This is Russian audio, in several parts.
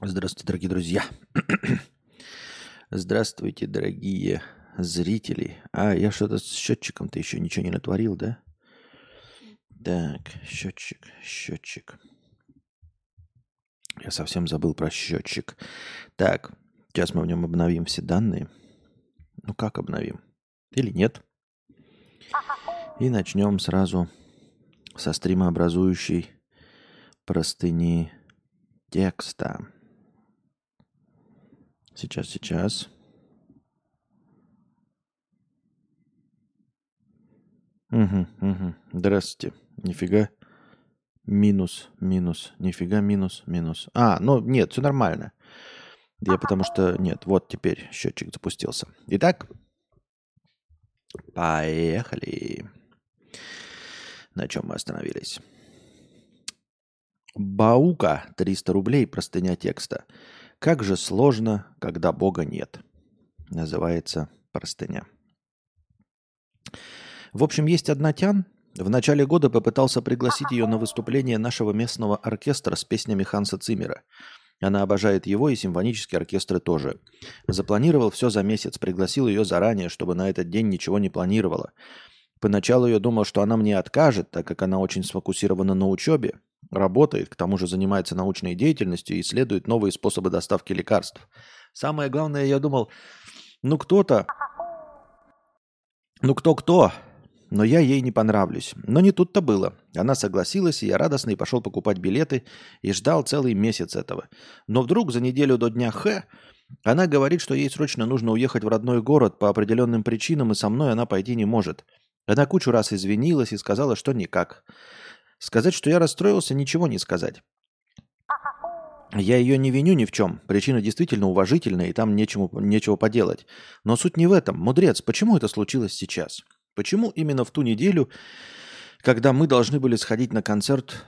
Здравствуйте, дорогие друзья. Здравствуйте, дорогие зрители. А, я что-то с счетчиком-то еще ничего не натворил, да? Так, счетчик, счетчик. Я совсем забыл про счетчик. Так, сейчас мы в нем обновим все данные. Ну как обновим? Или нет? И начнем сразу со стримообразующей простыни текста. Сейчас, сейчас. Угу, угу. Здравствуйте. Нифига. Минус, минус. Нифига, минус, минус. А, ну нет, все нормально. Я потому что... Нет, вот теперь счетчик запустился. Итак, поехали. На чем мы остановились? Баука 300 рублей, простыня текста. Как же сложно, когда Бога нет. Называется простыня. В общем, есть одна тян. В начале года попытался пригласить ее на выступление нашего местного оркестра с песнями Ханса Циммера. Она обожает его и симфонические оркестры тоже. Запланировал все за месяц, пригласил ее заранее, чтобы на этот день ничего не планировала. Поначалу я думал, что она мне откажет, так как она очень сфокусирована на учебе, работает, к тому же занимается научной деятельностью и исследует новые способы доставки лекарств. Самое главное, я думал, ну кто-то, ну кто-кто, но я ей не понравлюсь. Но не тут-то было. Она согласилась, и я радостно и пошел покупать билеты и ждал целый месяц этого. Но вдруг за неделю до дня Х она говорит, что ей срочно нужно уехать в родной город по определенным причинам, и со мной она пойти не может. Она кучу раз извинилась и сказала, что никак. Сказать, что я расстроился, ничего не сказать. Я ее не виню ни в чем. Причина действительно уважительная, и там нечему, нечего поделать. Но суть не в этом. Мудрец, почему это случилось сейчас? Почему именно в ту неделю, когда мы должны были сходить на концерт,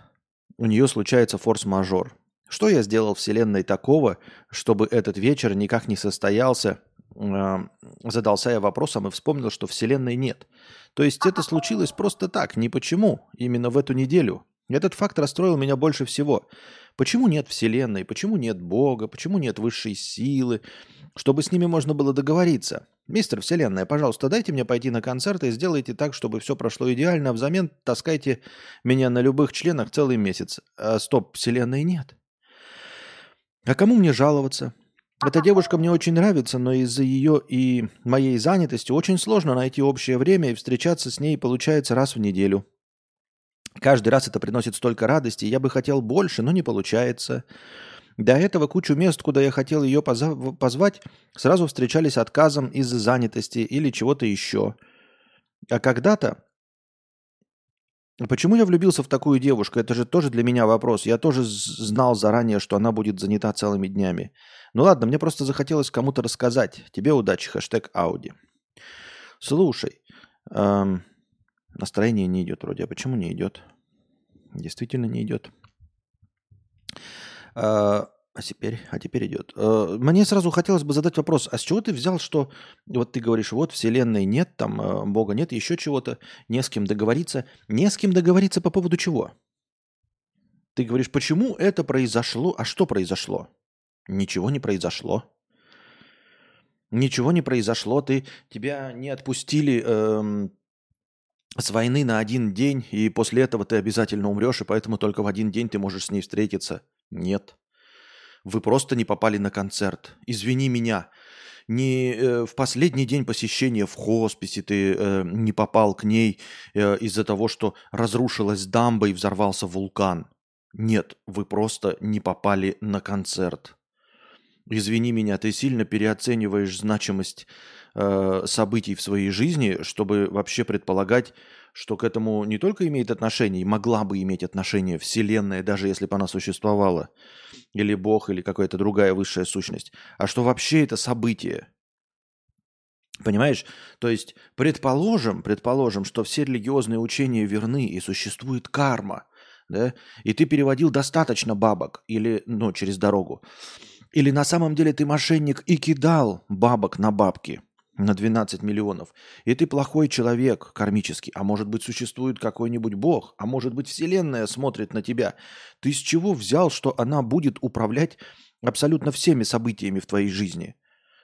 у нее случается форс-мажор? Что я сделал Вселенной такого, чтобы этот вечер никак не состоялся? Задался я вопросом и вспомнил, что Вселенной нет. То есть это случилось просто так, не почему, именно в эту неделю. Этот факт расстроил меня больше всего. Почему нет Вселенной, почему нет Бога, почему нет высшей силы, чтобы с ними можно было договориться? Мистер Вселенная, пожалуйста, дайте мне пойти на концерт и сделайте так, чтобы все прошло идеально, а взамен таскайте меня на любых членах целый месяц. А, стоп, Вселенной нет. А кому мне жаловаться? Эта девушка мне очень нравится, но из-за ее и моей занятости очень сложно найти общее время и встречаться с ней получается раз в неделю. Каждый раз это приносит столько радости, я бы хотел больше, но не получается. До этого кучу мест, куда я хотел ее позвать, сразу встречались отказом из-за занятости или чего-то еще. А когда-то Почему я влюбился в такую девушку? Это же тоже для меня вопрос. Я тоже знал заранее, что она будет занята целыми днями. Ну ладно, мне просто захотелось кому-то рассказать. Тебе удачи, хэштег Ауди. Слушай, эм, настроение не идет вроде. А почему не идет? Действительно не идет. Э, а теперь, а теперь идет. Э, мне сразу хотелось бы задать вопрос, а с чего ты взял, что вот ты говоришь, вот вселенной нет, там э, Бога нет, еще чего-то, не с кем договориться. Не с кем договориться по поводу чего? Ты говоришь, почему это произошло, а что произошло? Ничего не произошло. Ничего не произошло, ты, тебя не отпустили эм, с войны на один день, и после этого ты обязательно умрешь, и поэтому только в один день ты можешь с ней встретиться. Нет. Вы просто не попали на концерт. Извини меня. Не э, в последний день посещения в хосписе ты э, не попал к ней э, из-за того, что разрушилась дамба и взорвался вулкан. Нет, вы просто не попали на концерт. Извини меня, ты сильно переоцениваешь значимость э, событий в своей жизни, чтобы вообще предполагать, что к этому не только имеет отношение, и могла бы иметь отношение Вселенная, даже если бы она существовала, или Бог, или какая-то другая высшая сущность, а что вообще это событие. Понимаешь? То есть, предположим, предположим, что все религиозные учения верны и существует карма, да, и ты переводил достаточно бабок или, ну, через дорогу, или на самом деле ты мошенник и кидал бабок на бабки – на 12 миллионов. И ты плохой человек кармический. А может быть, существует какой-нибудь бог. А может быть, вселенная смотрит на тебя. Ты с чего взял, что она будет управлять абсолютно всеми событиями в твоей жизни?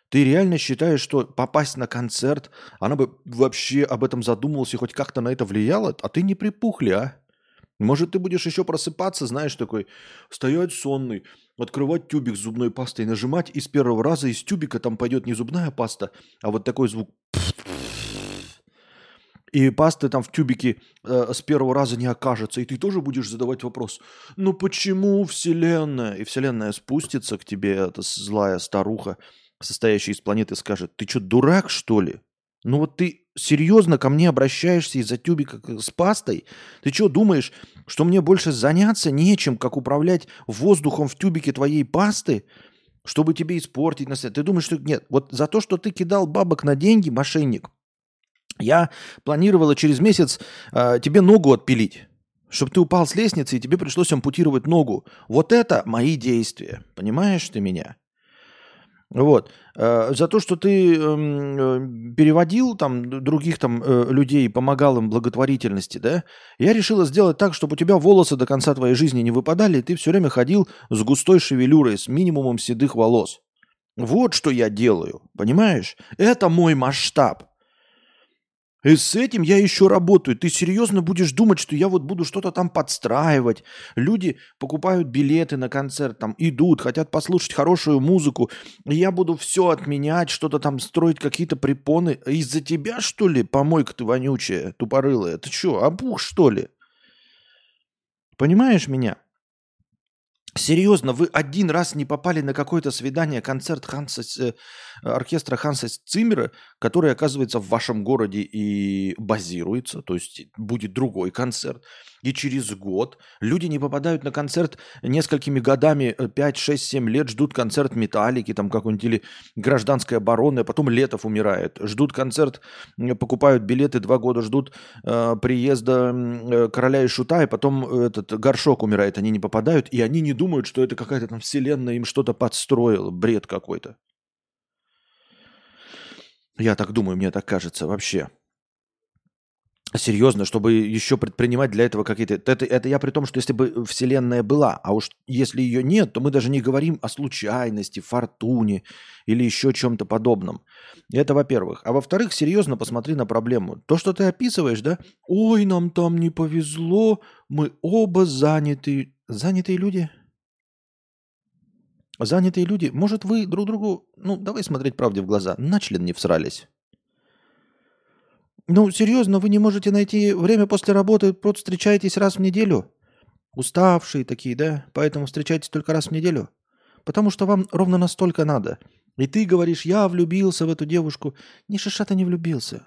Ты реально считаешь, что попасть на концерт, она бы вообще об этом задумалась и хоть как-то на это влияла? А ты не припухли, а? Может, ты будешь еще просыпаться, знаешь, такой, стоять сонный, открывать тюбик с зубной пастой, нажимать, и с первого раза из тюбика там пойдет не зубная паста, а вот такой звук. И пасты там в тюбике э, с первого раза не окажется. И ты тоже будешь задавать вопрос, ну почему Вселенная? И Вселенная спустится к тебе, эта злая старуха, состоящая из планеты, скажет, ты что, дурак, что ли? Ну вот ты серьезно ко мне обращаешься из-за тюбика с пастой? Ты что, думаешь, что мне больше заняться нечем, как управлять воздухом в тюбике твоей пасты, чтобы тебе испортить настроение? Ты думаешь, что нет? Вот за то, что ты кидал бабок на деньги, мошенник, я планировала через месяц э, тебе ногу отпилить чтобы ты упал с лестницы и тебе пришлось ампутировать ногу. Вот это мои действия. Понимаешь ты меня? Вот. Э, за то, что ты эм, э, переводил там других там э, людей, помогал им благотворительности, да, я решила сделать так, чтобы у тебя волосы до конца твоей жизни не выпадали, и ты все время ходил с густой шевелюрой, с минимумом седых волос. Вот что я делаю, понимаешь? Это мой масштаб. И с этим я еще работаю. Ты серьезно будешь думать, что я вот буду что-то там подстраивать. Люди покупают билеты на концерт, там идут, хотят послушать хорошую музыку. И я буду все отменять, что-то там строить, какие-то препоны. Из-за тебя, что ли, помойка ты вонючая, тупорылая? Ты что, опух, что ли? Понимаешь меня? Серьезно, вы один раз не попали на какое-то свидание, концерт Ханса, э, оркестра Ханса Циммера, который оказывается в вашем городе и базируется, то есть будет другой концерт и через год люди не попадают на концерт несколькими годами, 5, 6, 7 лет, ждут концерт Металлики, там какой-нибудь или гражданской обороны, а потом Летов умирает. Ждут концерт, покупают билеты, два года ждут э, приезда э, короля и шута, и потом этот горшок умирает, они не попадают, и они не думают, что это какая-то там вселенная им что-то подстроила, бред какой-то. Я так думаю, мне так кажется вообще. Серьезно, чтобы еще предпринимать для этого какие-то... Это, это я при том, что если бы Вселенная была, а уж если ее нет, то мы даже не говорим о случайности, фортуне или еще чем-то подобном. Это во-первых. А во-вторых, серьезно посмотри на проблему. То, что ты описываешь, да? Ой, нам там не повезло, мы оба заняты. Занятые люди? Занятые люди? Может, вы друг другу... Ну, давай смотреть правде в глаза. На член не всрались. Ну, серьезно, вы не можете найти время после работы, просто встречаетесь раз в неделю? Уставшие такие, да? Поэтому встречаетесь только раз в неделю? Потому что вам ровно настолько надо. И ты говоришь, я влюбился в эту девушку. Ни шиша ты не влюбился.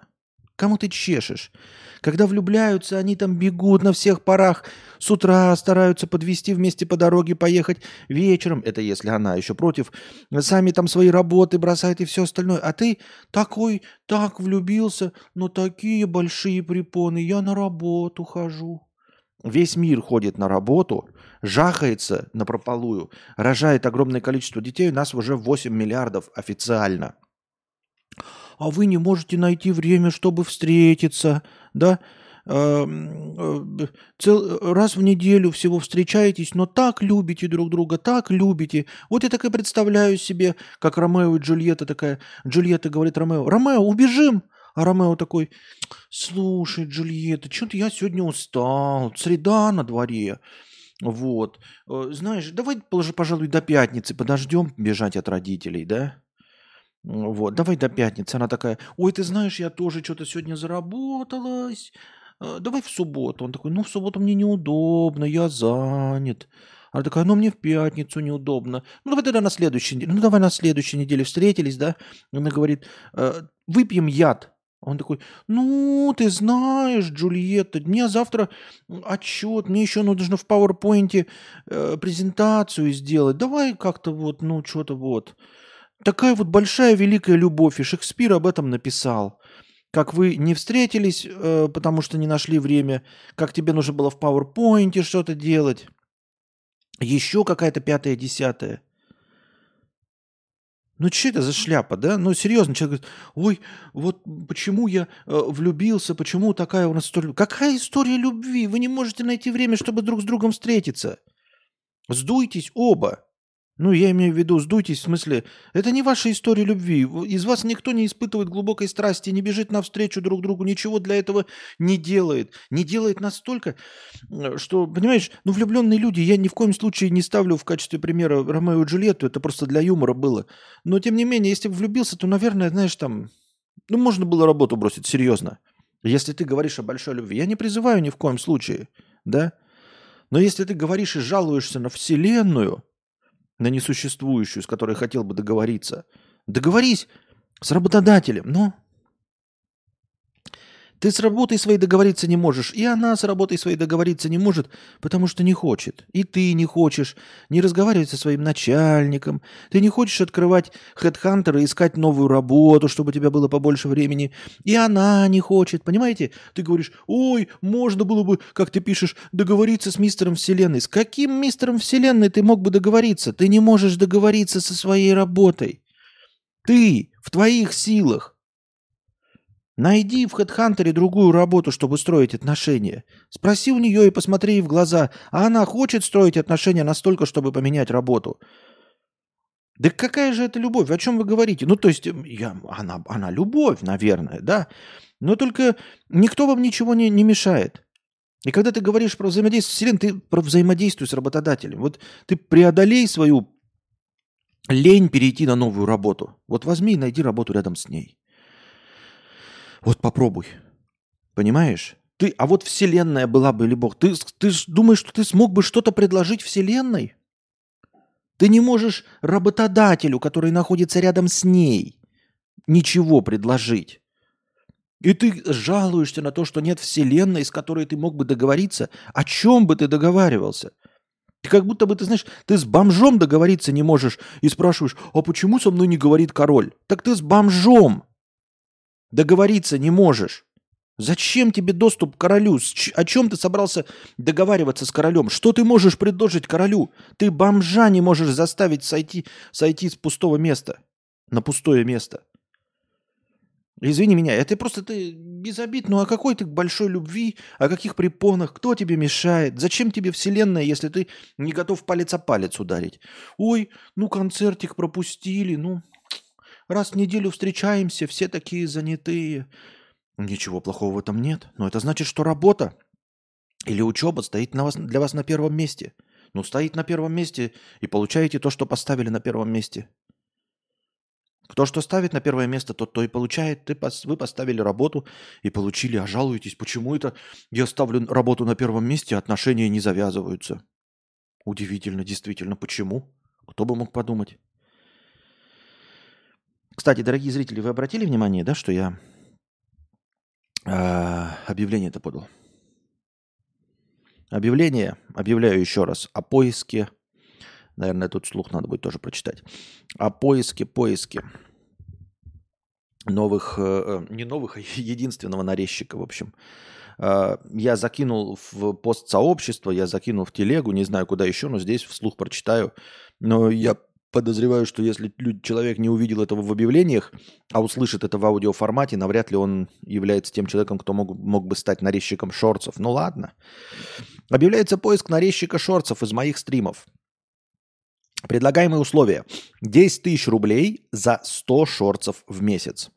Кому ты чешешь? Когда влюбляются, они там бегут на всех парах. С утра стараются подвести вместе по дороге, поехать вечером. Это если она еще против. Сами там свои работы бросают и все остальное. А ты такой, так влюбился, но такие большие препоны. Я на работу хожу. Весь мир ходит на работу, жахается на прополую, рожает огромное количество детей. У нас уже 8 миллиардов официально – а вы не можете найти время, чтобы встретиться, да, эм, э, раз в неделю всего встречаетесь, но так любите друг друга, так любите. Вот я так и представляю себе, как Ромео и Джульетта такая, Джульетта говорит Ромео, Ромео, убежим, а Ромео такой, слушай, Джульетта, что-то я сегодня устал, среда на дворе, вот. Э, знаешь, давай, пожалуй, до пятницы подождем бежать от родителей, да? Вот, давай до пятницы. Она такая, ой, ты знаешь, я тоже что-то сегодня заработалась. Э, давай в субботу. Он такой, ну, в субботу мне неудобно, я занят. Она такая, ну, мне в пятницу неудобно. Ну, давай тогда на следующей неделе. Ну, давай на следующей неделе встретились, да? Она говорит, «Э, выпьем яд. Он такой, ну, ты знаешь, Джульетта, мне завтра отчет, мне еще нужно в PowerPoint э, презентацию сделать. Давай как-то вот, ну, что-то вот. Такая вот большая великая любовь, и Шекспир об этом написал. Как вы не встретились, э, потому что не нашли время, как тебе нужно было в PowerPoint что-то делать. Еще какая-то пятая, десятая. Ну, что это за шляпа, да? Ну, серьезно, человек говорит, ой, вот почему я э, влюбился, почему такая у нас история. Какая история любви? Вы не можете найти время, чтобы друг с другом встретиться. Сдуйтесь оба. Ну, я имею в виду, сдуйтесь, в смысле, это не ваша история любви. Из вас никто не испытывает глубокой страсти, не бежит навстречу друг другу, ничего для этого не делает. Не делает настолько, что, понимаешь, ну, влюбленные люди, я ни в коем случае не ставлю в качестве примера Ромео и Джульетту, это просто для юмора было. Но, тем не менее, если бы влюбился, то, наверное, знаешь, там, ну, можно было работу бросить, серьезно. Если ты говоришь о большой любви, я не призываю ни в коем случае, да? Но если ты говоришь и жалуешься на Вселенную – на несуществующую, с которой хотел бы договориться. Договорись с работодателем, но ты с работой своей договориться не можешь, и она с работой своей договориться не может, потому что не хочет. И ты не хочешь не разговаривать со своим начальником. Ты не хочешь открывать хедхантера искать новую работу, чтобы у тебя было побольше времени. И она не хочет, понимаете? Ты говоришь, ой, можно было бы, как ты пишешь, договориться с мистером Вселенной. С каким мистером Вселенной ты мог бы договориться? Ты не можешь договориться со своей работой. Ты в твоих силах Найди в HeadHunter другую работу, чтобы строить отношения. Спроси у нее и посмотри ей в глаза, а она хочет строить отношения настолько, чтобы поменять работу. Да какая же это любовь? О чем вы говорите? Ну, то есть, я, она, она любовь, наверное, да. Но только никто вам ничего не, не мешает. И когда ты говоришь про взаимодействие с Вселенной, ты про взаимодействие с работодателем. Вот ты преодолей свою лень перейти на новую работу. Вот возьми и найди работу рядом с ней. Вот попробуй. Понимаешь? Ты, а вот Вселенная была бы или Бог. Ты, ты думаешь, что ты смог бы что-то предложить Вселенной? Ты не можешь работодателю, который находится рядом с ней, ничего предложить. И ты жалуешься на то, что нет Вселенной, с которой ты мог бы договориться. О чем бы ты договаривался? Ты как будто бы, ты знаешь, ты с бомжом договориться не можешь и спрашиваешь, а почему со мной не говорит король? Так ты с бомжом. Договориться не можешь. Зачем тебе доступ к королю? О чем ты собрался договариваться с королем? Что ты можешь предложить королю? Ты бомжа не можешь заставить сойти, сойти с пустого места на пустое место. Извини меня, это просто ты без обид, ну о какой ты большой любви, о каких препонах, кто тебе мешает? Зачем тебе вселенная, если ты не готов палец о палец ударить? Ой, ну концертик пропустили, ну Раз в неделю встречаемся, все такие занятые. Ничего плохого в этом нет. Но это значит, что работа или учеба стоит на вас, для вас на первом месте. Ну, стоит на первом месте и получаете то, что поставили на первом месте. Кто что ставит на первое место, тот то и получает. Ты, вы поставили работу и получили, а жалуетесь, почему это я ставлю работу на первом месте, а отношения не завязываются. Удивительно, действительно, почему? Кто бы мог подумать? Кстати, дорогие зрители, вы обратили внимание, да, что я э, объявление это подал? Объявление, объявляю еще раз, о поиске, наверное, тут слух надо будет тоже прочитать, о поиске, поиске новых, э, не новых, а единственного нарезчика, в общем. Э, я закинул в пост сообщества, я закинул в телегу, не знаю куда еще, но здесь вслух прочитаю. Но я подозреваю, что если человек не увидел этого в объявлениях, а услышит это в аудиоформате, навряд ли он является тем человеком, кто мог, мог бы стать нарезчиком шорцев. Ну ладно. Объявляется поиск нарезчика шорцев из моих стримов. Предлагаемые условия. 10 тысяч рублей за 100 шорцев в месяц.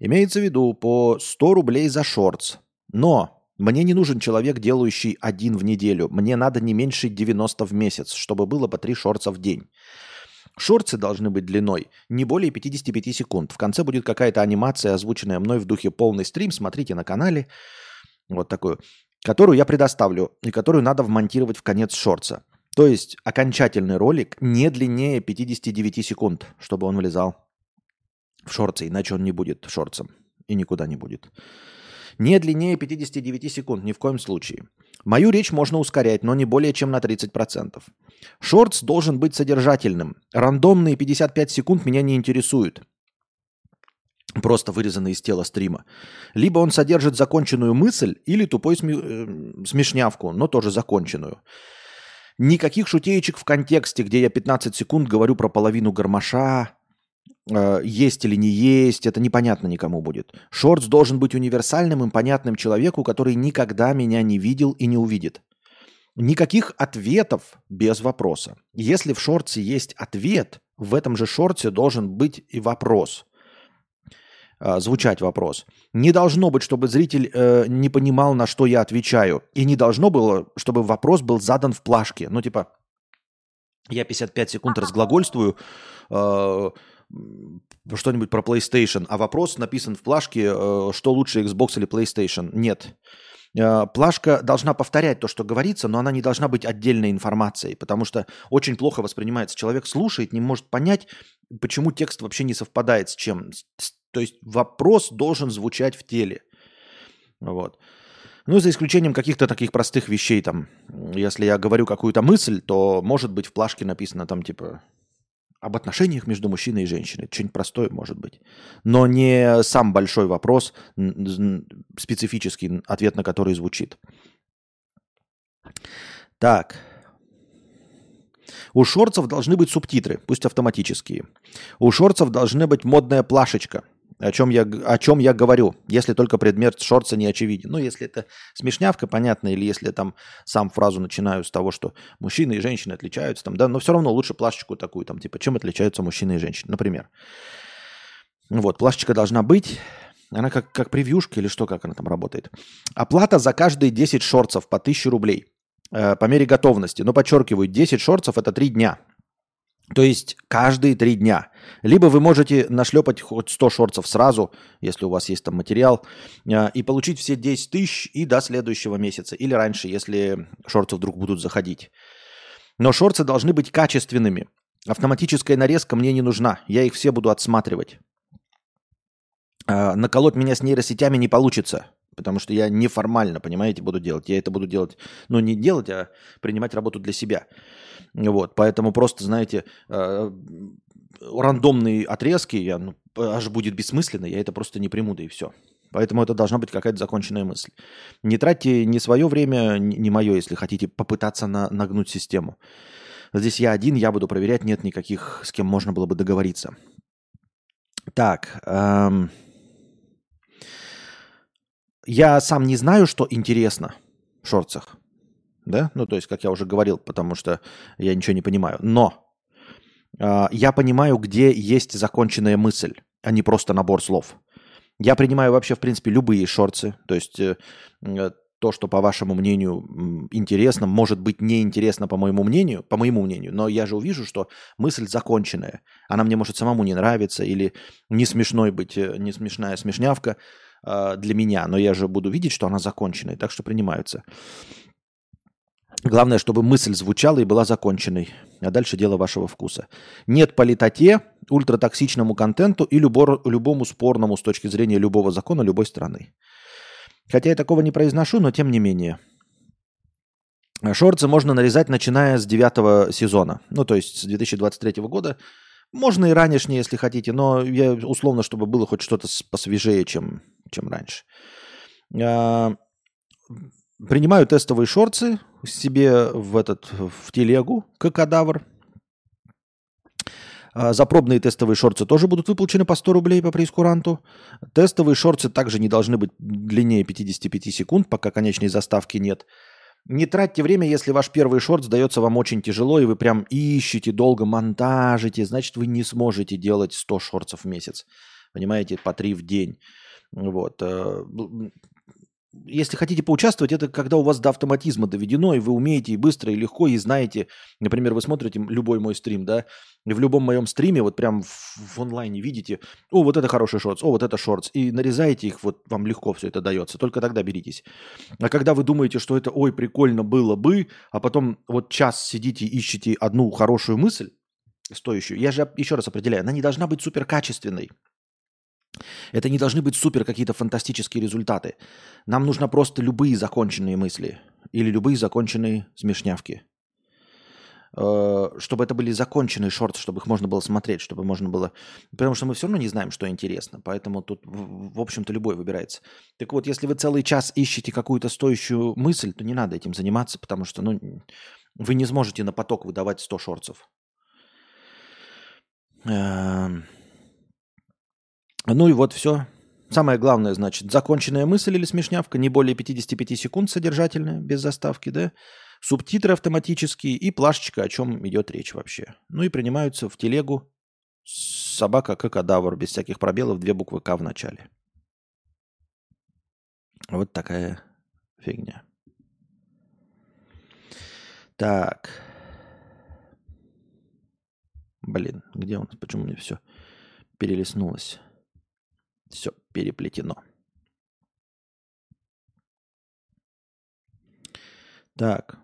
Имеется в виду по 100 рублей за шортс. Но мне не нужен человек, делающий один в неделю. Мне надо не меньше 90 в месяц, чтобы было по 3 шорца в день. Шорты должны быть длиной не более 55 секунд. В конце будет какая-то анимация, озвученная мной в духе полный стрим. Смотрите на канале. Вот такую. Которую я предоставлю и которую надо вмонтировать в конец шорца. То есть окончательный ролик не длиннее 59 секунд, чтобы он влезал в шорцы, иначе он не будет шорцем и никуда не будет. Не длиннее 59 секунд, ни в коем случае. Мою речь можно ускорять, но не более чем на 30%. Шортс должен быть содержательным. Рандомные 55 секунд меня не интересуют. Просто вырезанные из тела стрима. Либо он содержит законченную мысль, или тупой сми... э, смешнявку, но тоже законченную. Никаких шутеечек в контексте, где я 15 секунд говорю про половину гармоша, есть или не есть, это непонятно никому будет. Шортс должен быть универсальным и понятным человеку, который никогда меня не видел и не увидит. Никаких ответов без вопроса. Если в шорте есть ответ, в этом же шорте должен быть и вопрос. Э, звучать вопрос. Не должно быть, чтобы зритель э, не понимал, на что я отвечаю. И не должно было, чтобы вопрос был задан в плашке. Ну, типа, я 55 секунд разглагольствую, э, что-нибудь про PlayStation, а вопрос написан в плашке, э, что лучше Xbox или PlayStation. Нет. Э, плашка должна повторять то, что говорится, но она не должна быть отдельной информацией, потому что очень плохо воспринимается. Человек слушает, не может понять, почему текст вообще не совпадает с чем. То есть вопрос должен звучать в теле. Вот. Ну, за исключением каких-то таких простых вещей, там, если я говорю какую-то мысль, то может быть в плашке написано там типа об отношениях между мужчиной и женщиной. Что-нибудь простое может быть. Но не сам большой вопрос, специфический ответ на который звучит. Так. У шорцев должны быть субтитры, пусть автоматические. У шорцев должна быть модная плашечка – о чем, я, о чем я говорю, если только предмет шорца не очевиден. Ну, если это смешнявка, понятно, или если я там сам фразу начинаю с того, что мужчины и женщины отличаются, там, да, но все равно лучше плашечку такую, там, типа, чем отличаются мужчины и женщины, например. Вот, плашечка должна быть, она как, как превьюшка или что, как она там работает. Оплата за каждые 10 шорцев по 1000 рублей э, по мере готовности. Но подчеркиваю, 10 шорцев это 3 дня. То есть каждые три дня. Либо вы можете нашлепать хоть 100 шорцев сразу, если у вас есть там материал, а, и получить все 10 тысяч и до следующего месяца. Или раньше, если шорты вдруг будут заходить. Но шорты должны быть качественными. Автоматическая нарезка мне не нужна. Я их все буду отсматривать. А, наколоть меня с нейросетями не получится. Потому что я неформально, понимаете, буду делать. Я это буду делать, ну не делать, а принимать работу для себя. Вот, поэтому просто, знаете, э, рандомные отрезки, я, ну, аж будет бессмысленно, я это просто не приму, да и все. Поэтому это должна быть какая-то законченная мысль. Не тратьте ни свое время, ни мое, если хотите попытаться на, нагнуть систему. Здесь я один, я буду проверять, нет никаких, с кем можно было бы договориться. Так. Эм... Я сам не знаю, что интересно в шорцах да, ну то есть, как я уже говорил, потому что я ничего не понимаю. Но э, я понимаю, где есть законченная мысль, а не просто набор слов. Я принимаю вообще, в принципе, любые шорцы, то есть э, э то, что по вашему мнению интересно, может быть неинтересно по моему мнению, по моему мнению, но я же увижу, что мысль законченная. Она мне может самому не нравиться или не смешной быть, э, не смешная смешнявка э, для меня, но я же буду видеть, что она законченная, так что принимаются. Главное, чтобы мысль звучала и была законченной. А дальше дело вашего вкуса. Нет политоте, ультратоксичному контенту и любор, любому спорному с точки зрения любого закона любой страны. Хотя я такого не произношу, но тем не менее. Шорцы можно нарезать, начиная с девятого сезона. Ну, то есть с 2023 года. Можно и ранешнее, если хотите, но я условно, чтобы было хоть что-то посвежее, чем, чем раньше. А, Принимаю тестовые шорцы себе в этот в телегу кадавр. А, Запробные тестовые шорты тоже будут выплачены по 100 рублей по прейскуранту. Тестовые шорты также не должны быть длиннее 55 секунд, пока конечной заставки нет. Не тратьте время, если ваш первый шорт сдается вам очень тяжело, и вы прям ищете, долго монтажите, значит, вы не сможете делать 100 шортов в месяц. Понимаете, по 3 в день. Вот. Если хотите поучаствовать, это когда у вас до автоматизма доведено, и вы умеете и быстро, и легко, и знаете. Например, вы смотрите любой мой стрим, да, и в любом моем стриме вот прям в, в онлайне видите, о, вот это хороший шортс, о, вот это шортс, и нарезаете их, вот вам легко все это дается, только тогда беритесь. А когда вы думаете, что это, ой, прикольно было бы, а потом вот час сидите, ищете одну хорошую мысль, стоящую, я же еще раз определяю, она не должна быть суперкачественной. Это не должны быть супер какие-то фантастические результаты. Нам нужно просто любые законченные мысли или любые законченные смешнявки. Э, чтобы это были законченные шорты, чтобы их можно было смотреть, чтобы можно было... Потому что мы все равно не знаем, что интересно. Поэтому тут, в общем-то, любой выбирается. Так вот, если вы целый час ищете какую-то стоящую мысль, то не надо этим заниматься, потому что ну, вы не сможете на поток выдавать 100 шорцев. Ну и вот все. Самое главное, значит, законченная мысль или смешнявка, не более 55 секунд содержательная, без заставки, да? Субтитры автоматические и плашечка, о чем идет речь вообще. Ну и принимаются в телегу собака кокодавр, без всяких пробелов, две буквы К в начале. Вот такая фигня. Так. Блин, где он? Почему мне все перелеснулось? Все переплетено. Так.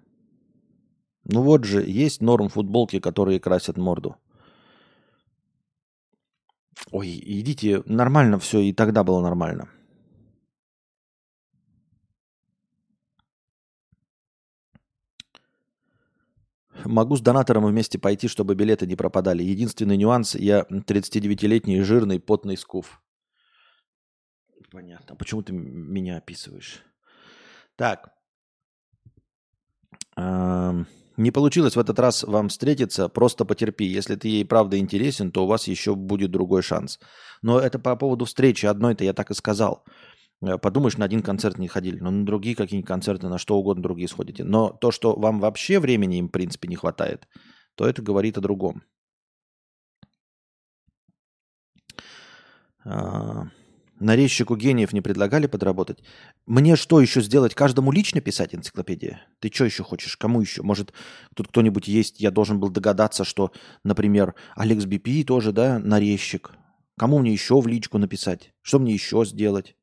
Ну вот же, есть норм футболки, которые красят морду. Ой, идите, нормально все, и тогда было нормально. Могу с донатором вместе пойти, чтобы билеты не пропадали. Единственный нюанс, я 39-летний, жирный, потный скуф. Понятно. Почему ты меня описываешь? Так. Не получилось в этот раз вам встретиться, просто потерпи. Если ты ей правда интересен, то у вас еще будет другой шанс. Но это по поводу встречи одной-то я так и сказал. Э, подумаешь, на один концерт не ходили, но на другие какие-нибудь концерты, на что угодно другие сходите. Но то, что вам вообще времени им, в принципе, не хватает, то это говорит о другом. Нарезчику гениев не предлагали подработать? Мне что еще сделать? Каждому лично писать энциклопедия? Ты что еще хочешь? Кому еще? Может, тут кто-нибудь есть? Я должен был догадаться, что, например, Алекс Бипи тоже, да, нарезчик. Кому мне еще в личку написать? Что мне еще сделать?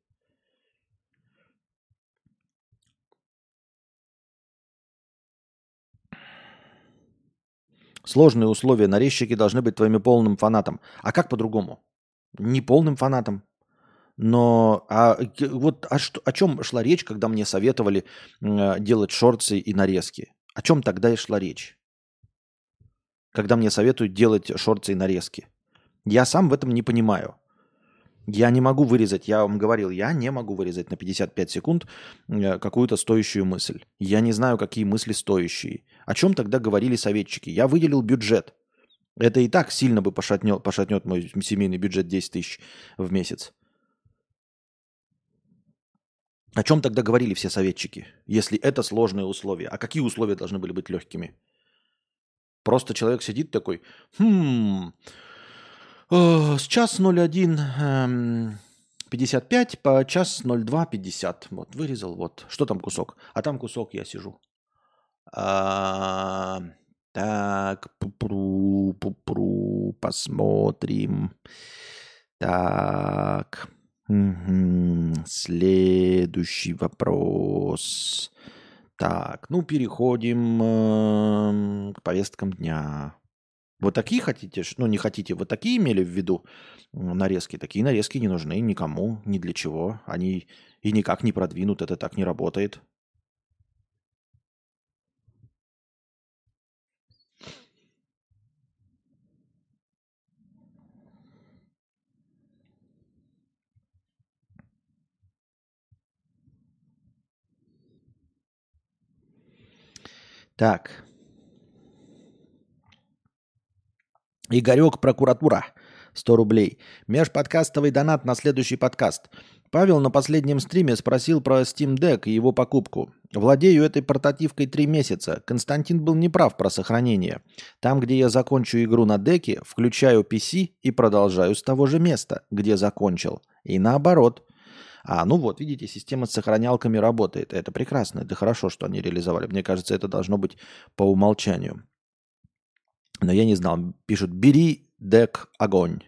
Сложные условия. Нарезчики должны быть твоими полным фанатом. А как по-другому? Не полным фанатом. Но а, вот а что, о чем шла речь, когда мне советовали э, делать шорты и нарезки? О чем тогда и шла речь? Когда мне советуют делать шорты и нарезки. Я сам в этом не понимаю. Я не могу вырезать, я вам говорил, я не могу вырезать на 55 секунд э, какую-то стоящую мысль. Я не знаю, какие мысли стоящие. О чем тогда говорили советчики? Я выделил бюджет. Это и так сильно бы пошатнет, пошатнет мой семейный бюджет 10 тысяч в месяц. О чем тогда говорили все советчики, если это сложные условия? А какие условия должны были быть легкими? Просто человек сидит такой, хм, Э, с час 01 55 эм, по час 02 50. Вот, вырезал, вот. Что там кусок? А там кусок я сижу. А, так, пупру, пупру, посмотрим. Так. Угу. Следующий вопрос. Так, ну переходим э, к повесткам дня. Вот такие хотите, ну не хотите, вот такие имели в виду нарезки? Такие нарезки не нужны никому, ни для чего. Они и никак не продвинут, это так не работает. Так. Игорек, прокуратура. 100 рублей. Межподкастовый донат на следующий подкаст. Павел на последнем стриме спросил про Steam Deck и его покупку. Владею этой портативкой три месяца. Константин был неправ про сохранение. Там, где я закончу игру на деке, включаю PC и продолжаю с того же места, где закончил. И наоборот. А, ну вот, видите, система с сохранялками работает. Это прекрасно, это хорошо, что они реализовали. Мне кажется, это должно быть по умолчанию. Но я не знал. Пишут, бери дек огонь.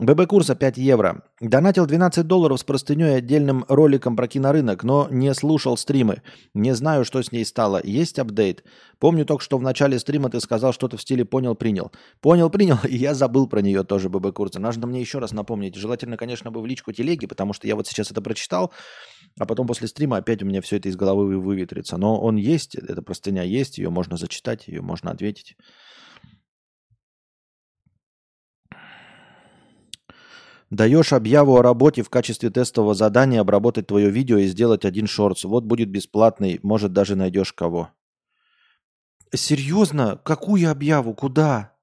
ББ курса 5 евро. Донатил 12 долларов с простыней отдельным роликом про кинорынок, но не слушал стримы. Не знаю, что с ней стало. Есть апдейт? Помню только, что в начале стрима ты сказал что-то в стиле «понял, принял». Понял, принял, и я забыл про нее тоже, ББ курса. Надо мне еще раз напомнить. Желательно, конечно, бы в личку телеги, потому что я вот сейчас это прочитал, а потом после стрима опять у меня все это из головы выветрится. Но он есть, эта простыня есть, ее можно зачитать, ее можно ответить. Даешь объяву о работе в качестве тестового задания обработать твое видео и сделать один шортс. Вот будет бесплатный, может даже найдешь кого. Серьезно? Какую объяву? Куда?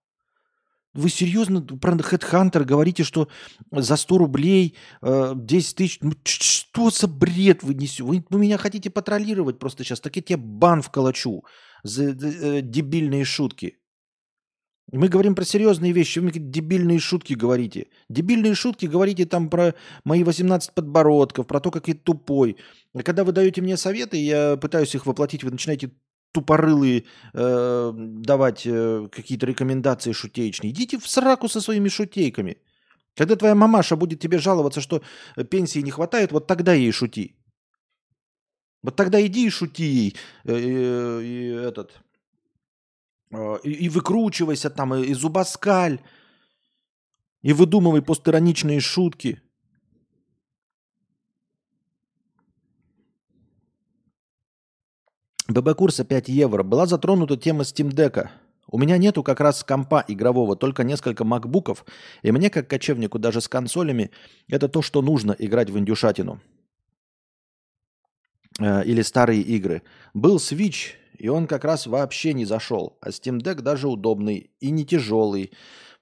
вы серьезно про Headhunter говорите, что за 100 рублей э, 10 тысяч? Ну, что за бред вы несете? Вы, вы меня хотите патрулировать просто сейчас. Так я тебе бан вколочу за э, дебильные шутки. Мы говорим про серьезные вещи, вы дебильные шутки говорите. Дебильные шутки говорите там про мои 18 подбородков, про то, как я тупой. А когда вы даете мне советы, я пытаюсь их воплотить, вы начинаете тупорылые э, давать э, какие-то рекомендации шутеечные. Идите в сраку со своими шутейками. Когда твоя мамаша будет тебе жаловаться, что пенсии не хватает, вот тогда ей шути. Вот тогда иди и шути ей э, э, этот и, и выкручивайся там, и, и зубоскаль, и выдумывай постироничные шутки. ББ-курса 5 евро. Была затронута тема Steam Deck. У меня нету как раз компа игрового, только несколько макбуков. И мне, как кочевнику, даже с консолями, это то, что нужно играть в индюшатину. Э, или старые игры. Был Switch, и он как раз вообще не зашел. А Steam Deck даже удобный и не тяжелый.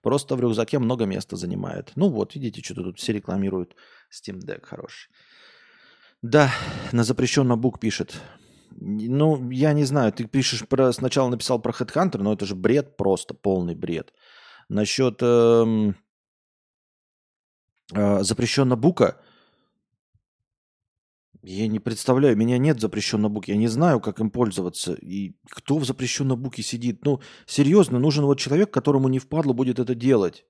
Просто в рюкзаке много места занимает. Ну вот, видите, что тут все рекламируют. Steam Deck хороший. Да, на запрещенный бук пишет. Ну, я не знаю, ты пишешь про... Сначала написал про Headhunter, но это же бред просто, полный бред. Насчет эм, э, запрещенного бука – я не представляю, меня нет запрещенного буки, я не знаю, как им пользоваться. И кто в запрещенном буке сидит? Ну, серьезно, нужен вот человек, которому не впадло будет это делать.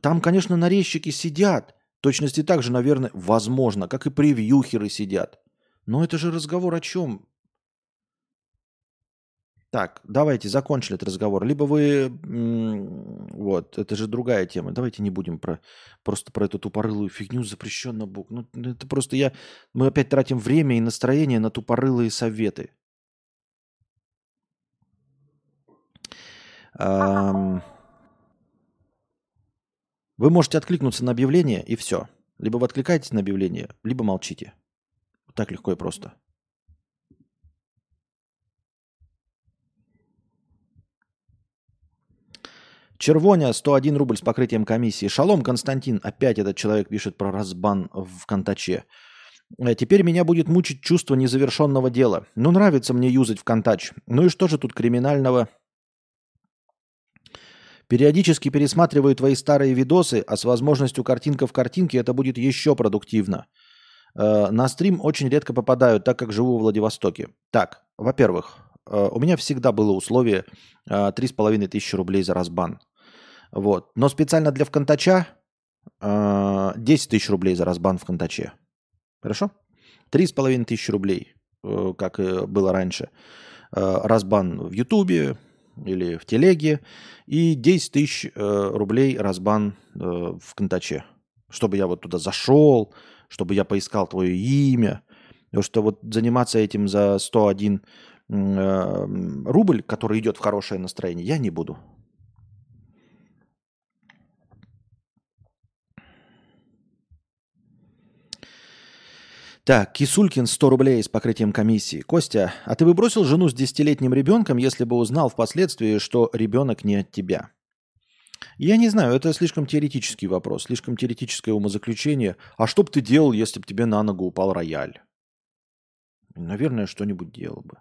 Там, конечно, нарезчики сидят. Точности так же, наверное, возможно, как и превьюхеры сидят. Но это же разговор о чем? Так, давайте закончили этот разговор. Либо вы... Вот, это же другая тема. Давайте не будем про, просто про эту тупорылую фигню запрещенно бук. Ну, это просто я... Мы опять тратим время и настроение на тупорылые советы. Вы можете откликнуться на объявление и все. Либо вы откликаетесь на объявление, либо молчите. Так легко и просто. Червоня, 101 рубль с покрытием комиссии. Шалом, Константин. Опять этот человек пишет про разбан в Контаче. Э, теперь меня будет мучить чувство незавершенного дела. Ну, нравится мне юзать в Контач. Ну и что же тут криминального? Периодически пересматриваю твои старые видосы, а с возможностью картинка в картинке это будет еще продуктивно. Э, на стрим очень редко попадаю, так как живу в Владивостоке. Так, во-первых, у меня всегда было условие 3,5 тысячи рублей за разбан. Вот. Но специально для ВКонтача э, 10 тысяч рублей за разбан в Контаче. Хорошо? 3,5 тысячи рублей, э, как было раньше. Э, разбан в Ютубе или в Телеге. И 10 тысяч э, рублей разбан э, в Контаче. Чтобы я вот туда зашел, чтобы я поискал твое имя. Потому что вот заниматься этим за 101 э, рубль, который идет в хорошее настроение, я не буду. Так, Кисулькин 100 рублей с покрытием комиссии. Костя, а ты бы бросил жену с десятилетним ребенком, если бы узнал впоследствии, что ребенок не от тебя? Я не знаю, это слишком теоретический вопрос, слишком теоретическое умозаключение. А что бы ты делал, если бы тебе на ногу упал рояль? Наверное, что-нибудь делал бы.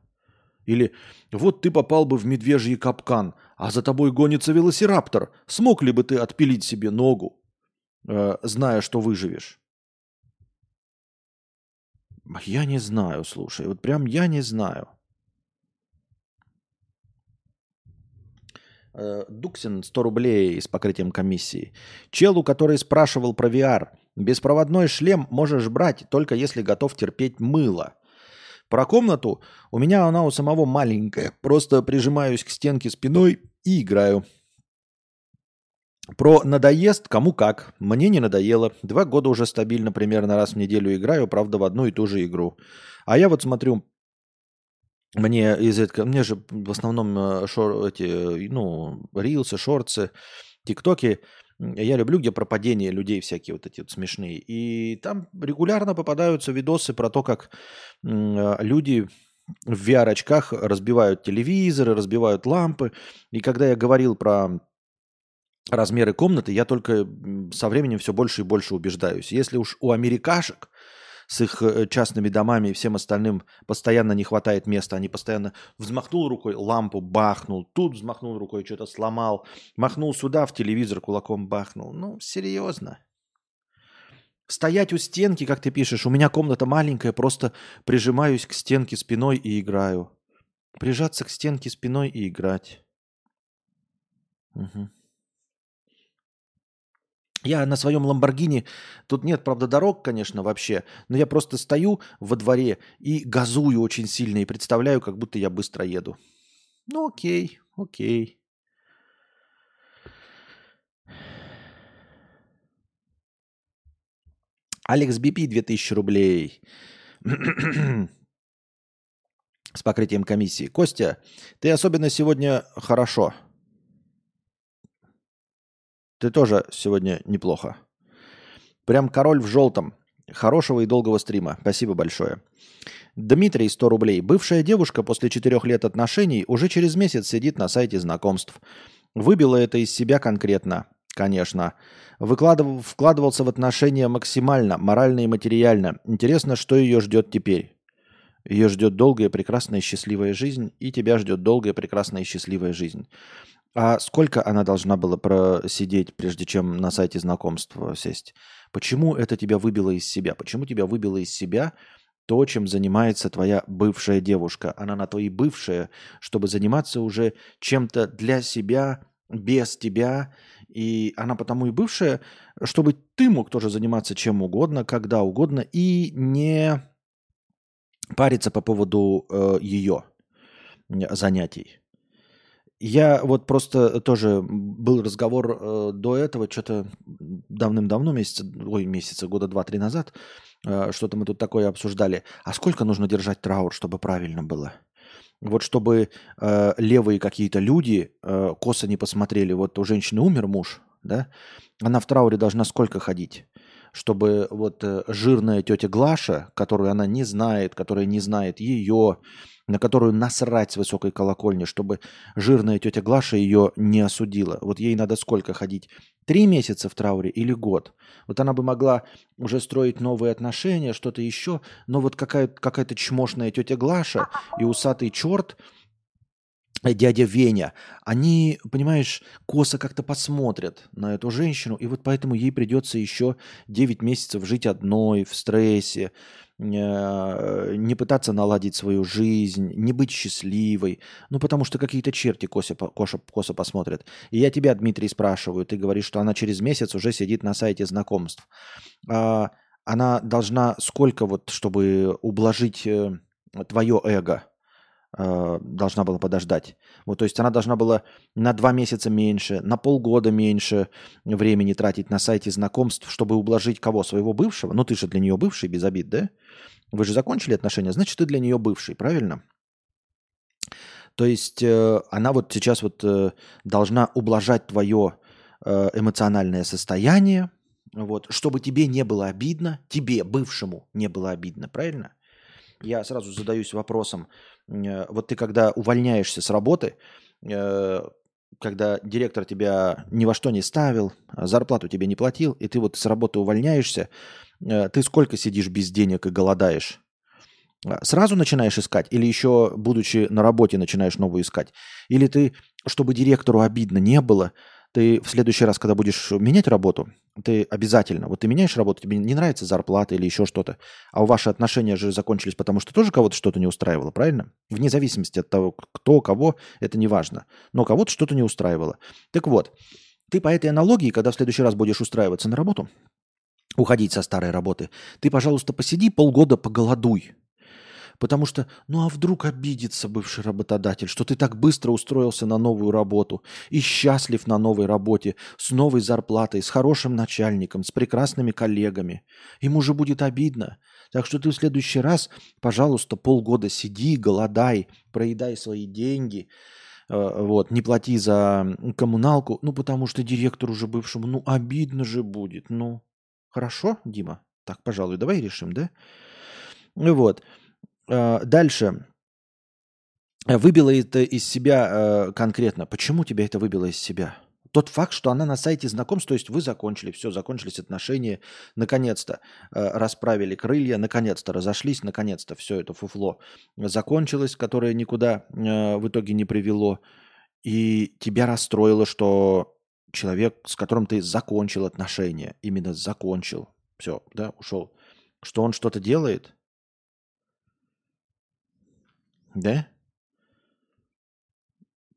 Или вот ты попал бы в медвежий капкан, а за тобой гонится велосираптор. Смог ли бы ты отпилить себе ногу, э, зная, что выживешь? Я не знаю, слушай, вот прям я не знаю. Э, Дуксин 100 рублей с покрытием комиссии. Челу, который спрашивал про VR. Беспроводной шлем можешь брать, только если готов терпеть мыло. Про комнату у меня она у самого маленькая. Просто прижимаюсь к стенке спиной и играю. Про надоест кому как. Мне не надоело. Два года уже стабильно примерно раз в неделю играю, правда, в одну и ту же игру. А я вот смотрю, мне из этого, мне же в основном э, шор, эти, ну, рилсы, шорцы, тиктоки, я люблю, где пропадение людей всякие вот эти вот смешные. И там регулярно попадаются видосы про то, как э, люди в VR-очках разбивают телевизоры, разбивают лампы. И когда я говорил про размеры комнаты, я только со временем все больше и больше убеждаюсь. Если уж у америкашек с их э, частными домами и всем остальным постоянно не хватает места, они постоянно взмахнул рукой, лампу бахнул, тут взмахнул рукой, что-то сломал, махнул сюда, в телевизор кулаком бахнул. Ну, серьезно. Стоять у стенки, как ты пишешь, у меня комната маленькая, просто прижимаюсь к стенке спиной и играю. Прижаться к стенке спиной и играть. Угу. Я на своем Ламборгини, тут нет, правда, дорог, конечно, вообще, но я просто стою во дворе и газую очень сильно и представляю, как будто я быстро еду. Ну окей, окей. Алекс Бипи 2000 рублей. С покрытием комиссии. Костя, ты особенно сегодня хорошо. Ты тоже сегодня неплохо. Прям король в желтом. Хорошего и долгого стрима. Спасибо большое. Дмитрий, 100 рублей. Бывшая девушка после четырех лет отношений уже через месяц сидит на сайте знакомств. Выбила это из себя конкретно, конечно. Выкладывал, вкладывался в отношения максимально, морально и материально. Интересно, что ее ждет теперь. Ее ждет долгая, прекрасная, счастливая жизнь, и тебя ждет долгая, прекрасная счастливая жизнь. А сколько она должна была просидеть, прежде чем на сайте знакомства сесть? Почему это тебя выбило из себя? Почему тебя выбило из себя то, чем занимается твоя бывшая девушка? Она на твоей бывшая, чтобы заниматься уже чем-то для себя, без тебя. И она потому и бывшая, чтобы ты мог тоже заниматься чем угодно, когда угодно, и не париться по поводу э, ее занятий. Я вот просто тоже был разговор э, до этого, что-то давным-давно, месяца, ой, месяца, года два-три назад, э, что-то мы тут такое обсуждали. А сколько нужно держать траур, чтобы правильно было? Вот чтобы э, левые какие-то люди э, косо не посмотрели. Вот у женщины умер муж, да? Она в трауре должна сколько ходить? Чтобы вот э, жирная тетя Глаша, которую она не знает, которая не знает ее, на которую насрать с высокой колокольни, чтобы жирная тетя Глаша ее не осудила. Вот ей надо сколько ходить? Три месяца в трауре или год? Вот она бы могла уже строить новые отношения, что-то еще, но вот какая-то какая чмошная тетя Глаша и усатый черт, э, дядя Веня, они, понимаешь, косо как-то посмотрят на эту женщину, и вот поэтому ей придется еще 9 месяцев жить одной, в стрессе, не пытаться наладить свою жизнь, не быть счастливой, ну потому что какие-то черти косо, косо, косо посмотрят. И я тебя, Дмитрий, спрашиваю, ты говоришь, что она через месяц уже сидит на сайте знакомств. А, она должна сколько вот, чтобы ублажить э, твое эго, э, должна была подождать. Вот, то есть она должна была на два месяца меньше, на полгода меньше времени тратить на сайте знакомств, чтобы ублажить кого? Своего бывшего? Ну, ты же для нее бывший, без обид, да? Вы же закончили отношения, значит, ты для нее бывший, правильно? То есть э, она вот сейчас вот э, должна ублажать твое э, эмоциональное состояние, вот, чтобы тебе не было обидно, тебе, бывшему, не было обидно, правильно? Я сразу задаюсь вопросом, Э, вот ты когда увольняешься с работы, э, когда директор тебя ни во что не ставил, а зарплату тебе не платил, и ты вот с работы увольняешься, э, ты сколько сидишь без денег и голодаешь? Сразу начинаешь искать или еще, будучи на работе, начинаешь новую искать? Или ты, чтобы директору обидно не было, ты в следующий раз, когда будешь менять работу, ты обязательно, вот ты меняешь работу, тебе не нравится зарплата или еще что-то, а у ваши отношения же закончились, потому что тоже кого-то что-то не устраивало, правильно? Вне зависимости от того, кто, кого, это не важно. Но кого-то что-то не устраивало. Так вот, ты по этой аналогии, когда в следующий раз будешь устраиваться на работу, уходить со старой работы, ты, пожалуйста, посиди полгода, поголодуй. Потому что, ну а вдруг обидится бывший работодатель, что ты так быстро устроился на новую работу и счастлив на новой работе, с новой зарплатой, с хорошим начальником, с прекрасными коллегами. Ему же будет обидно. Так что ты в следующий раз, пожалуйста, полгода сиди, голодай, проедай свои деньги, э, вот, не плати за коммуналку, ну, потому что директору уже бывшему, ну, обидно же будет, ну, хорошо, Дима? Так, пожалуй, давай решим, да? Вот. А, дальше. Выбило это из себя э, конкретно. Почему тебя это выбило из себя? тот факт, что она на сайте знакомств, то есть вы закончили, все, закончились отношения, наконец-то э, расправили крылья, наконец-то разошлись, наконец-то все это фуфло закончилось, которое никуда э, в итоге не привело, и тебя расстроило, что человек, с которым ты закончил отношения, именно закончил, все, да, ушел, что он что-то делает, да?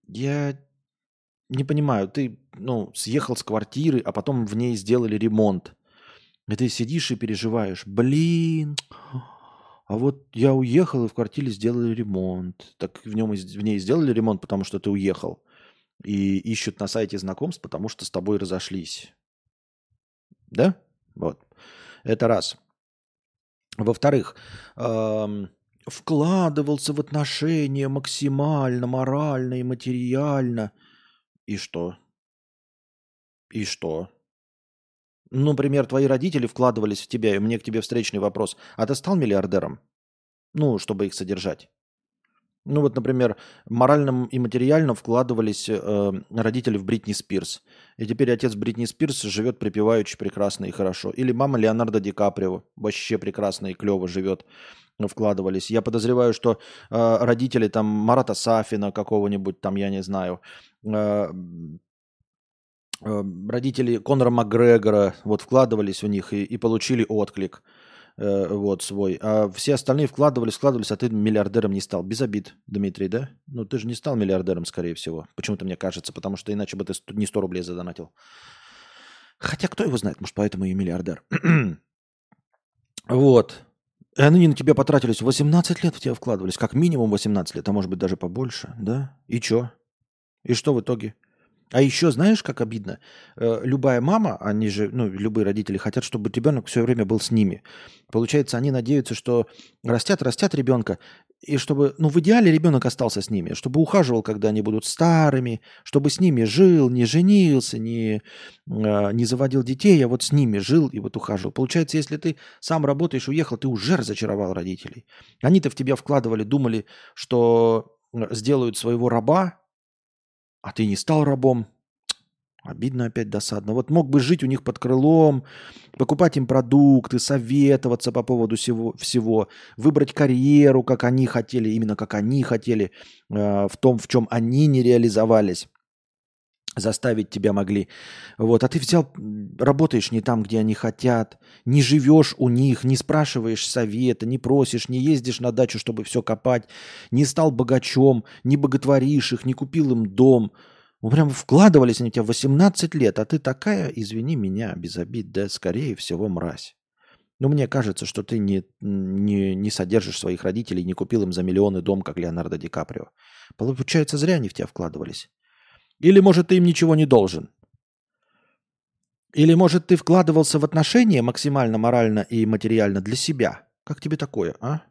Я не понимаю, ты, ну, съехал с квартиры, а потом в ней сделали ремонт. И ты сидишь и переживаешь, блин, а вот я уехал, и в квартире сделали ремонт. Так в, нем, в ней сделали ремонт, потому что ты уехал. И ищут на сайте знакомств, потому что с тобой разошлись. Да? Вот. Это раз. Во-вторых, эм, вкладывался в отношения максимально, морально и материально. И что? И что? Ну, например, твои родители вкладывались в тебя, и мне к тебе встречный вопрос. А ты стал миллиардером? Ну, чтобы их содержать. Ну вот, например, морально и материально вкладывались э, родители в Бритни Спирс. И теперь отец Бритни Спирс живет припеваючи прекрасно и хорошо. Или мама Леонардо Ди Каприо вообще прекрасно и клево живет вкладывались. Я подозреваю, что э, родители там Марата Сафина какого-нибудь там, я не знаю, э, э, родители Конора Макгрегора вот вкладывались в них и, и получили отклик э, вот свой. А все остальные вкладывались, вкладывались, а ты миллиардером не стал. Без обид, Дмитрий, да? Ну ты же не стал миллиардером, скорее всего. Почему-то мне кажется, потому что иначе бы ты не 100 рублей задонатил. Хотя кто его знает, может, поэтому и миллиардер. вот. И они на тебя потратились 18 лет в тебя вкладывались, как минимум 18 лет, а может быть даже побольше, да? И чё? И что в итоге? А еще знаешь, как обидно? Э, любая мама, они же, ну, любые родители хотят, чтобы ребенок все время был с ними. Получается, они надеются, что растят, растят ребенка, и чтобы, ну, в идеале ребенок остался с ними, чтобы ухаживал, когда они будут старыми, чтобы с ними жил, не женился, не, э, не заводил детей, а вот с ними жил и вот ухаживал. Получается, если ты сам работаешь, уехал, ты уже разочаровал родителей. Они-то в тебя вкладывали, думали, что сделают своего раба, а ты не стал рабом. Обидно опять, досадно. Вот мог бы жить у них под крылом, покупать им продукты, советоваться по поводу всего, всего выбрать карьеру, как они хотели, именно как они хотели, э, в том, в чем они не реализовались заставить тебя могли. Вот. А ты взял, работаешь не там, где они хотят, не живешь у них, не спрашиваешь совета, не просишь, не ездишь на дачу, чтобы все копать, не стал богачом, не боготворишь их, не купил им дом. Ну, прям вкладывались они в тебя 18 лет, а ты такая, извини меня, без обид, да, скорее всего, мразь. Ну, мне кажется, что ты не, не, не содержишь своих родителей, не купил им за миллионы дом, как Леонардо Ди Каприо. Получается, зря они в тебя вкладывались. Или, может, ты им ничего не должен? Или, может, ты вкладывался в отношения максимально морально и материально для себя? Как тебе такое, а?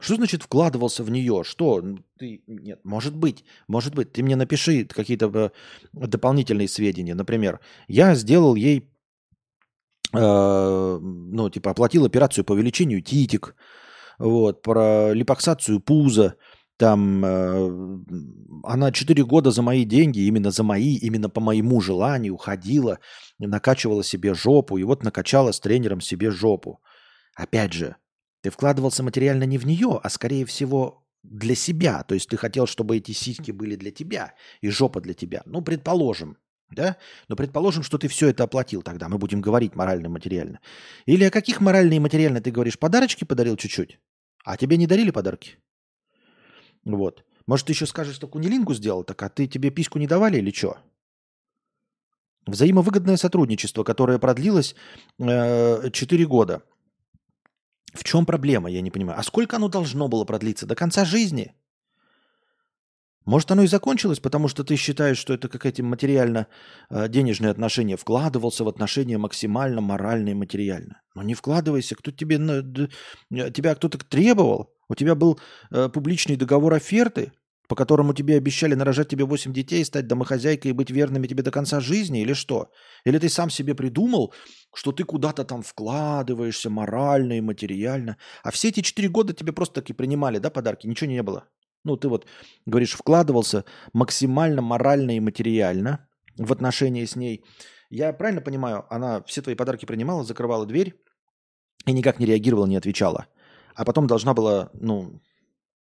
Что значит вкладывался в нее? Что? Ты... Нет, может быть, может быть. Ты мне напиши какие-то э, дополнительные сведения. Например, я сделал ей, э, ну, типа, оплатил операцию по увеличению титик, вот, про липоксацию пуза, там э, она 4 года за мои деньги, именно за мои, именно по моему желанию ходила, накачивала себе жопу, и вот накачала с тренером себе жопу. Опять же, ты вкладывался материально не в нее, а скорее всего для себя. То есть ты хотел, чтобы эти сиськи были для тебя и жопа для тебя. Ну, предположим, да? Но предположим, что ты все это оплатил тогда. Мы будем говорить морально и материально. Или о каких морально и материально ты говоришь? Подарочки подарил чуть-чуть? А тебе не дарили подарки? Вот. Может, ты еще скажешь, что кунилингу сделал, так а ты тебе письку не давали или что? Взаимовыгодное сотрудничество, которое продлилось э, 4 года. В чем проблема, я не понимаю. А сколько оно должно было продлиться? До конца жизни? Может, оно и закончилось, потому что ты считаешь, что это какие-то материально-денежные э, отношения. Вкладывался в отношения максимально морально и материально. Но не вкладывайся. Кто тебе, тебя кто-то требовал? У тебя был э, публичный договор оферты, по которому тебе обещали нарожать тебе 8 детей, стать домохозяйкой и быть верными тебе до конца жизни, или что? Или ты сам себе придумал, что ты куда-то там вкладываешься морально и материально, а все эти 4 года тебе просто таки принимали, да, подарки, ничего не было? Ну, ты вот, говоришь, вкладывался максимально морально и материально, в отношении с ней. Я правильно понимаю, она все твои подарки принимала, закрывала дверь и никак не реагировала, не отвечала. А потом должна была, ну,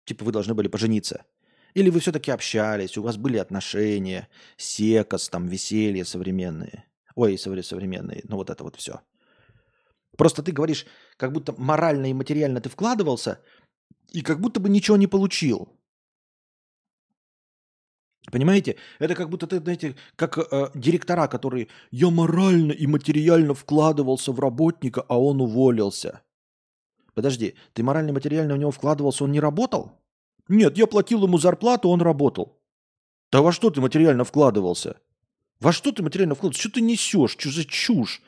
типа вы должны были пожениться. Или вы все-таки общались, у вас были отношения, секос, там, веселье современные. Ой, современные, ну вот это вот все. Просто ты говоришь, как будто морально и материально ты вкладывался, и как будто бы ничего не получил. Понимаете? Это как будто ты, знаете, как э, директора, которые «я морально и материально вкладывался в работника, а он уволился». Подожди, ты морально и материально в него вкладывался, он не работал? Нет, я платил ему зарплату, он работал. Да во что ты материально вкладывался? Во что ты материально вкладывался? Что ты несешь? Что за чушь?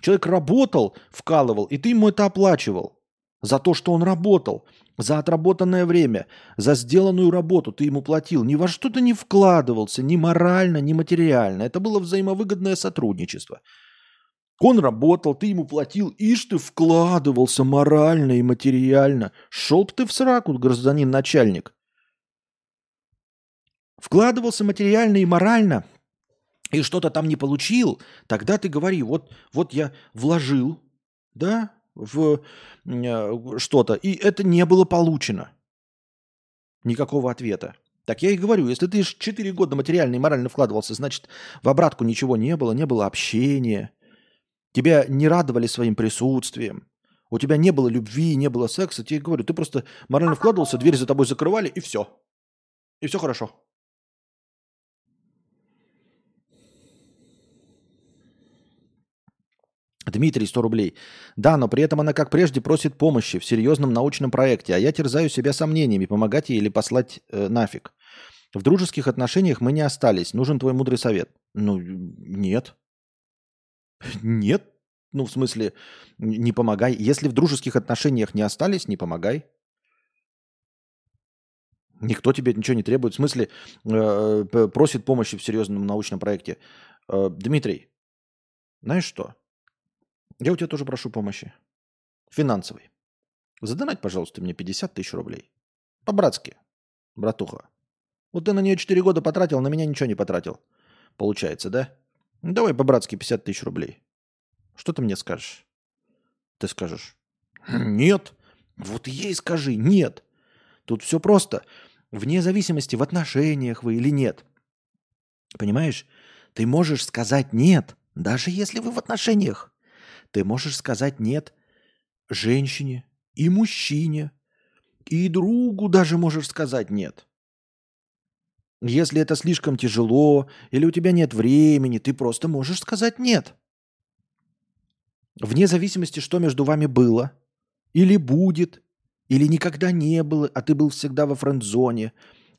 Человек работал, вкалывал, и ты ему это оплачивал. За то, что он работал. За отработанное время, за сделанную работу ты ему платил. Ни во что ты не вкладывался, ни морально, ни материально. Это было взаимовыгодное сотрудничество. Он работал, ты ему платил, ишь ты вкладывался морально и материально. Шел ты в сраку, гражданин начальник. Вкладывался материально и морально, и что-то там не получил, тогда ты говори, вот, вот я вложил, да, в э, что-то, и это не было получено. Никакого ответа. Так я и говорю, если ты 4 года материально и морально вкладывался, значит, в обратку ничего не было, не было общения, тебя не радовали своим присутствием, у тебя не было любви, не было секса, тебе говорю, ты просто морально вкладывался, дверь за тобой закрывали, и все. И все хорошо. Дмитрий, 100 рублей. Да, но при этом она, как прежде, просит помощи в серьезном научном проекте, а я терзаю себя сомнениями, помогать ей или послать э, нафиг. В дружеских отношениях мы не остались. Нужен твой мудрый совет. Ну, нет. Нет. Ну, в смысле, не помогай. Если в дружеских отношениях не остались, не помогай. Никто тебе ничего не требует. В смысле, э, просит помощи в серьезном научном проекте. Э, Дмитрий, знаешь что? Я у тебя тоже прошу помощи. Финансовой. Задонать, пожалуйста, мне 50 тысяч рублей. По-братски, братуха. Вот ты на нее 4 года потратил, на меня ничего не потратил. Получается, да? Ну, давай по-братски 50 тысяч рублей. Что ты мне скажешь? Ты скажешь, нет. Вот ей скажи, нет. Тут все просто. Вне зависимости, в отношениях вы или нет. Понимаешь? Ты можешь сказать нет, даже если вы в отношениях. Ты можешь сказать «нет» женщине и мужчине, и другу даже можешь сказать «нет». Если это слишком тяжело или у тебя нет времени, ты просто можешь сказать «нет». Вне зависимости, что между вами было, или будет, или никогда не было, а ты был всегда во френд-зоне,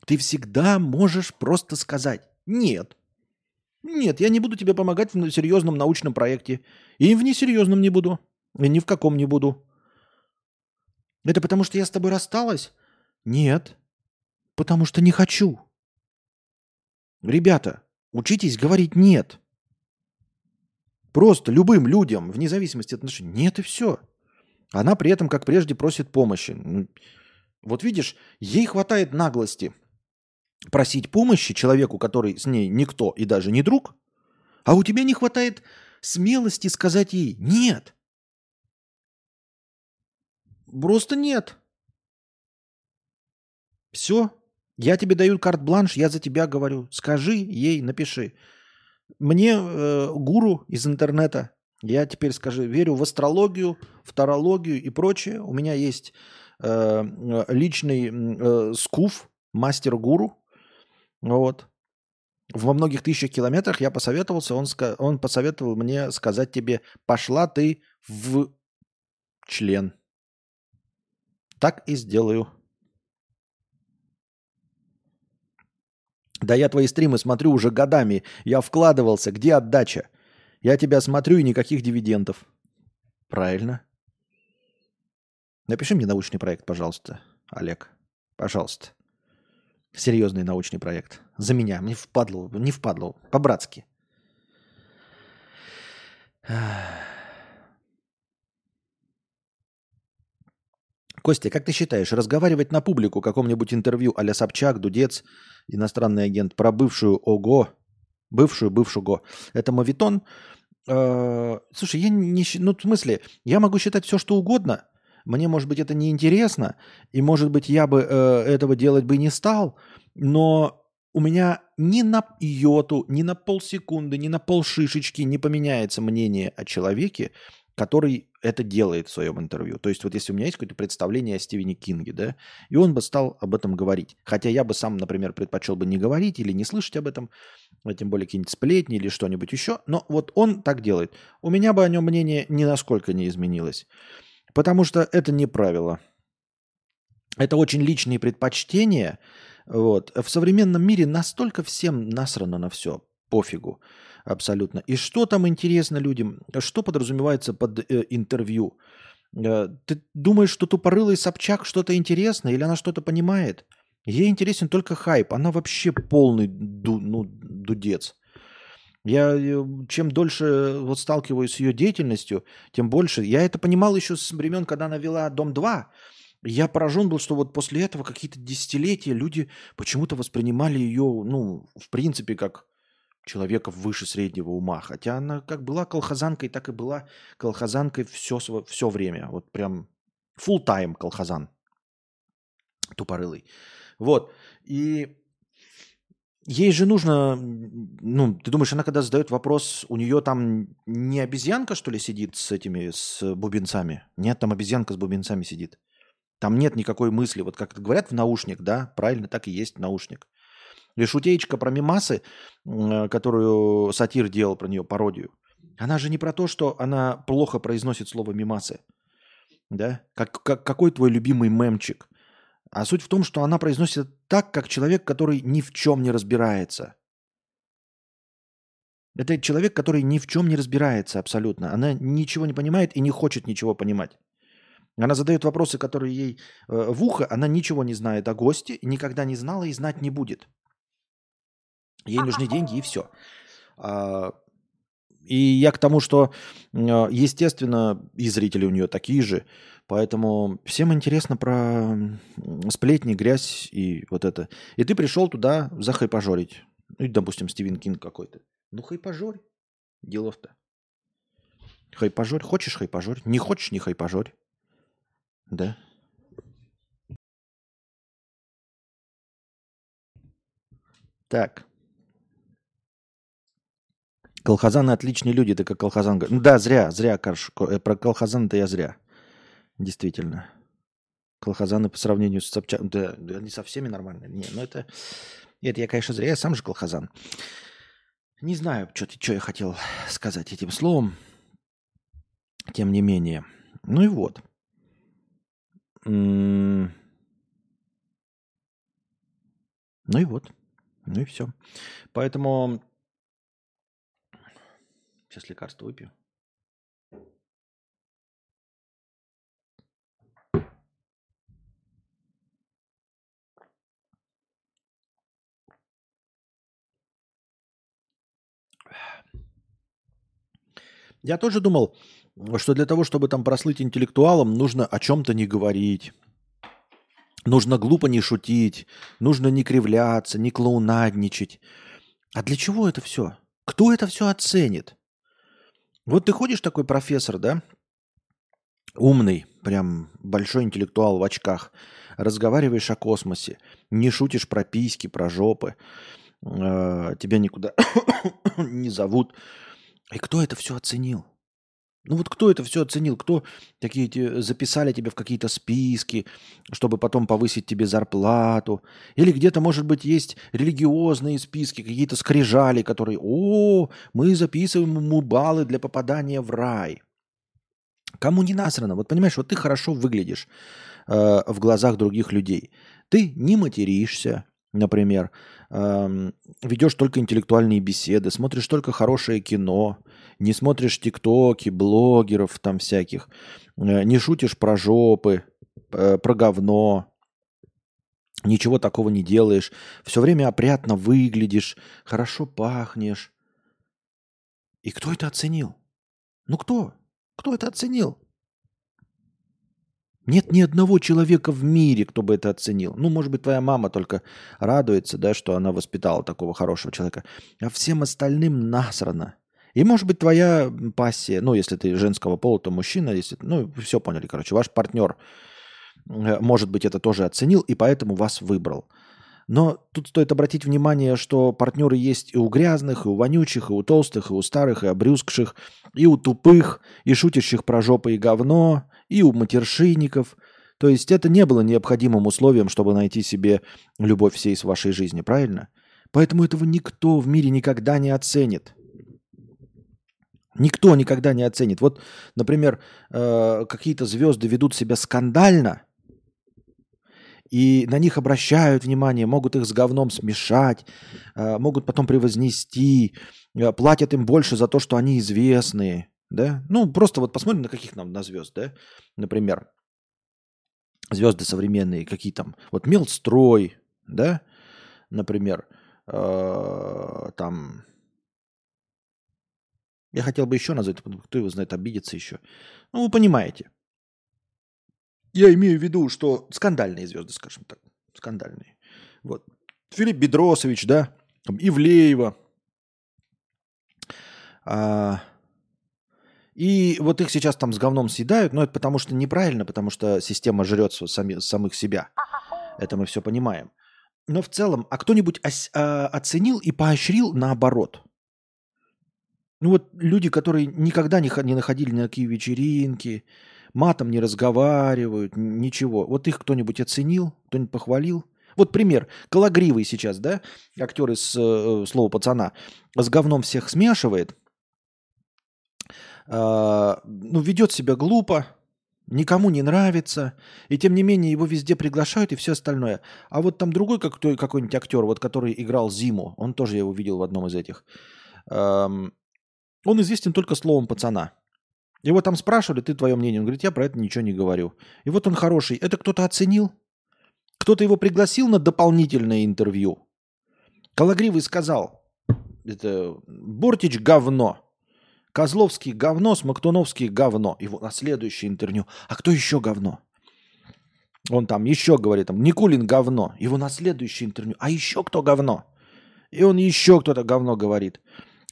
ты всегда можешь просто сказать «нет». Нет, я не буду тебе помогать в серьезном научном проекте. И в несерьезном не буду. И ни в каком не буду. Это потому, что я с тобой рассталась? Нет. Потому что не хочу. Ребята, учитесь говорить «нет». Просто любым людям, вне зависимости от отношений. Нет и все. Она при этом, как прежде, просит помощи. Ну, вот видишь, ей хватает наглости – просить помощи человеку, который с ней никто и даже не друг, а у тебя не хватает смелости сказать ей «нет». Просто нет. Все. Я тебе даю карт-бланш, я за тебя говорю. Скажи ей, напиши. Мне э, гуру из интернета, я теперь скажу, верю в астрологию, в тарологию и прочее. У меня есть э, личный э, скуф, мастер-гуру, вот. Во многих тысячах километрах я посоветовался, он, он посоветовал мне сказать тебе, пошла ты в член. Так и сделаю. Да я твои стримы смотрю уже годами. Я вкладывался. Где отдача? Я тебя смотрю и никаких дивидендов. Правильно. Напиши мне научный проект, пожалуйста, Олег. Пожалуйста серьезный научный проект. За меня. Мне впадло, не впадло, по-братски. Костя, как ты считаешь, разговаривать на публику каком-нибудь интервью а Собчак, Дудец, иностранный агент, про бывшую ОГО Бывшую, бывшего. Это мавитон. Э, слушай, я не... Ну, в смысле, я могу считать все, что угодно. Мне, может быть, это не интересно, и, может быть, я бы э, этого делать бы не стал, но у меня ни на йоту, ни на полсекунды, ни на полшишечки не поменяется мнение о человеке, который это делает в своем интервью. То есть вот если у меня есть какое-то представление о Стивене Кинге, да, и он бы стал об этом говорить. Хотя я бы сам, например, предпочел бы не говорить или не слышать об этом, а тем более какие-нибудь сплетни или что-нибудь еще. Но вот он так делает. У меня бы о нем мнение ни насколько не изменилось. Потому что это не правило. Это очень личные предпочтения. Вот. В современном мире настолько всем насрано на все, пофигу абсолютно. И что там интересно людям? Что подразумевается под э, интервью? Э, ты думаешь, что тупорылый Собчак что-то интересно или она что-то понимает? Ей интересен только хайп. Она вообще полный ду, ну, дудец. Я э, чем дольше вот сталкиваюсь с ее деятельностью, тем больше. Я это понимал еще с времен, когда она вела «Дом-2». Я поражен был, что вот после этого какие-то десятилетия люди почему-то воспринимали ее, ну, в принципе, как человека выше среднего ума. Хотя она как была колхозанкой, так и была колхозанкой все, все время. Вот прям full time колхозан. Тупорылый. Вот. И ей же нужно, ну, ты думаешь, она когда задает вопрос, у нее там не обезьянка, что ли, сидит с этими, с бубенцами? Нет, там обезьянка с бубенцами сидит. Там нет никакой мысли. Вот как говорят в наушник, да, правильно, так и есть наушник. И шутеечка про мимасы, которую сатир делал про нее пародию, она же не про то, что она плохо произносит слово мимасы. Да? Как, как, какой твой любимый мемчик? А суть в том, что она произносит так, как человек, который ни в чем не разбирается. Это человек, который ни в чем не разбирается абсолютно. Она ничего не понимает и не хочет ничего понимать. Она задает вопросы, которые ей э, в ухо, она ничего не знает о госте, никогда не знала и знать не будет. Ей нужны деньги и все. А, и я к тому, что, а, естественно, и зрители у нее такие же. Поэтому всем интересно про сплетни, грязь и вот это. И ты пришел туда захайпажорить. Ну, допустим, Стивен Кинг какой-то. Ну, хайпажорь. Делов-то. Хайпажорь. Хочешь хайпажорь? Не хочешь, не хайпажорь. Да. Так. Колхозаны отличные люди, ты как колхозан. Ну да, зря, зря, Карш. Э, про колхозан-то я зря. Действительно. Колхозаны по сравнению с Собчак... Да, да они со всеми нормальные. Не, ну это... Это я, конечно, зря. Я сам же колхозан. Не знаю, что, что я хотел сказать этим словом. Тем не менее. Ну и вот. Ну и вот. Ну и все. Поэтому Сейчас лекарство выпью. Я тоже думал, что для того, чтобы там прослыть интеллектуалом, нужно о чем-то не говорить. Нужно глупо не шутить, нужно не кривляться, не клоунадничать. А для чего это все? Кто это все оценит? Вот ты ходишь такой профессор, да? Умный, прям большой интеллектуал в очках. Разговариваешь о космосе. Не шутишь про письки, про жопы. Э, тебя никуда не зовут. И кто это все оценил? Ну вот кто это все оценил? Кто такие эти, записали тебя в какие-то списки, чтобы потом повысить тебе зарплату? Или где-то, может быть, есть религиозные списки, какие-то скрижали, которые, о, мы записываем ему баллы для попадания в рай. Кому не насрано? Вот понимаешь, вот ты хорошо выглядишь э, в глазах других людей. Ты не материшься, например, э, ведешь только интеллектуальные беседы, смотришь только хорошее кино, не смотришь тиктоки, блогеров там всяких, э, не шутишь про жопы, э, про говно, ничего такого не делаешь, все время опрятно выглядишь, хорошо пахнешь. И кто это оценил? Ну кто? Кто это оценил? Нет ни одного человека в мире, кто бы это оценил. Ну, может быть, твоя мама только радуется, да, что она воспитала такого хорошего человека. А всем остальным насрано. И, может быть, твоя пассия, ну, если ты женского пола, то мужчина, если, ну, все поняли, короче, ваш партнер, э, может быть, это тоже оценил и поэтому вас выбрал. Но тут стоит обратить внимание, что партнеры есть и у грязных, и у вонючих, и у толстых, и у старых, и обрюзгших, и у тупых, и шутящих про жопы и говно, и у матершинников. То есть это не было необходимым условием, чтобы найти себе любовь всей с вашей жизни, правильно? Поэтому этого никто в мире никогда не оценит. Никто никогда не оценит. Вот, например, э, какие-то звезды ведут себя скандально, и на них обращают внимание, могут их с говном смешать, э, могут потом превознести, э, платят им больше за то, что они известные, да? Ну, просто вот посмотрим на каких нам на звезд, да? Например, звезды современные, какие там, вот Мелстрой, да? Например, там, я хотел бы еще назвать, кто его знает, обидится еще. Ну, вы понимаете. Я имею в виду, что скандальные звезды, скажем так. Скандальные. Вот. Филипп Бедросович, да, там, Ивлеева. А, и вот их сейчас там с говном съедают, но это потому что неправильно, потому что система жрет сами, самых себя. Это мы все понимаем. Но в целом, а кто-нибудь ос, а, оценил и поощрил наоборот? Ну вот люди, которые никогда не, не находили на такие вечеринки, матом не разговаривают, ничего. Вот их кто-нибудь оценил, кто-нибудь похвалил? Вот пример. Калагривый сейчас, да, актер из э, слова пацана, с говном всех смешивает, э, ну, ведет себя глупо, никому не нравится, и тем не менее его везде приглашают и все остальное. А вот там другой как, какой-нибудь актер, вот который играл Зиму, он тоже я его видел в одном из этих, он известен только словом пацана. Его там спрашивали, ты твое мнение. Он говорит, я про это ничего не говорю. И вот он хороший. Это кто-то оценил? Кто-то его пригласил на дополнительное интервью? Калагривый сказал, это Бортич говно. Козловский говно, Смоктуновский говно. Вот на следующее интервью. А кто еще говно? Он там еще говорит, там, Никулин говно. Его на следующее интервью. А еще кто говно? И он еще кто-то говно говорит.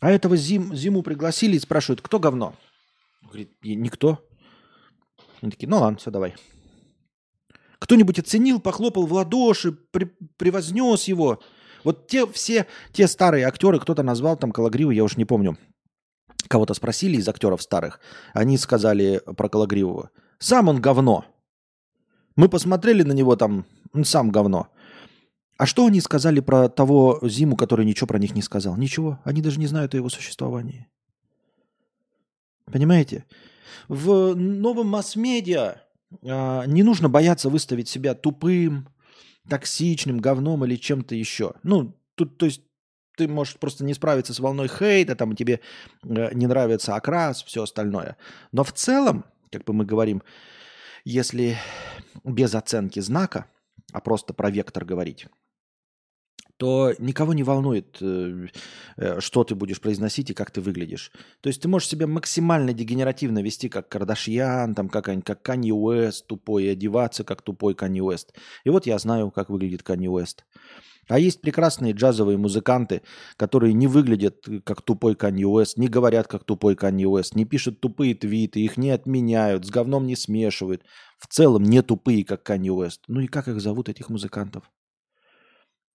А этого зим, зиму пригласили и спрашивают, кто говно? Говорит, никто. Они такие, ну ладно, все, давай. Кто-нибудь оценил, похлопал в ладоши, при, превознес его. Вот те все, те старые актеры, кто-то назвал там Калагриву, я уж не помню. Кого-то спросили из актеров старых. Они сказали про Калагривого. Сам он говно. Мы посмотрели на него там, он сам говно. А что они сказали про того Зиму, который ничего про них не сказал? Ничего. Они даже не знают о его существовании. Понимаете? В новом масс-медиа а, не нужно бояться выставить себя тупым, токсичным, говном или чем-то еще. Ну, тут, то есть, ты можешь просто не справиться с волной хейта, там тебе э, не нравится окрас, все остальное. Но в целом, как бы мы говорим, если без оценки знака, а просто про вектор говорить, то никого не волнует, э, э, что ты будешь произносить и как ты выглядишь. То есть ты можешь себя максимально дегенеративно вести, как Кардашьян, там, как, как Канье Уэст, тупой, и одеваться, как тупой Канье Уэст. И вот я знаю, как выглядит Канье Уэст. А есть прекрасные джазовые музыканты, которые не выглядят как тупой Канье Уэст, не говорят как тупой Канье Уэст, не пишут тупые твиты, их не отменяют, с говном не смешивают. В целом не тупые, как Канье Уэст. Ну и как их зовут, этих музыкантов?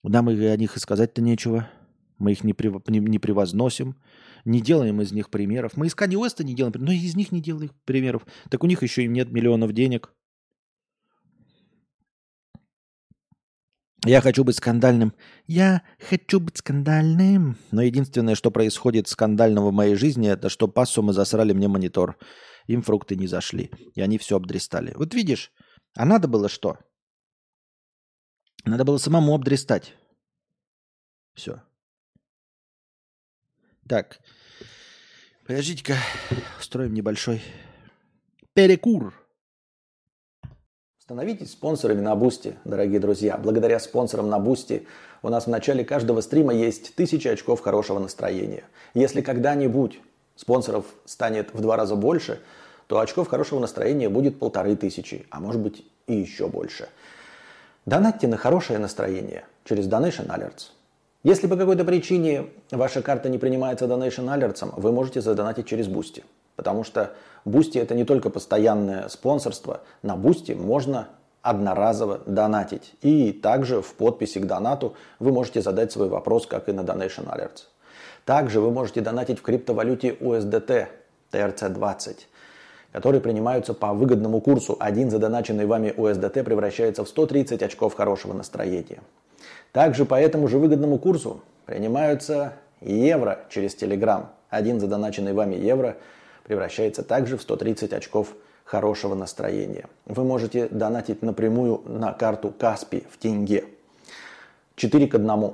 Нам и о них и сказать-то нечего. Мы их не, прив... не, не превозносим, не делаем из них примеров. Мы из Канни Уэста не делаем, но из них не делаем примеров. Так у них еще и нет миллионов денег. Я хочу быть скандальным. Я хочу быть скандальным. Но единственное, что происходит скандального в моей жизни, это что пассумы засрали мне монитор. Им фрукты не зашли. И они все обдристали. Вот видишь, а надо было что? Надо было самому обдристать. Все. Так. Подождите-ка. Устроим небольшой перекур. Становитесь спонсорами на Boosty, дорогие друзья. Благодаря спонсорам на Boosty у нас в начале каждого стрима есть тысяча очков хорошего настроения. Если когда-нибудь спонсоров станет в два раза больше – то очков хорошего настроения будет полторы тысячи, а может быть и еще больше. Донатьте на хорошее настроение через Donation Alerts. Если по какой-то причине ваша карта не принимается Donation Alerts, вы можете задонатить через Boosty. Потому что Boosty это не только постоянное спонсорство. На Boosty можно одноразово донатить. И также в подписи к донату вы можете задать свой вопрос, как и на Donation Alerts. Также вы можете донатить в криптовалюте USDT TRC20, которые принимаются по выгодному курсу. Один задоначенный вами USDT превращается в 130 очков хорошего настроения. Также по этому же выгодному курсу принимаются евро через Telegram. Один задоначенный вами евро превращается также в 130 очков хорошего настроения. Вы можете донатить напрямую на карту Каспи в тенге. 4 к 1.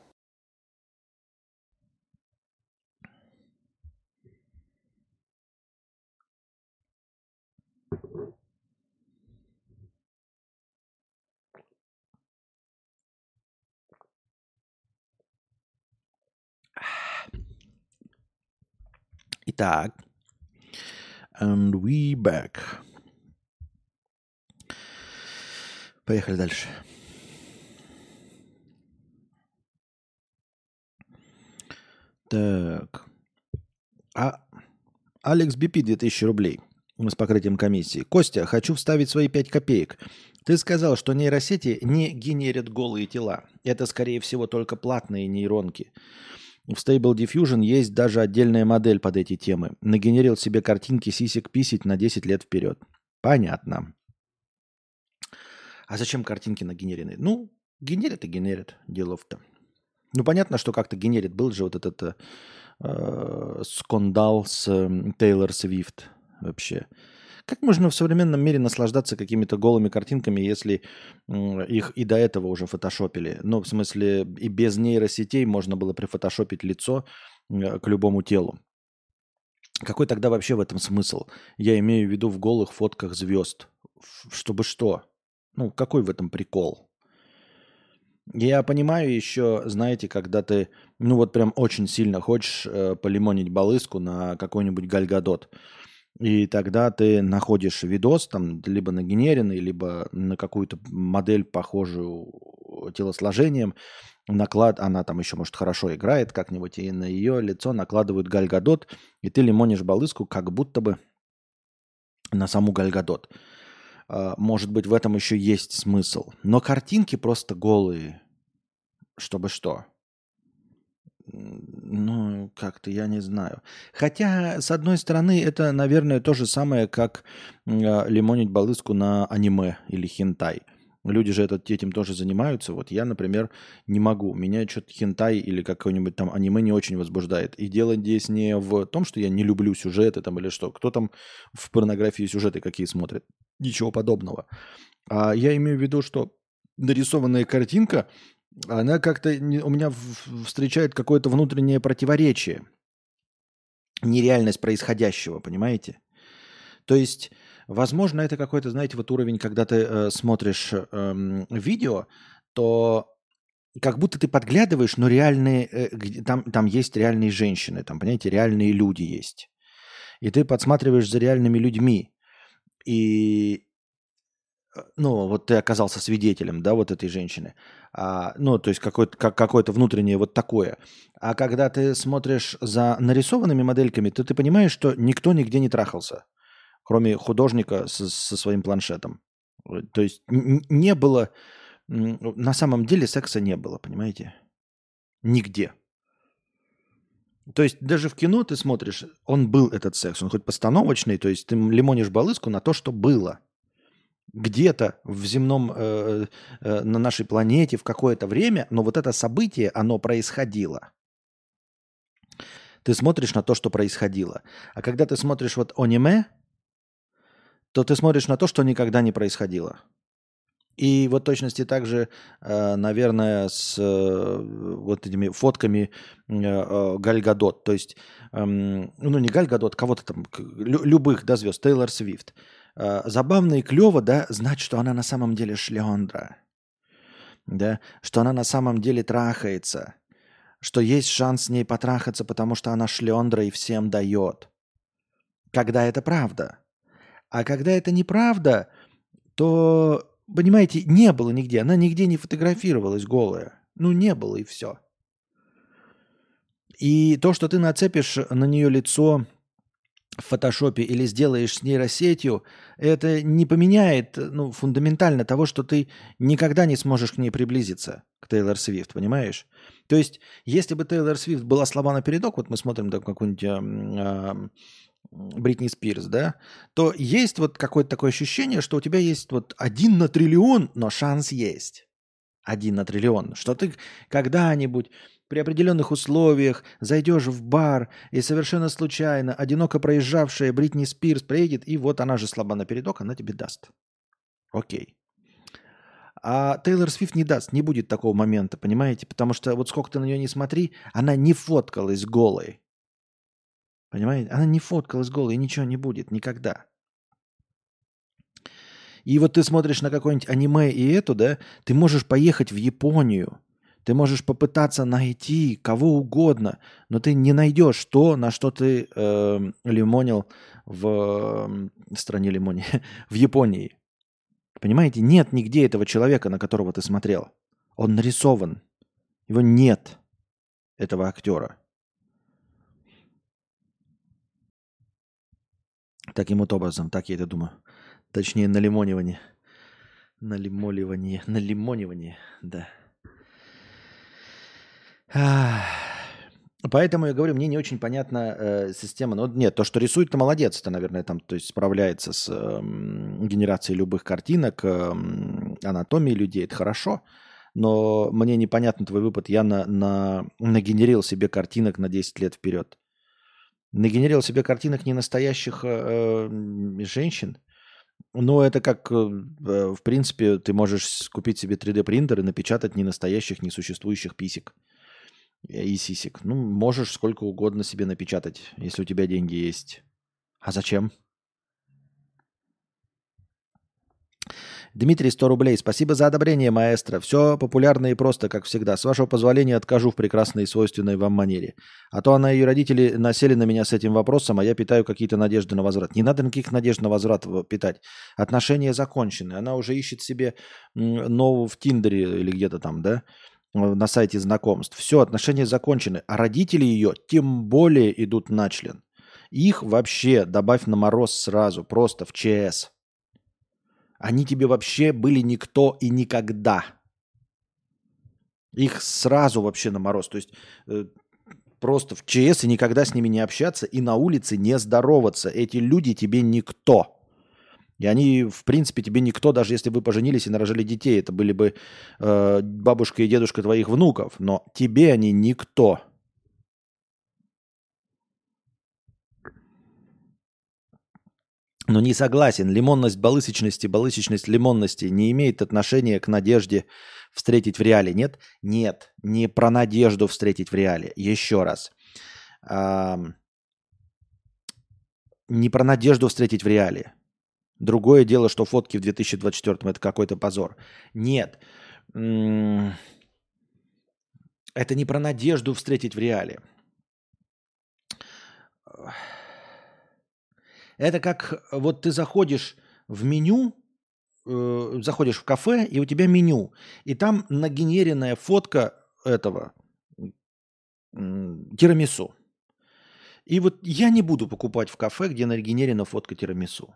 Итак, and we back. Поехали дальше. Так. А Алекс БП 2000 рублей с покрытием комиссии. Костя, хочу вставить свои 5 копеек. Ты сказал, что нейросети не генерят голые тела. Это, скорее всего, только платные нейронки. В Stable Diffusion есть даже отдельная модель под эти темы. Нагенерил себе картинки сисек-писить на 10 лет вперед. Понятно. А зачем картинки нагенерены? Ну, генерит и генерит. Делов-то. Ну, понятно, что как-то генерит. Был же вот этот э, скандал с э, Тейлор Свифт вообще. Как можно в современном мире наслаждаться какими-то голыми картинками, если их и до этого уже фотошопили? Ну, в смысле, и без нейросетей можно было прифотошопить лицо к любому телу. Какой тогда вообще в этом смысл? Я имею в виду в голых фотках звезд. Чтобы что? Ну, какой в этом прикол? Я понимаю еще, знаете, когда ты, ну вот прям очень сильно хочешь э, полимонить балыску на какой-нибудь гальгадот. И тогда ты находишь видос, там, либо на генеренный, либо на какую-то модель, похожую телосложением, наклад, она там еще, может, хорошо играет как-нибудь, и на ее лицо накладывают гальгадот, и ты лимонишь балыску, как будто бы на саму гальгадот. А, может быть, в этом еще есть смысл. Но картинки просто голые. Чтобы что? Ну, как-то я не знаю. Хотя, с одной стороны, это, наверное, то же самое, как э, лимонить балыску на аниме или хентай. Люди же этот, этим тоже занимаются. Вот я, например, не могу. Меня что-то хентай или какой-нибудь там аниме не очень возбуждает. И дело здесь не в том, что я не люблю сюжеты там или что. Кто там в порнографии сюжеты какие смотрит? Ничего подобного. А я имею в виду, что нарисованная картинка, она как-то у меня встречает какое-то внутреннее противоречие. Нереальность происходящего, понимаете? То есть Возможно, это какой-то, знаете, вот уровень, когда ты э, смотришь э, видео, то как будто ты подглядываешь, но реальные, э, там, там есть реальные женщины, там, понимаете, реальные люди есть. И ты подсматриваешь за реальными людьми. И, ну, вот ты оказался свидетелем, да, вот этой женщины. А, ну, то есть какое-то, как, какое-то внутреннее вот такое. А когда ты смотришь за нарисованными модельками, то ты понимаешь, что никто нигде не трахался кроме художника со, со своим планшетом. То есть не было, на самом деле секса не было, понимаете? Нигде. То есть даже в кино ты смотришь, он был этот секс, он хоть постановочный, то есть ты лимонишь балыску на то, что было. Где-то в земном, э, э, на нашей планете в какое-то время, но вот это событие, оно происходило. Ты смотришь на то, что происходило. А когда ты смотришь вот аниме, то ты смотришь на то, что никогда не происходило. И вот точности также, э, наверное, с э, вот этими фотками э, Гальгадот. То есть, эм, ну не Гальгадот, кого-то там, любых, да, звезд, Тейлор Свифт. Забавно и клево, да, знать, что она на самом деле шлендра. Да, что она на самом деле трахается. Что есть шанс с ней потрахаться, потому что она шлендра и всем дает. Когда это правда – а когда это неправда, то, понимаете, не было нигде. Она нигде не фотографировалась голая. Ну, не было и все. И то, что ты нацепишь на нее лицо в фотошопе или сделаешь с нейросетью, это не поменяет ну, фундаментально того, что ты никогда не сможешь к ней приблизиться, к Тейлор Свифт, понимаешь? То есть, если бы Тейлор Свифт была слаба напередок, вот мы смотрим там какую-нибудь э, Бритни Спирс, да, то есть вот какое-то такое ощущение, что у тебя есть вот один на триллион, но шанс есть. Один на триллион. Что ты когда-нибудь при определенных условиях зайдешь в бар и совершенно случайно одиноко проезжавшая Бритни Спирс приедет, и вот она же слаба напередок, она тебе даст. Окей. А Тейлор Свифт не даст, не будет такого момента, понимаете? Потому что вот сколько ты на нее не смотри, она не фоткалась голой. Понимаете? Она не фоткалась голой, и ничего не будет никогда. И вот ты смотришь на какое-нибудь аниме и эту, да, ты можешь поехать в Японию, ты можешь попытаться найти кого угодно, но ты не найдешь то, на что ты э, лимонил в э, стране лимони, в Японии. Понимаете, нет нигде этого человека, на которого ты смотрел. Он нарисован. Его нет, этого актера. Таким вот образом, так я это думаю. Точнее, на лимонивание. На лимоливание. На лимонивание, да. Поэтому я говорю, мне не очень понятна э, система. Но нет, то, что рисует, то молодец, это, наверное, там, то есть справляется с э, генерацией любых картинок, э, анатомией людей, это хорошо. Но мне непонятно твой выпад. Я на, на, нагенерил себе картинок на 10 лет вперед. Нагенерил себе картинок не настоящих э, женщин. Но это как, э, э в принципе, ты можешь купить себе 3D-принтер и напечатать не настоящих, несуществующих писек и сисек. Ну, можешь сколько угодно себе напечатать, если у тебя деньги есть. А зачем? Дмитрий, 100 рублей. Спасибо за одобрение, маэстро. Все популярно и просто, как всегда. С вашего позволения откажу в прекрасной и свойственной вам манере. А то она и ее родители насели на меня с этим вопросом, а я питаю какие-то надежды на возврат. Не надо никаких надежд на возврат питать. Отношения закончены. Она уже ищет себе нового в Тиндере или где-то там, да? На сайте знакомств. Все, отношения закончены. А родители ее тем более идут на член. Их вообще добавь на мороз сразу, просто в ЧС. Они тебе вообще были никто и никогда. Их сразу вообще на мороз. То есть э, просто в ЧС и никогда с ними не общаться и на улице не здороваться. Эти люди тебе никто. И они, в принципе, тебе никто, даже если вы поженились и нарожали детей, это были бы э, бабушка и дедушка твоих внуков, но тебе они никто. Но не согласен. Лимонность балысочности, балысочность лимонности не имеет отношения к надежде встретить в реале. Нет? Нет. Не про надежду встретить в реале. Еще раз. не про надежду встретить в реале. Другое дело, что фотки в 2024 это какой-то позор. Нет. Это не про надежду встретить в реале. Это как вот ты заходишь в меню, э, заходишь в кафе, и у тебя меню. И там нагенеренная фотка этого э, тирамису. И вот я не буду покупать в кафе, где нагенерена фотка тирамису.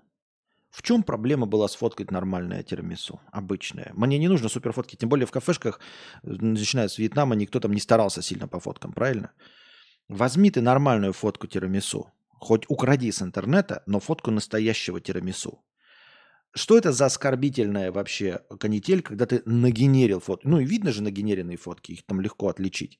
В чем проблема была сфоткать нормальное тирамису, обычное? Мне не нужно суперфотки, тем более в кафешках, начиная с Вьетнама, никто там не старался сильно по фоткам, правильно? Возьми ты нормальную фотку тирамису, хоть укради с интернета, но фотку настоящего тирамису. Что это за оскорбительная вообще канитель, когда ты нагенерил фото? Ну и видно же нагенеренные фотки, их там легко отличить.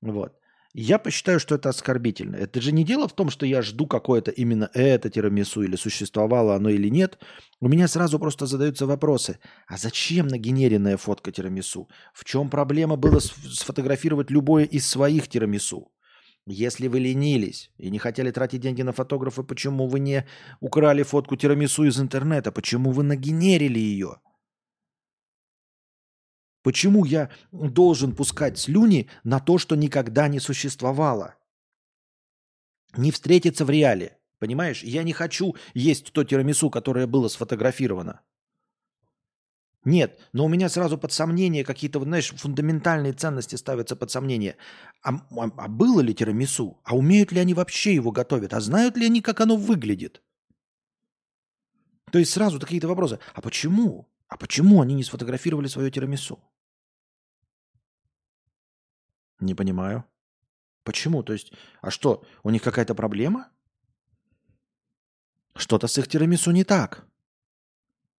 Вот. Я посчитаю, что это оскорбительно. Это же не дело в том, что я жду какое-то именно это тирамису или существовало оно или нет. У меня сразу просто задаются вопросы. А зачем нагенеренная фотка тирамису? В чем проблема было сфотографировать любое из своих тирамису? Если вы ленились и не хотели тратить деньги на фотографа, почему вы не украли фотку тирамису из интернета? Почему вы нагенерили ее? Почему я должен пускать слюни на то, что никогда не существовало? Не встретиться в реале. Понимаешь? Я не хочу есть то тирамису, которое было сфотографировано. Нет, но у меня сразу под сомнение какие-то, знаешь, фундаментальные ценности ставятся под сомнение. А, а, а было ли тирамису? А умеют ли они вообще его готовить? А знают ли они, как оно выглядит? То есть сразу какие-то вопросы. А почему? А почему они не сфотографировали свое тирамису? Не понимаю. Почему? То есть, а что, у них какая-то проблема? Что-то с их тирамису не так.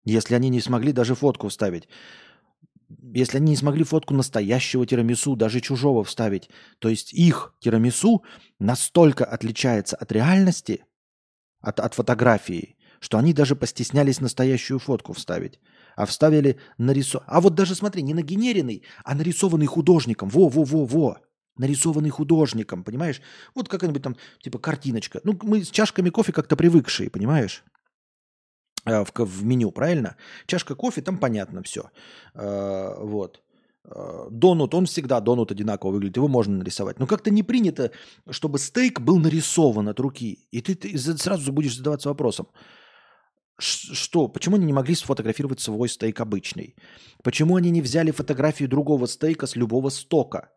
Если они не смогли даже фотку вставить. Если они не смогли фотку настоящего тирамису, даже чужого вставить, то есть их тирамису настолько отличается от реальности, от, от фотографии, что они даже постеснялись настоящую фотку вставить а вставили нарисо... А вот даже смотри, не нагенеренный, а нарисованный художником. Во-во-во-во. Нарисованный художником, понимаешь? Вот какая-нибудь там, типа, картиночка. Ну, мы с чашками кофе как-то привыкшие, понимаешь? А, в, в меню, правильно? Чашка кофе, там понятно все. А, вот. А, донут, он всегда донут одинаково выглядит, его можно нарисовать. Но как-то не принято, чтобы стейк был нарисован от руки. И ты, ты сразу будешь задаваться вопросом, что? Почему они не могли сфотографировать свой стейк обычный? Почему они не взяли фотографию другого стейка с любого стока?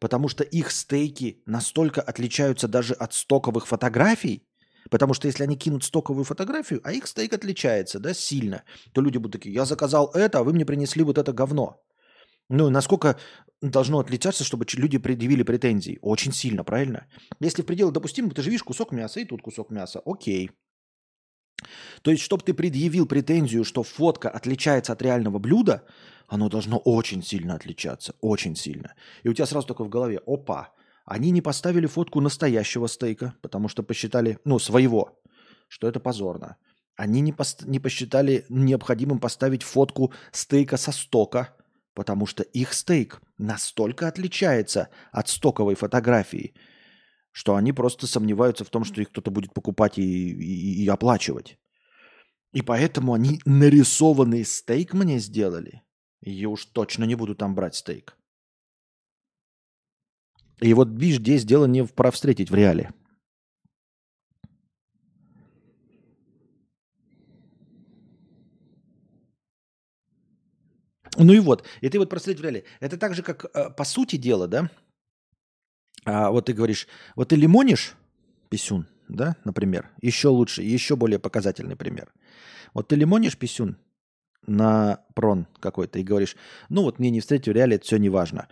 Потому что их стейки настолько отличаются даже от стоковых фотографий, Потому что если они кинут стоковую фотографию, а их стейк отличается, да, сильно, то люди будут такие, я заказал это, а вы мне принесли вот это говно. Ну, насколько должно отличаться, чтобы люди предъявили претензии? Очень сильно, правильно? Если в пределах допустимо, ты же видишь кусок мяса и тут кусок мяса. Окей. То есть, чтобы ты предъявил претензию, что фотка отличается от реального блюда, оно должно очень сильно отличаться, очень сильно. И у тебя сразу только в голове, опа, они не поставили фотку настоящего стейка, потому что посчитали, ну, своего, что это позорно. Они не, пост- не посчитали необходимым поставить фотку стейка со стока, потому что их стейк настолько отличается от стоковой фотографии – что они просто сомневаются в том, что их кто-то будет покупать и, и, и оплачивать. И поэтому они нарисованный стейк мне сделали. Я уж точно не буду там брать стейк. И вот видишь, здесь дело не в про встретить в реале. Ну и вот, и ты вот про встретить в реале. Это так же, как э, по сути дела, да, а вот ты говоришь, вот ты лимонишь писюн, да, например, еще лучше, еще более показательный пример. Вот ты лимонишь писюн на прон какой-то и говоришь, ну вот мне не встретить в реале, это все не важно.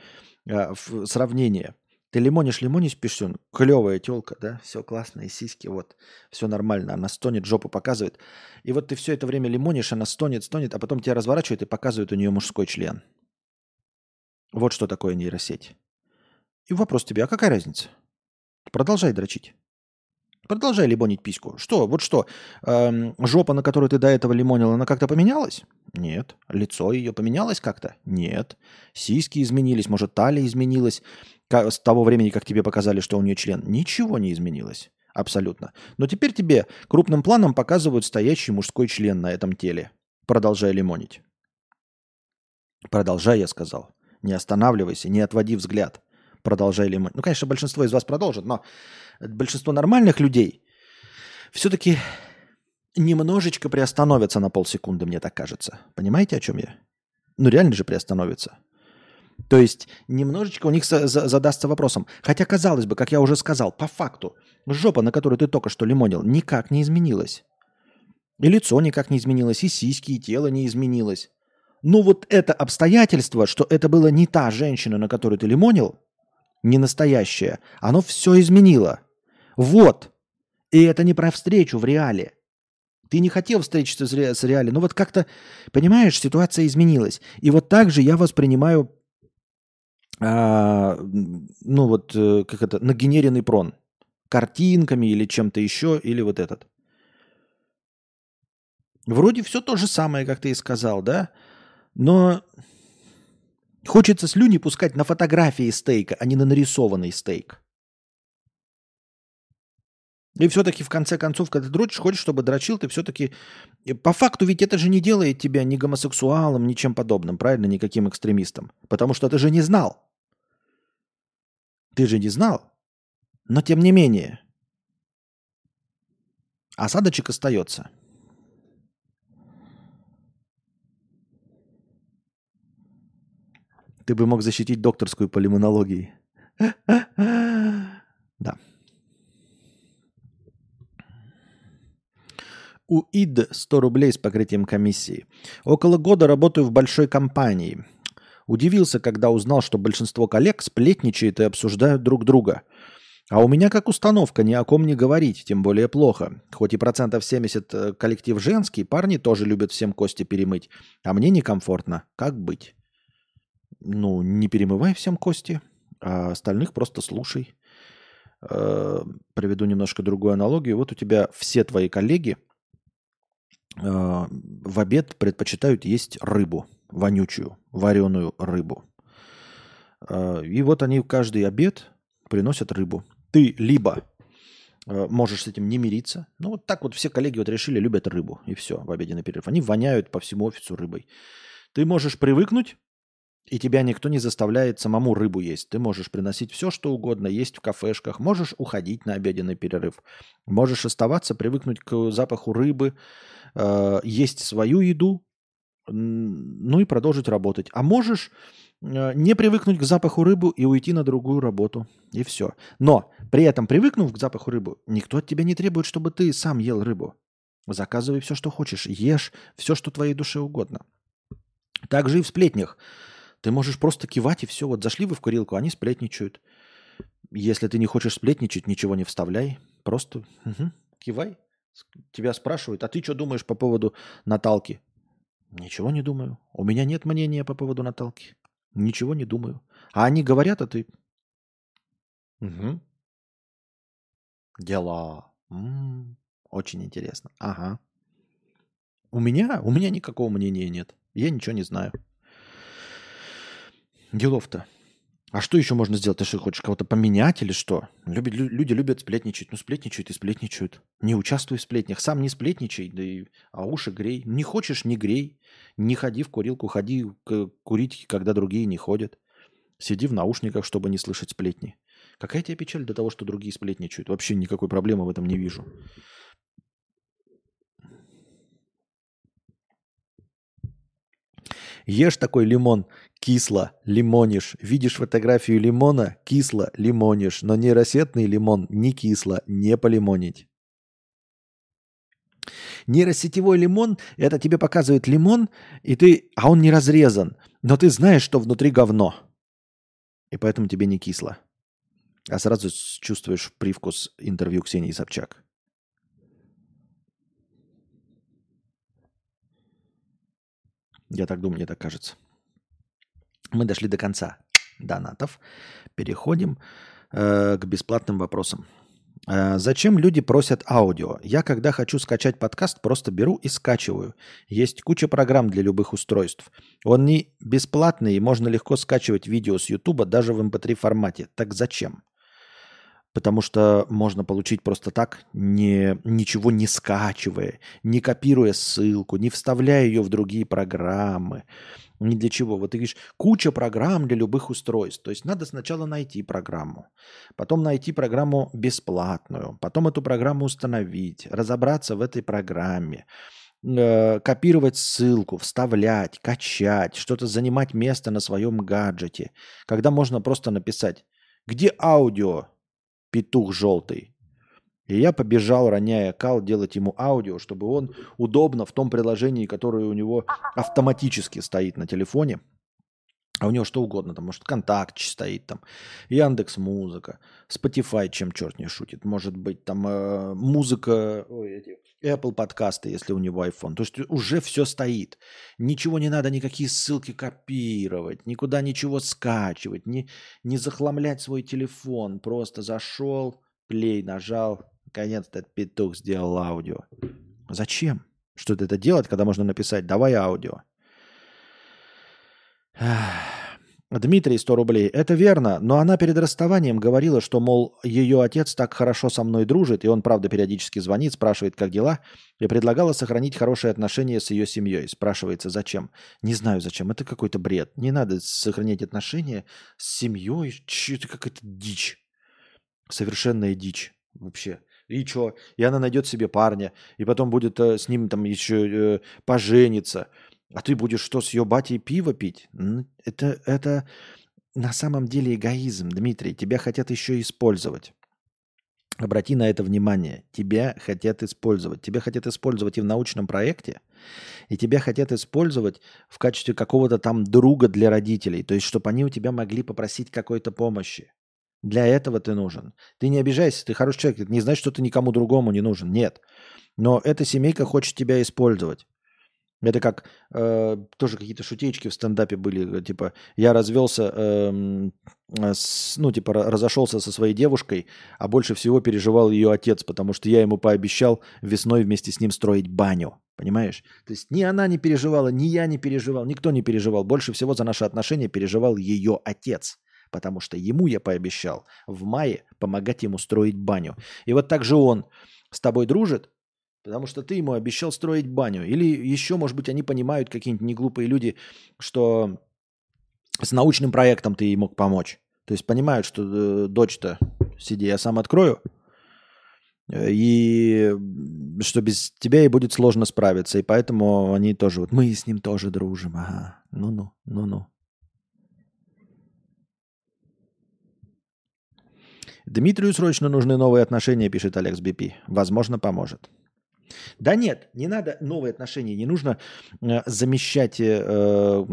А, сравнение. Ты лимонишь, лимонишь, пишешь, клевая телка, да, все классно, и сиськи, вот, все нормально, она стонет, жопу показывает. И вот ты все это время лимонишь, она стонет, стонет, а потом тебя разворачивает и показывает у нее мужской член. Вот что такое нейросеть. И вопрос тебе, а какая разница? Продолжай дрочить. Продолжай лимонить письку. Что, вот что, эм, жопа, на которую ты до этого лимонил, она как-то поменялась? Нет. Лицо ее поменялось как-то? Нет. Сиськи изменились, может, талия изменилась с того времени, как тебе показали, что у нее член. Ничего не изменилось. Абсолютно. Но теперь тебе крупным планом показывают стоящий мужской член на этом теле. Продолжай лимонить. Продолжай, я сказал. Не останавливайся, не отводи взгляд. Продолжай лимонить. Ну, конечно, большинство из вас продолжит, но большинство нормальных людей все-таки немножечко приостановятся на полсекунды, мне так кажется. Понимаете, о чем я? Ну, реально же приостановятся. То есть немножечко у них за задастся вопросом. Хотя, казалось бы, как я уже сказал, по факту, жопа, на которую ты только что лимонил, никак не изменилась. И лицо никак не изменилось, и сиськи, и тело не изменилось. Но вот это обстоятельство, что это была не та женщина, на которую ты лимонил, не настоящая, оно все изменило. Вот. И это не про встречу в реале. Ты не хотел встретиться с, ре- с реале, но вот как-то, понимаешь, ситуация изменилась. И вот так же я воспринимаю, а, ну вот, э, как это, нагенеренный прон. Картинками или чем-то еще, или вот этот. Вроде все то же самое, как ты и сказал, да? Но хочется слюни пускать на фотографии стейка, а не на нарисованный стейк. И все-таки в конце концов, когда ты дрочишь, хочешь, чтобы дрочил, ты все-таки... По факту ведь это же не делает тебя ни гомосексуалом, ни чем подобным, правильно, никаким экстремистом. Потому что ты же не знал. Ты же не знал. Но тем не менее. Осадочек остается. Ты бы мог защитить докторскую по лимонологии. Да. У ИД 100 рублей с покрытием комиссии. Около года работаю в большой компании. Удивился, когда узнал, что большинство коллег сплетничают и обсуждают друг друга. А у меня как установка ни о ком не говорить, тем более плохо. Хоть и процентов 70 э, коллектив женский, парни тоже любят всем кости перемыть. А мне некомфортно. Как быть? Ну, не перемывай всем кости, а остальных просто слушай. Э, приведу немножко другую аналогию. Вот у тебя все твои коллеги – а, в обед предпочитают есть рыбу, вонючую, вареную рыбу. А, и вот они каждый обед приносят рыбу. Ты либо можешь с этим не мириться. Ну, вот так вот все коллеги вот решили, любят рыбу. И все, в обеденный перерыв. Они воняют по всему офису рыбой. Ты можешь привыкнуть, и тебя никто не заставляет самому рыбу есть. Ты можешь приносить все, что угодно, есть в кафешках. Можешь уходить на обеденный перерыв. Можешь оставаться, привыкнуть к запаху рыбы, э, есть свою еду, ну и продолжить работать. А можешь э, не привыкнуть к запаху рыбы и уйти на другую работу. И все. Но при этом привыкнув к запаху рыбы, никто от тебя не требует, чтобы ты сам ел рыбу. Заказывай все, что хочешь. Ешь все, что твоей душе угодно. Также и в сплетнях. Ты можешь просто кивать и все. Вот зашли вы в курилку, они сплетничают. Если ты не хочешь сплетничать, ничего не вставляй. Просто угу, кивай. Тебя спрашивают, а ты что думаешь по поводу Наталки? Ничего не думаю. У меня нет мнения по поводу Наталки. Ничего не думаю. А они говорят, а ты... Угу. Дела. М-м, очень интересно. Ага. У меня? У меня никакого мнения нет. Я ничего не знаю. Делов-то. А что еще можно сделать? Ты что, хочешь кого-то поменять или что? Любят, люди любят сплетничать. Ну, сплетничают и сплетничают. Не участвуй в сплетнях. Сам не сплетничай, да и, а уши грей. Не хочешь, не грей. Не ходи в курилку, ходи курить, когда другие не ходят. Сиди в наушниках, чтобы не слышать сплетни. Какая тебе печаль до того, что другие сплетничают? Вообще никакой проблемы в этом не вижу. Ешь такой лимон, кисло, лимонишь. Видишь фотографию лимона, кисло, лимонишь. Но нейросетный лимон не кисло, не полимонить. Нейросетевой лимон, это тебе показывает лимон, и ты, а он не разрезан, но ты знаешь, что внутри говно. И поэтому тебе не кисло. А сразу чувствуешь привкус интервью Ксении Собчак. Я так думаю, мне так кажется. Мы дошли до конца донатов. Переходим э, к бесплатным вопросам. Э, зачем люди просят аудио? Я, когда хочу скачать подкаст, просто беру и скачиваю. Есть куча программ для любых устройств. Он не бесплатный, и можно легко скачивать видео с YouTube даже в MP3 эм формате. Так зачем? Потому что можно получить просто так, не, ничего не скачивая, не копируя ссылку, не вставляя ее в другие программы. Ни для чего. Вот ты говоришь, куча программ для любых устройств. То есть надо сначала найти программу, потом найти программу бесплатную, потом эту программу установить, разобраться в этой программе, э, копировать ссылку, вставлять, качать, что-то занимать место на своем гаджете. Когда можно просто написать, где аудио, петух желтый, и я побежал, роняя кал, делать ему аудио, чтобы он удобно в том приложении, которое у него автоматически стоит на телефоне, а у него что угодно, там, может, контакт стоит, там, Яндекс Музыка, Spotify, чем черт не шутит, может быть, там, э, музыка, ой, эти, Apple подкасты, если у него iPhone. То есть уже все стоит. Ничего не надо, никакие ссылки копировать, никуда ничего скачивать, не, не захламлять свой телефон. Просто зашел, плей нажал, Наконец-то петух сделал аудио. Зачем? Что-то это делать, когда можно написать «давай аудио». Дмитрий, 100 рублей. Это верно, но она перед расставанием говорила, что, мол, ее отец так хорошо со мной дружит, и он, правда, периодически звонит, спрашивает, как дела, и предлагала сохранить хорошие отношения с ее семьей. Спрашивается, зачем? Не знаю, зачем. Это какой-то бред. Не надо сохранять отношения с семьей. Это какая-то дичь. Совершенная дичь вообще. И что? И она найдет себе парня, и потом будет э, с ним там еще э, пожениться. А ты будешь что, с ее батей пиво пить? Это, это на самом деле эгоизм, Дмитрий. Тебя хотят еще использовать. Обрати на это внимание. Тебя хотят использовать. Тебя хотят использовать и в научном проекте, и тебя хотят использовать в качестве какого-то там друга для родителей. То есть, чтобы они у тебя могли попросить какой-то помощи. Для этого ты нужен. Ты не обижайся, ты хороший человек. Это не значит, что ты никому другому не нужен. Нет. Но эта семейка хочет тебя использовать. Это как э, тоже какие-то шутечки в стендапе были, типа я развелся, э, с, ну типа разошелся со своей девушкой, а больше всего переживал ее отец, потому что я ему пообещал весной вместе с ним строить баню, понимаешь? То есть ни она не переживала, ни я не переживал, никто не переживал. Больше всего за наши отношения переживал ее отец потому что ему я пообещал в мае помогать ему строить баню. И вот так же он с тобой дружит, потому что ты ему обещал строить баню. Или еще, может быть, они понимают, какие-нибудь неглупые люди, что с научным проектом ты ей мог помочь. То есть понимают, что э, дочь-то, сиди, я сам открою, и что без тебя ей будет сложно справиться. И поэтому они тоже, вот мы с ним тоже дружим. Ага, ну-ну, ну-ну. Дмитрию срочно нужны новые отношения, пишет Алекс БП. Возможно, поможет. Да нет, не надо новые отношения, не нужно э, замещать э,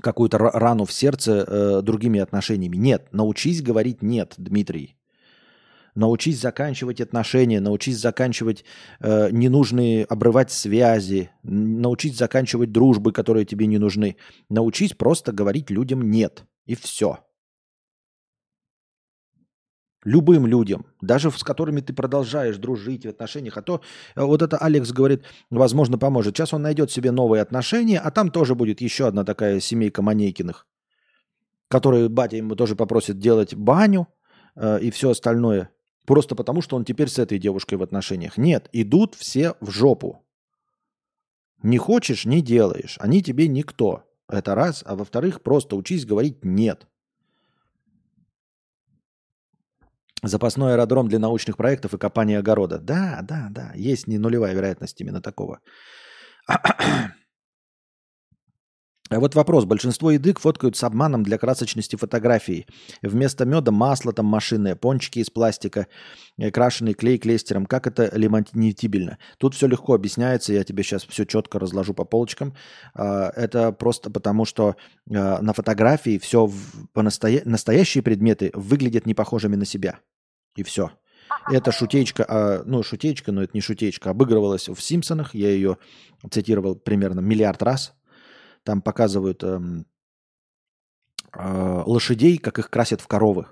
какую-то рану в сердце э, другими отношениями. Нет, научись говорить нет, Дмитрий. Научись заканчивать отношения, научись заканчивать э, ненужные, обрывать связи, научись заканчивать дружбы, которые тебе не нужны. Научись просто говорить людям нет. И все. Любым людям, даже с которыми ты продолжаешь дружить в отношениях. А то э, вот это Алекс говорит, возможно, поможет. Сейчас он найдет себе новые отношения, а там тоже будет еще одна такая семейка Манейкиных, которые батя ему тоже попросит делать баню э, и все остальное. Просто потому, что он теперь с этой девушкой в отношениях. Нет, идут все в жопу. Не хочешь, не делаешь. Они тебе никто. Это раз. А во-вторых, просто учись говорить «нет». Запасной аэродром для научных проектов и копания огорода. Да, да, да. Есть не нулевая вероятность именно такого. А вот вопрос. Большинство едык фоткают с обманом для красочности фотографий. Вместо меда масло там машинное, пончики из пластика, э, крашеный клей клейстером. Как это лимонетибельно? Тут все легко объясняется. Я тебе сейчас все четко разложу по полочкам. А, это просто потому, что а, на фотографии все по настоя... настоящие предметы выглядят не похожими на себя. И все. Это шутечка, ну шутечка, но это не шутечка, обыгрывалась в «Симпсонах». Я ее цитировал примерно миллиард раз там показывают эм, э, лошадей, как их красят в коровы.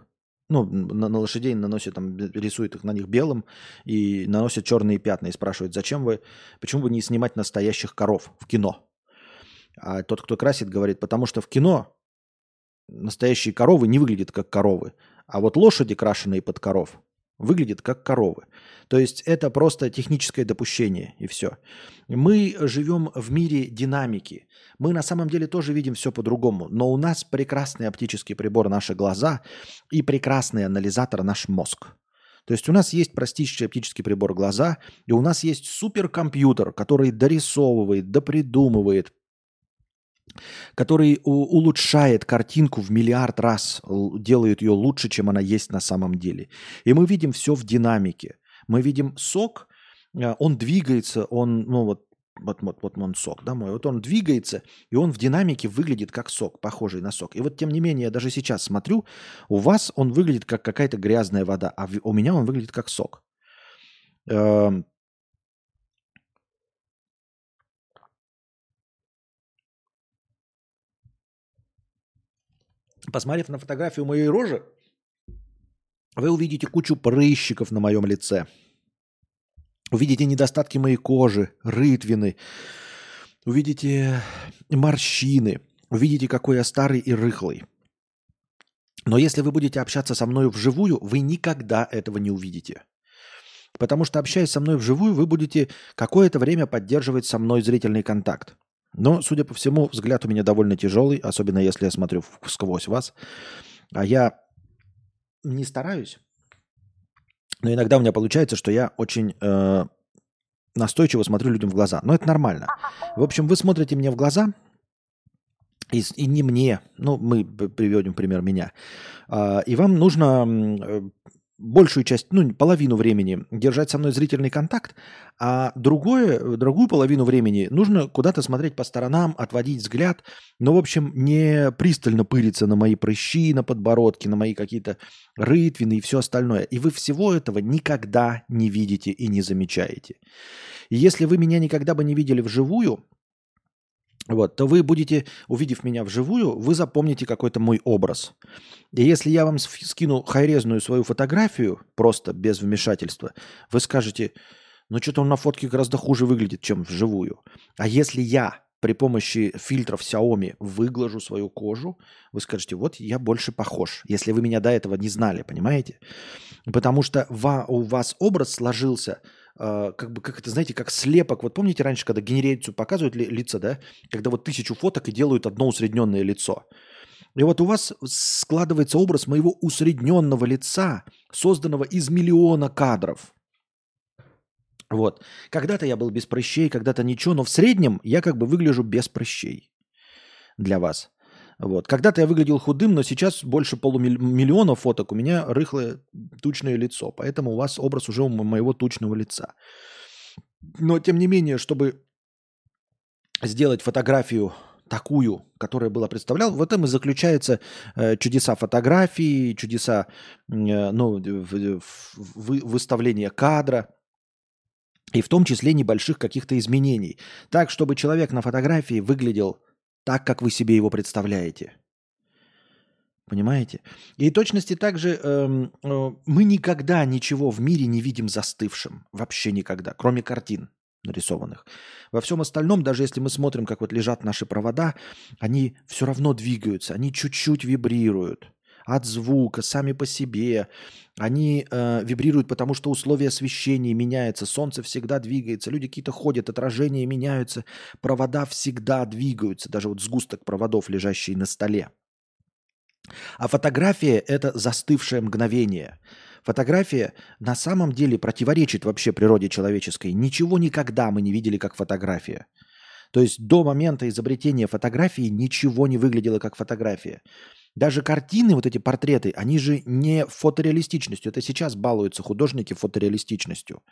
Ну, на, на лошадей наносят, там, рисуют их на них белым и наносят черные пятна и спрашивают, зачем вы, почему бы не снимать настоящих коров в кино? А тот, кто красит, говорит, потому что в кино настоящие коровы не выглядят как коровы, а вот лошади, крашеные под коров, выглядят как коровы. То есть это просто техническое допущение и все. Мы живем в мире динамики. Мы на самом деле тоже видим все по-другому, но у нас прекрасный оптический прибор наши глаза и прекрасный анализатор наш мозг. То есть у нас есть простейший оптический прибор глаза, и у нас есть суперкомпьютер, который дорисовывает, допридумывает, который улучшает картинку в миллиард раз, делает ее лучше, чем она есть на самом деле. И мы видим все в динамике. Мы видим сок, э, он двигается, он, ну вот, вот, вот, вот он сок, да, мой, вот он двигается, и он в динамике выглядит как сок, похожий на сок. И вот тем не менее, я даже сейчас смотрю, у вас он выглядит как какая-то грязная вода, а у меня он выглядит как сок. Эм, Посмотрев на фотографию моей рожи, вы увидите кучу прыщиков на моем лице. Увидите недостатки моей кожи, рытвины. Увидите морщины. Увидите, какой я старый и рыхлый. Но если вы будете общаться со мной вживую, вы никогда этого не увидите. Потому что, общаясь со мной вживую, вы будете какое-то время поддерживать со мной зрительный контакт. Но, судя по всему, взгляд у меня довольно тяжелый, особенно если я смотрю сквозь вас. А я не стараюсь, но иногда у меня получается, что я очень э, настойчиво смотрю людям в глаза. Но это нормально. В общем, вы смотрите мне в глаза, и, и не мне, ну, мы приведем пример меня, э, и вам нужно э, большую часть, ну, половину времени держать со мной зрительный контакт, а другое, другую половину времени нужно куда-то смотреть по сторонам, отводить взгляд, но, в общем, не пристально пыриться на мои прыщи, на подбородке, на мои какие-то рытвины и все остальное. И вы всего этого никогда не видите и не замечаете. И если вы меня никогда бы не видели вживую, вот, то вы будете, увидев меня вживую, вы запомните какой-то мой образ. И если я вам скину хайрезную свою фотографию, просто без вмешательства, вы скажете, ну что-то он на фотке гораздо хуже выглядит, чем вживую. А если я при помощи фильтров Xiaomi выглажу свою кожу, вы скажете, вот я больше похож, если вы меня до этого не знали, понимаете? Потому что у вас образ сложился – а, как бы, как это, знаете, как слепок. Вот помните раньше, когда генерацию показывают ли, лица, да? Когда вот тысячу фоток и делают одно усредненное лицо. И вот у вас складывается образ моего усредненного лица, созданного из миллиона кадров. Вот. Когда-то я был без прыщей, когда-то ничего, но в среднем я как бы выгляжу без прыщей для вас. Вот. Когда-то я выглядел худым, но сейчас больше полумиллиона фоток у меня рыхлое тучное лицо. Поэтому у вас образ уже у моего тучного лица. Но тем не менее, чтобы сделать фотографию такую, которая была представлял, в этом и заключается э, чудеса фотографии, чудеса э, ну, в, в, выставления кадра, и в том числе небольших каких-то изменений. Так, чтобы человек на фотографии выглядел так, как вы себе его представляете. Понимаете? И точности также э, э, мы никогда ничего в мире не видим застывшим. Вообще никогда, кроме картин нарисованных. Во всем остальном, даже если мы смотрим, как вот лежат наши провода, они все равно двигаются, они чуть-чуть вибрируют от звука, сами по себе. Они э, вибрируют, потому что условия освещения меняются, солнце всегда двигается, люди какие-то ходят, отражения меняются, провода всегда двигаются, даже вот сгусток проводов, лежащий на столе. А фотография – это застывшее мгновение. Фотография на самом деле противоречит вообще природе человеческой. Ничего никогда мы не видели как фотография. То есть до момента изобретения фотографии ничего не выглядело как фотография. Даже картины, вот эти портреты, они же не фотореалистичностью. Это сейчас балуются художники фотореалистичностью.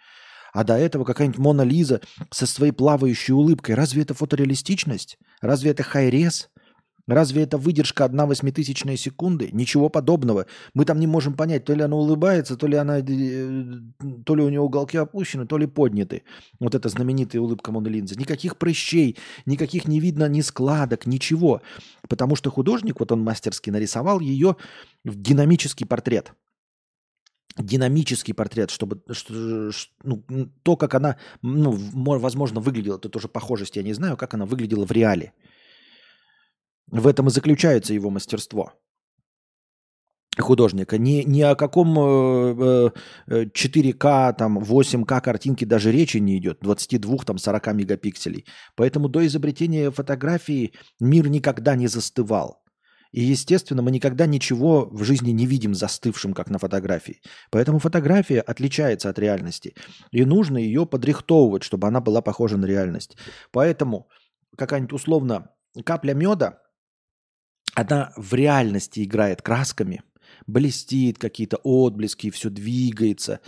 А до этого какая-нибудь Мона Лиза со своей плавающей улыбкой. Разве это фотореалистичность? Разве это хайрес? Разве это выдержка одна восьмитысячная секунды? Ничего подобного. Мы там не можем понять, то ли она улыбается, то ли она, э, то ли у нее уголки опущены, то ли подняты. Вот эта знаменитая улыбка Моны Линзы. Никаких прыщей, никаких не видно ни складок, ничего. Потому что художник, вот он мастерски нарисовал ее в динамический портрет динамический портрет, чтобы что, ну, то, как она, ну, возможно, выглядела, это тоже похожести я не знаю, как она выглядела в реале. В этом и заключается его мастерство художника. Ни, ни о каком э, 4К, э, там, 8К картинке даже речи не идет. 22, там, 40 мегапикселей. Поэтому до изобретения фотографии мир никогда не застывал. И, естественно, мы никогда ничего в жизни не видим застывшим, как на фотографии. Поэтому фотография отличается от реальности. И нужно ее подрихтовывать, чтобы она была похожа на реальность. Поэтому какая-нибудь условно капля меда она в реальности играет красками, блестит какие-то отблески, все двигается.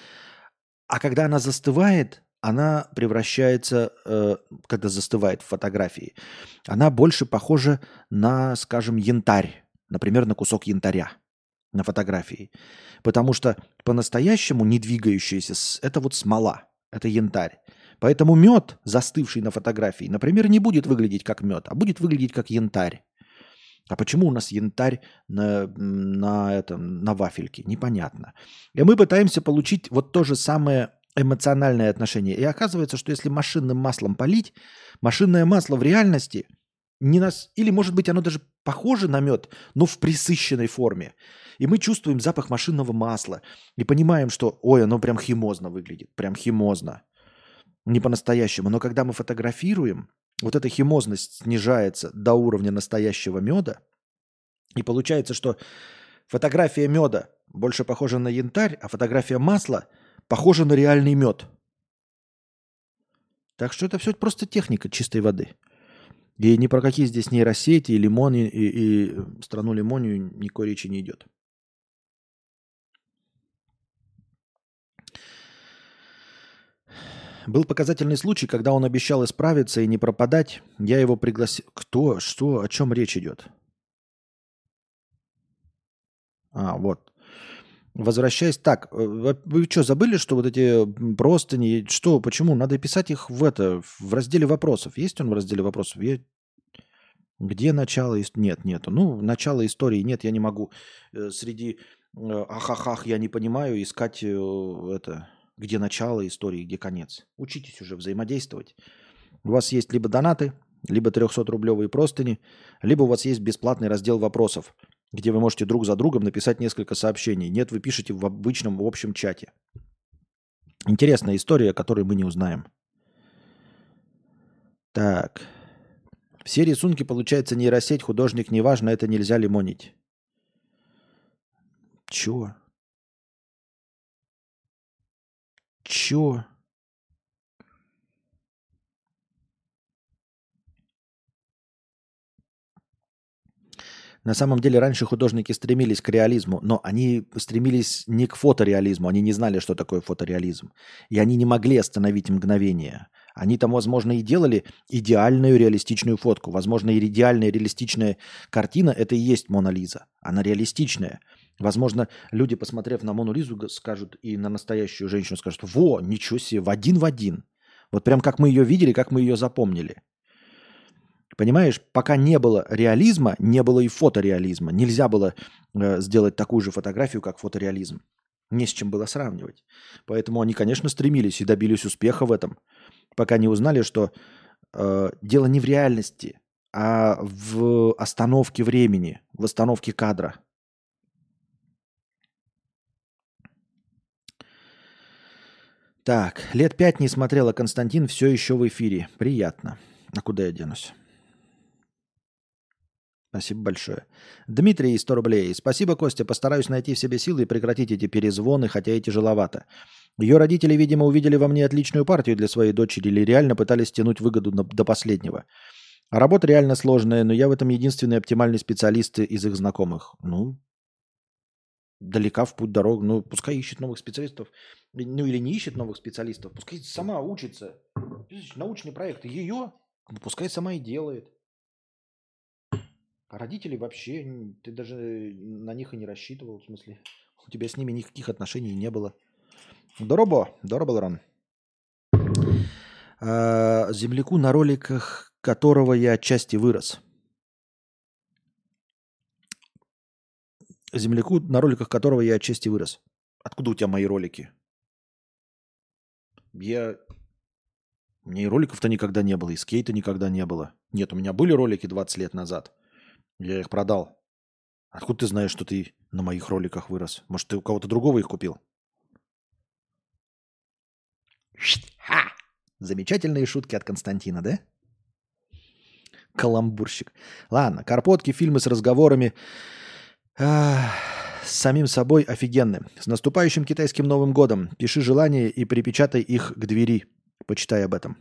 А когда она застывает, она превращается, э, когда застывает в фотографии, она больше похожа на, скажем, янтарь, например, на кусок янтаря на фотографии. Потому что по-настоящему не двигающаяся, это вот смола, это янтарь. Поэтому мед, застывший на фотографии, например, не будет выглядеть как мед, а будет выглядеть как янтарь. А почему у нас янтарь на, на, этом, на вафельке? Непонятно. И мы пытаемся получить вот то же самое эмоциональное отношение. И оказывается, что если машинным маслом полить, машинное масло в реальности не нас... Или, может быть, оно даже похоже на мед, но в присыщенной форме. И мы чувствуем запах машинного масла и понимаем, что, ой, оно прям химозно выглядит, прям химозно. Не по-настоящему. Но когда мы фотографируем, вот эта химозность снижается до уровня настоящего меда, и получается, что фотография меда больше похожа на янтарь, а фотография масла похожа на реальный мед. Так что это все просто техника чистой воды. И ни про какие здесь нейросети, и лимоны, и, и страну лимонию никакой речи не идет. Был показательный случай, когда он обещал исправиться и не пропадать. Я его пригласил... Кто? Что? О чем речь идет? А, вот. Возвращаясь так, э, вы что, забыли, что вот эти простыни, что, почему? Надо писать их в это, в разделе вопросов. Есть он в разделе вопросов? Я... Где начало? Нет, нету. Ну, начало истории нет, я не могу. Э, среди э, ахахах я не понимаю искать это где начало истории, где конец. Учитесь уже взаимодействовать. У вас есть либо донаты, либо 300-рублевые простыни, либо у вас есть бесплатный раздел вопросов, где вы можете друг за другом написать несколько сообщений. Нет, вы пишете в обычном, в общем чате. Интересная история, которую мы не узнаем. Так. Все рисунки, получается, нейросеть, художник, неважно, это нельзя лимонить. Чего? Чё? На самом деле раньше художники стремились к реализму, но они стремились не к фотореализму, они не знали, что такое фотореализм. И они не могли остановить мгновение. Они там, возможно, и делали идеальную реалистичную фотку. Возможно, и идеальная реалистичная картина – это и есть Мона Лиза. Она реалистичная. Возможно, люди, посмотрев на Мону Лизу, скажут и на настоящую женщину скажут, во, ничего себе, в один в один. Вот прям как мы ее видели, как мы ее запомнили. Понимаешь, пока не было реализма, не было и фотореализма. Нельзя было э, сделать такую же фотографию, как фотореализм. Не с чем было сравнивать. Поэтому они, конечно, стремились и добились успеха в этом, пока не узнали, что э, дело не в реальности, а в остановке времени, в остановке кадра. Так, лет пять не смотрела Константин, все еще в эфире. Приятно. А куда я денусь? Спасибо большое. Дмитрий, 100 рублей. Спасибо, Костя. Постараюсь найти в себе силы и прекратить эти перезвоны, хотя и тяжеловато. Ее родители, видимо, увидели во мне отличную партию для своей дочери или реально пытались тянуть выгоду до последнего. Работа реально сложная, но я в этом единственный оптимальный специалист из их знакомых. Ну, далека в путь дорог. Ну, пускай ищет новых специалистов. Ну, или не ищет новых специалистов. Пускай сама учится. Научный проект ее, пускай сама и делает. А родители вообще, ты даже на них и не рассчитывал, в смысле, у тебя с ними никаких отношений не было. Доробо, доробо, Рон. А, земляку, на роликах которого я отчасти вырос. Земляку, на роликах которого я отчасти вырос. Откуда у тебя мои ролики? Я... Меня и роликов-то никогда не было, и скейта никогда не было. Нет, у меня были ролики 20 лет назад. Я их продал. Откуда ты знаешь, что ты на моих роликах вырос? Может, ты у кого-то другого их купил? Ха! Замечательные шутки от Константина, да? Каламбурщик. Ладно, карпотки, фильмы с разговорами. С самим собой офигенны. С наступающим китайским Новым годом. Пиши желания и припечатай их к двери. Почитай об этом.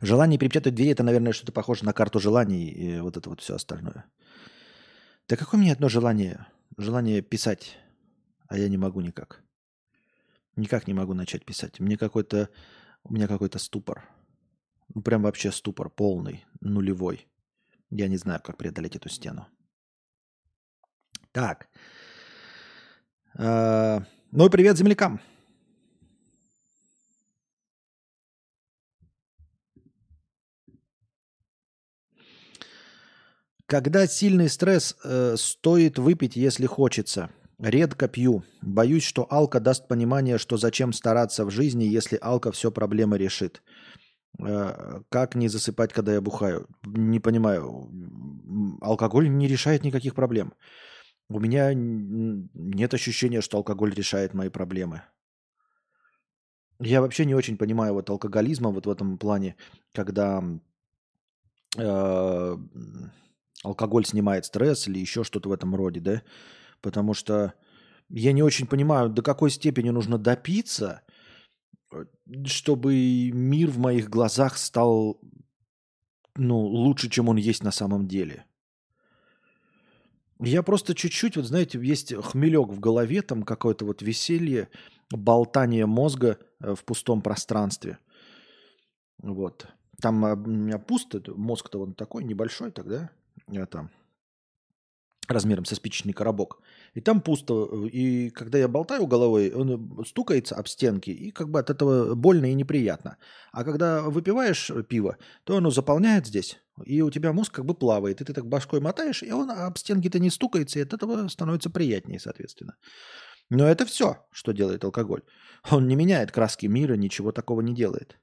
Желание припечатать двери – это, наверное, что-то похоже на карту желаний и вот это вот все остальное. Да какое меня одно желание? Желание писать, а я не могу никак. Никак не могу начать писать. Мне какой-то, у меня какой-то ступор. Ну, прям вообще ступор полный, нулевой. Я не знаю, как преодолеть эту стену. Так. А, ну и привет землякам. Когда сильный стресс, э, стоит выпить, если хочется. Редко пью. Боюсь, что алка даст понимание, что зачем стараться в жизни, если алка все проблемы решит. Э, как не засыпать, когда я бухаю? Не понимаю. Алкоголь не решает никаких проблем. У меня нет ощущения, что алкоголь решает мои проблемы. Я вообще не очень понимаю вот алкоголизма вот в этом плане, когда э, алкоголь снимает стресс или еще что-то в этом роде, да? Потому что я не очень понимаю, до какой степени нужно допиться, э, чтобы мир в моих глазах стал ну, лучше, чем он есть на самом деле. Я просто чуть-чуть, вот знаете, есть хмелек в голове, там какое-то вот веселье, болтание мозга э, в пустом пространстве. Вот. Там а, у меня пусто, мозг-то он такой небольшой тогда это, размером со спичечный коробок. И там пусто. И когда я болтаю головой, он стукается об стенки, и как бы от этого больно и неприятно. А когда выпиваешь пиво, то оно заполняет здесь, и у тебя мозг как бы плавает. И ты так башкой мотаешь, и он об стенки-то не стукается, и от этого становится приятнее, соответственно. Но это все, что делает алкоголь. Он не меняет краски мира, ничего такого не делает.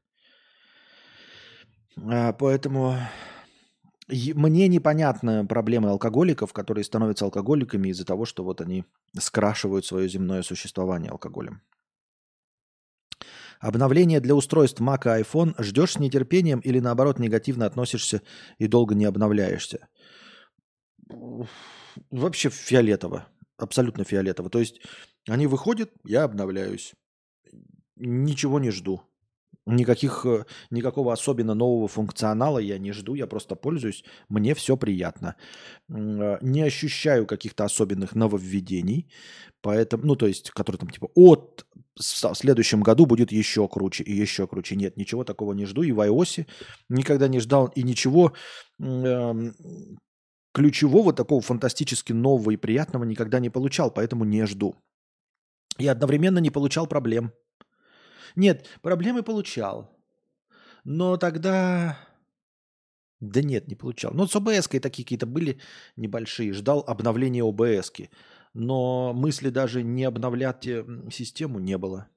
А, поэтому мне непонятны проблемы алкоголиков, которые становятся алкоголиками из-за того, что вот они скрашивают свое земное существование алкоголем. Обновление для устройств Mac и iPhone ждешь с нетерпением или наоборот негативно относишься и долго не обновляешься? Вообще фиолетово. Абсолютно фиолетово. То есть они выходят, я обновляюсь. Ничего не жду. Никаких, э, никакого особенно нового функционала я не жду, я просто пользуюсь, мне все приятно. Э, не ощущаю каких-то особенных нововведений, поэтому, ну, то есть, которые там типа от в следующем году будет еще круче и еще круче. Нет, ничего такого не жду. И в iOS никогда не ждал, и ничего э, ключевого, такого фантастически нового и приятного никогда не получал, поэтому не жду. И одновременно не получал проблем. Нет, проблемы получал. Но тогда... Да нет, не получал. Ну, с ОБС такие какие-то были небольшие. Ждал обновления ОБС. -ки. Но мысли даже не обновлять э, систему не было.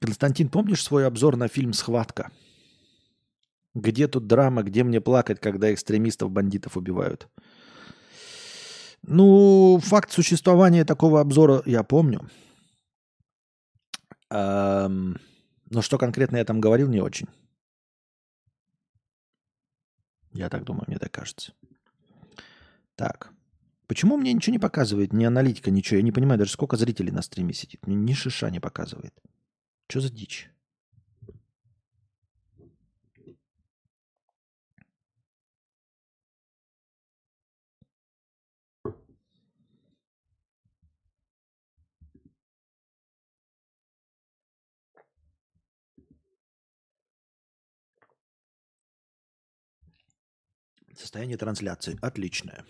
Константин, помнишь свой обзор на фильм «Схватка»? Где тут драма, где мне плакать, когда экстремистов-бандитов убивают? Ну, факт существования такого обзора я помню. Эм, Но что конкретно я там говорил, не очень. Я так думаю, мне так кажется. Так. Почему мне ничего не показывает? Ни аналитика, ничего. Я не понимаю даже, сколько зрителей на стриме сидит. Мне ни шиша не показывает. Что за дичь? Состояние трансляции отличное.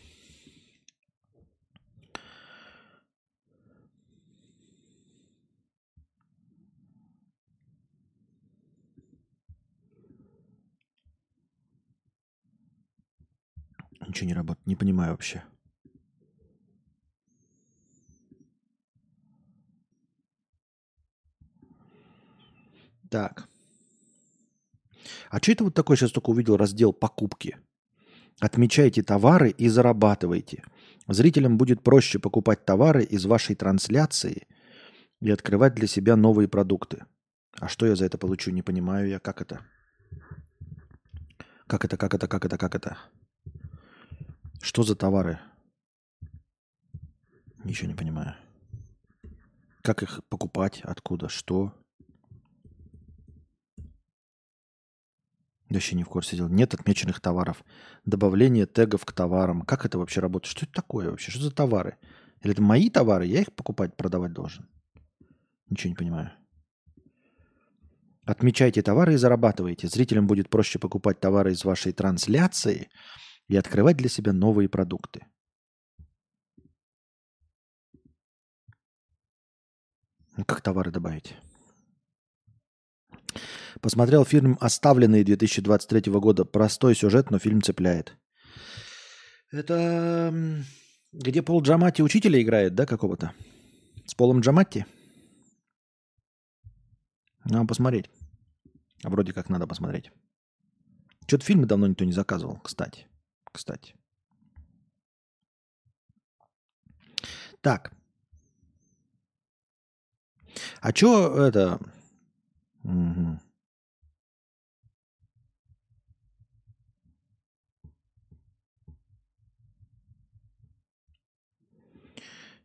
Ничего не работает. Не понимаю вообще. Так. А что это вот такой сейчас только увидел раздел покупки? Отмечайте товары и зарабатывайте. Зрителям будет проще покупать товары из вашей трансляции и открывать для себя новые продукты. А что я за это получу, не понимаю я. Как это? Как это, как это, как это, как это? Что за товары? Ничего не понимаю. Как их покупать? Откуда? Что? Вообще не в курсе дел. Нет отмеченных товаров. Добавление тегов к товарам. Как это вообще работает? Что это такое вообще? Что за товары? Или это мои товары? Я их покупать, продавать должен? Ничего не понимаю. Отмечайте товары и зарабатывайте. Зрителям будет проще покупать товары из вашей трансляции – и открывать для себя новые продукты. Ну, как товары добавить? Посмотрел фильм «Оставленные» 2023 года. Простой сюжет, но фильм цепляет. Это где Пол Джамати учителя играет, да, какого-то? С Полом Джамати? Надо посмотреть. А вроде как надо посмотреть. Что-то фильмы давно никто не заказывал, кстати кстати. Так. А что это... Угу.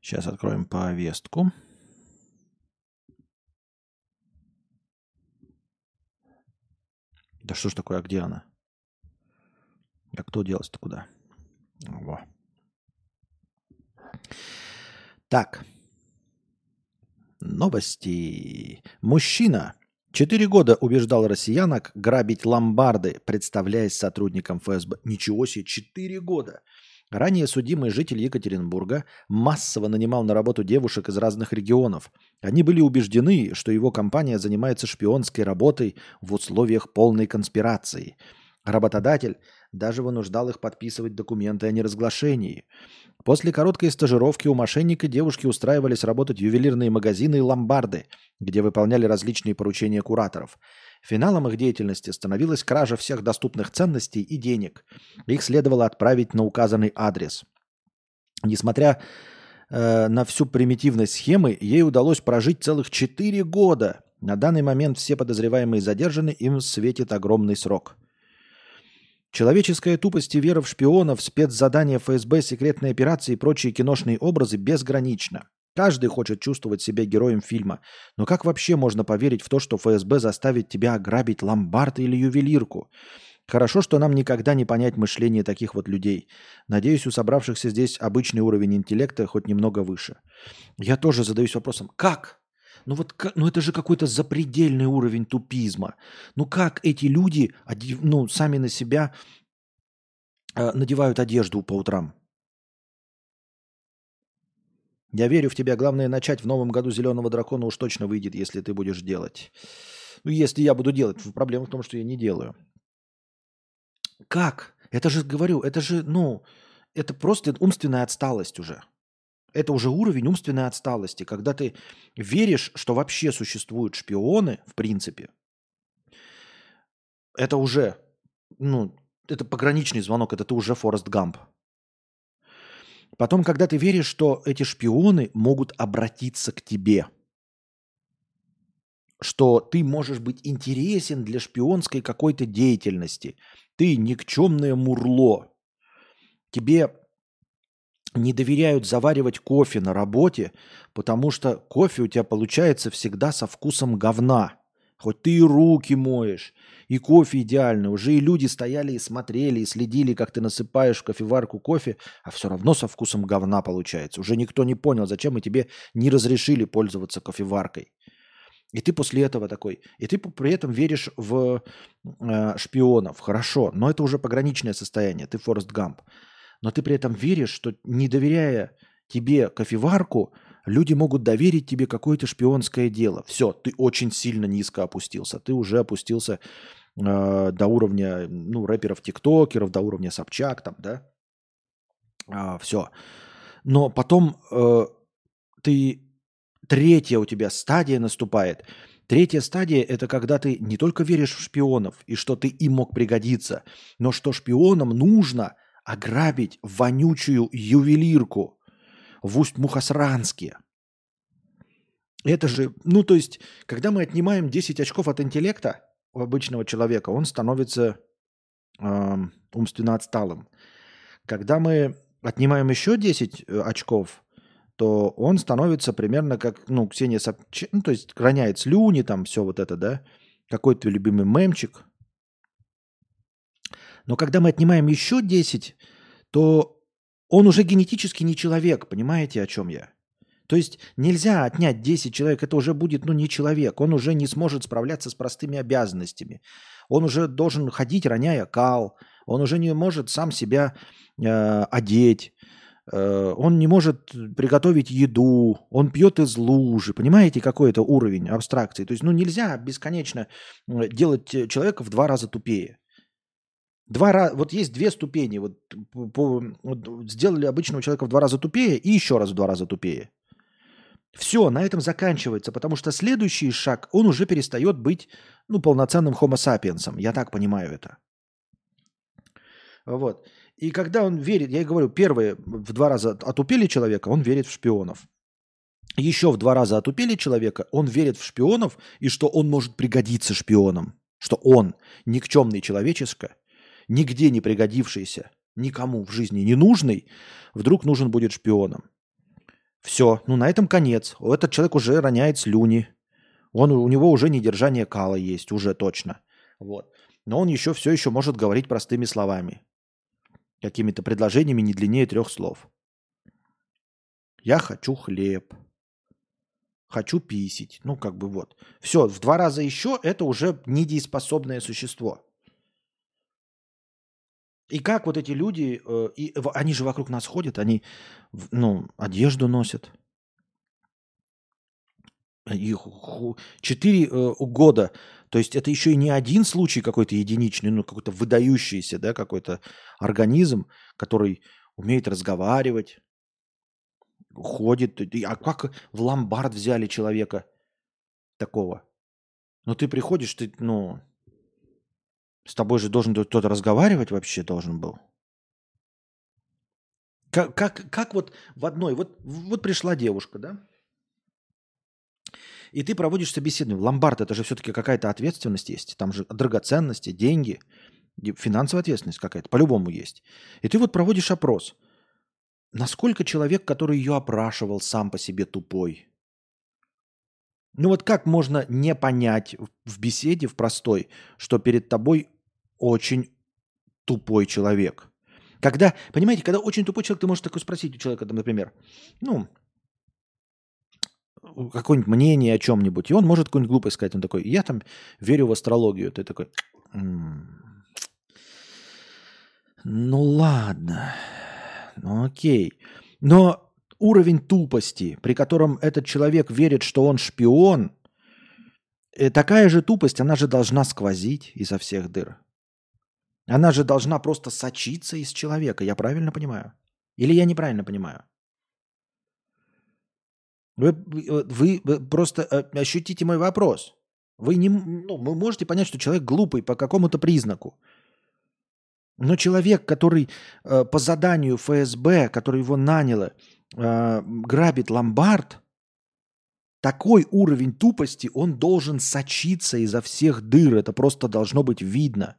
Сейчас откроем повестку. Да что ж такое, а где она? А кто делся-то куда? Во. Так. Новости. Мужчина четыре года убеждал россиянок грабить ломбарды, представляясь сотрудником ФСБ. Ничего себе, четыре года. Ранее судимый житель Екатеринбурга массово нанимал на работу девушек из разных регионов. Они были убеждены, что его компания занимается шпионской работой в условиях полной конспирации. Работодатель даже вынуждал их подписывать документы о неразглашении. После короткой стажировки у мошенника девушки устраивались работать в ювелирные магазины и ломбарды, где выполняли различные поручения кураторов. Финалом их деятельности становилась кража всех доступных ценностей и денег. Их следовало отправить на указанный адрес. Несмотря э, на всю примитивность схемы, ей удалось прожить целых 4 года. На данный момент все подозреваемые задержаны, им светит огромный срок – Человеческая тупость и вера в шпионов, спецзадания ФСБ, секретные операции и прочие киношные образы безгранична. Каждый хочет чувствовать себя героем фильма. Но как вообще можно поверить в то, что ФСБ заставит тебя ограбить ломбард или ювелирку? Хорошо, что нам никогда не понять мышление таких вот людей. Надеюсь, у собравшихся здесь обычный уровень интеллекта хоть немного выше. Я тоже задаюсь вопросом, как? Ну вот ну это же какой-то запредельный уровень тупизма. Ну как эти люди ну, сами на себя э, надевают одежду по утрам? Я верю в тебя. Главное начать в новом году зеленого дракона уж точно выйдет, если ты будешь делать. Ну, если я буду делать. Проблема в том, что я не делаю. Как? Это же, говорю, это же, ну, это просто умственная отсталость уже. Это уже уровень умственной отсталости, когда ты веришь, что вообще существуют шпионы, в принципе. Это уже, ну, это пограничный звонок, это ты уже Форест Гамп. Потом, когда ты веришь, что эти шпионы могут обратиться к тебе. что ты можешь быть интересен для шпионской какой-то деятельности. Ты никчемное мурло. Тебе не доверяют заваривать кофе на работе, потому что кофе у тебя получается всегда со вкусом говна. Хоть ты и руки моешь, и кофе идеально. Уже и люди стояли и смотрели, и следили, как ты насыпаешь в кофеварку кофе, а все равно со вкусом говна получается. Уже никто не понял, зачем мы тебе не разрешили пользоваться кофеваркой. И ты после этого такой, и ты при этом веришь в э, шпионов, хорошо, но это уже пограничное состояние, ты Форест Гамп. Но ты при этом веришь, что не доверяя тебе кофеварку, люди могут доверить тебе какое-то шпионское дело. Все, ты очень сильно низко опустился. Ты уже опустился э, до уровня ну, рэперов-тиктокеров, до уровня Собчак там, да? А, все. Но потом э, ты... Третья у тебя стадия наступает. Третья стадия – это когда ты не только веришь в шпионов и что ты им мог пригодиться, но что шпионам нужно ограбить вонючую ювелирку в Усть-Мухосранске. Это же, ну то есть, когда мы отнимаем 10 очков от интеллекта обычного человека, он становится э, умственно отсталым. Когда мы отнимаем еще 10 э, очков, то он становится примерно как, ну, Ксения Собчак, ну, то есть роняет слюни, там все вот это, да, какой то любимый мемчик. Но когда мы отнимаем еще 10, то он уже генетически не человек, понимаете, о чем я? То есть нельзя отнять 10 человек, это уже будет, ну, не человек. Он уже не сможет справляться с простыми обязанностями. Он уже должен ходить, роняя кал. Он уже не может сам себя э, одеть. Э, он не может приготовить еду. Он пьет из лужи. Понимаете, какой это уровень абстракции? То есть, ну, нельзя бесконечно э, делать человека в два раза тупее. Два раза, вот есть две ступени. Вот, по, вот сделали обычного человека в два раза тупее и еще раз в два раза тупее. Все, на этом заканчивается, потому что следующий шаг, он уже перестает быть ну, полноценным homo sapiens. Я так понимаю это. Вот. И когда он верит, я и говорю, первые в два раза отупели человека, он верит в шпионов. Еще в два раза отупели человека, он верит в шпионов и что он может пригодиться шпионам. Что он, никчемный человеческо, нигде не пригодившийся, никому в жизни не нужный, вдруг нужен будет шпионом. Все, ну на этом конец. Этот человек уже роняет слюни. Он, у него уже недержание кала есть, уже точно. Вот. Но он еще все еще может говорить простыми словами. Какими-то предложениями не длиннее трех слов. Я хочу хлеб. Хочу писить. Ну, как бы вот. Все, в два раза еще это уже недееспособное существо. И как вот эти люди, э, и, они же вокруг нас ходят, они ну, одежду носят. Их четыре э, года. То есть это еще и не один случай какой-то единичный, ну какой-то выдающийся, да, какой-то организм, который умеет разговаривать, ходит. А как в ломбард взяли человека такого? Ну ты приходишь, ты, ну, с тобой же должен кто-то разговаривать вообще должен был. Как, как, как вот в одной, вот, вот пришла девушка, да? И ты проводишь собеседование. Ломбард это же все-таки какая-то ответственность есть. Там же драгоценности, деньги, финансовая ответственность какая-то, по-любому есть. И ты вот проводишь опрос. Насколько человек, который ее опрашивал, сам по себе тупой? Ну вот как можно не понять в беседе, в простой, что перед тобой очень тупой человек. Когда, понимаете, когда очень тупой человек, ты можешь такое спросить у человека, там, например, ну, какое-нибудь мнение о чем-нибудь, и он может какую-нибудь глупость сказать. Он такой, я там верю в астрологию. Ты такой, м-м, ну ладно, ну окей. Но уровень тупости, при котором этот человек верит, что он шпион, э, такая же тупость, она же должна сквозить изо всех дыр. Она же должна просто сочиться из человека, я правильно понимаю? Или я неправильно понимаю? Вы, вы, просто э, ощутите мой вопрос. Вы, не, ну, вы можете понять, что человек глупый по какому-то признаку. Но человек, который э, по заданию ФСБ, который его наняло, э, грабит ломбард, такой уровень тупости, он должен сочиться изо всех дыр. Это просто должно быть видно.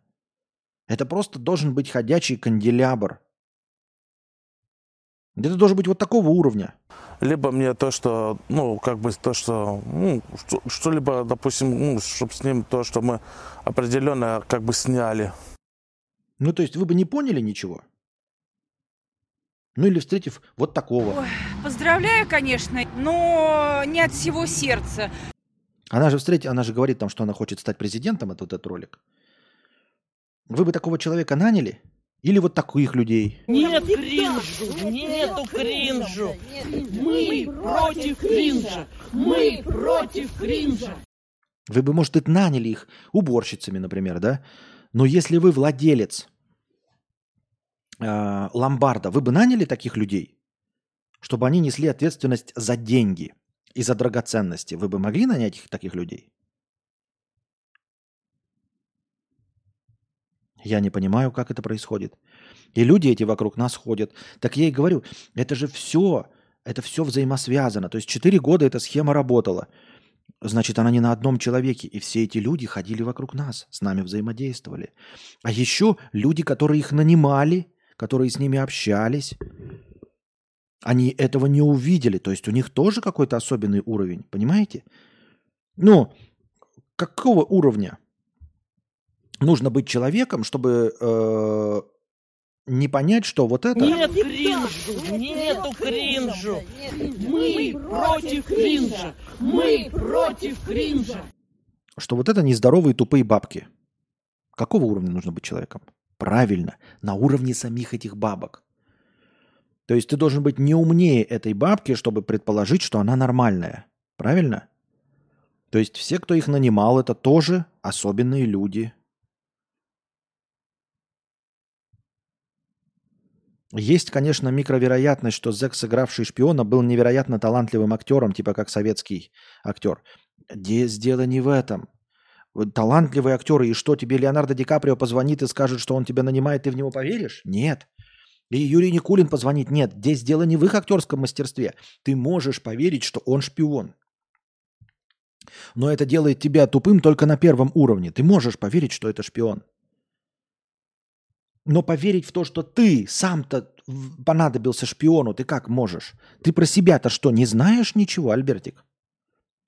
Это просто должен быть ходячий канделябр. Это должен быть вот такого уровня. Либо мне то, что, ну, как бы то, что, ну, что- что-либо, допустим, ну, чтобы с ним то, что мы определенно как бы сняли. Ну, то есть вы бы не поняли ничего. Ну, или встретив вот такого. Поздравляю, конечно, но не от всего сердца. Она же встретила, она же говорит там, что она хочет стать президентом, это вот этот ролик. Вы бы такого человека наняли? Или вот таких людей? Нет кринжу, нету кринжу. Мы против кринжа. Мы против кринжа. Вы бы, может, и наняли их уборщицами, например, да? Но если вы владелец э, ломбарда, вы бы наняли таких людей, чтобы они несли ответственность за деньги и за драгоценности? Вы бы могли нанять их, таких людей? Я не понимаю, как это происходит. И люди эти вокруг нас ходят. Так я и говорю, это же все, это все взаимосвязано. То есть 4 года эта схема работала. Значит, она не на одном человеке. И все эти люди ходили вокруг нас, с нами взаимодействовали. А еще люди, которые их нанимали, которые с ними общались, они этого не увидели. То есть у них тоже какой-то особенный уровень, понимаете? Ну, какого уровня нужно быть человеком, чтобы э, не понять, что вот это... Нет кринжу, нету кринжу. Мы против кринжа. Мы против кринжа. что вот это нездоровые тупые бабки. Какого уровня нужно быть человеком? Правильно, на уровне самих этих бабок. То есть ты должен быть не умнее этой бабки, чтобы предположить, что она нормальная. Правильно? То есть все, кто их нанимал, это тоже особенные люди. Есть, конечно, микровероятность, что Зек, сыгравший шпиона, был невероятно талантливым актером, типа как советский актер. Дело не в этом. Вот Талантливый актер, и что, тебе Леонардо Ди Каприо позвонит и скажет, что он тебя нанимает, ты в него поверишь? Нет. И Юрий Никулин позвонит. Нет, здесь дело не в их актерском мастерстве. Ты можешь поверить, что он шпион. Но это делает тебя тупым только на первом уровне. Ты можешь поверить, что это шпион. Но поверить в то, что ты сам-то понадобился шпиону, ты как можешь? Ты про себя-то что, не знаешь ничего, Альбертик?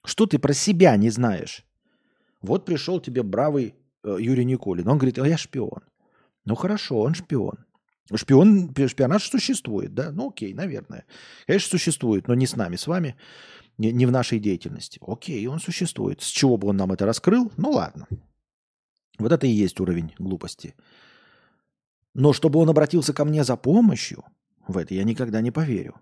Что ты про себя не знаешь? Вот пришел тебе бравый э, Юрий Никулин. Он говорит, а я шпион. Ну хорошо, он шпион. Шпион, шпионаж существует, да? Ну окей, наверное. Конечно, существует, но не с нами, с вами, не, не в нашей деятельности. Окей, он существует. С чего бы он нам это раскрыл? Ну ладно. Вот это и есть уровень глупости. Но чтобы он обратился ко мне за помощью, в это я никогда не поверю.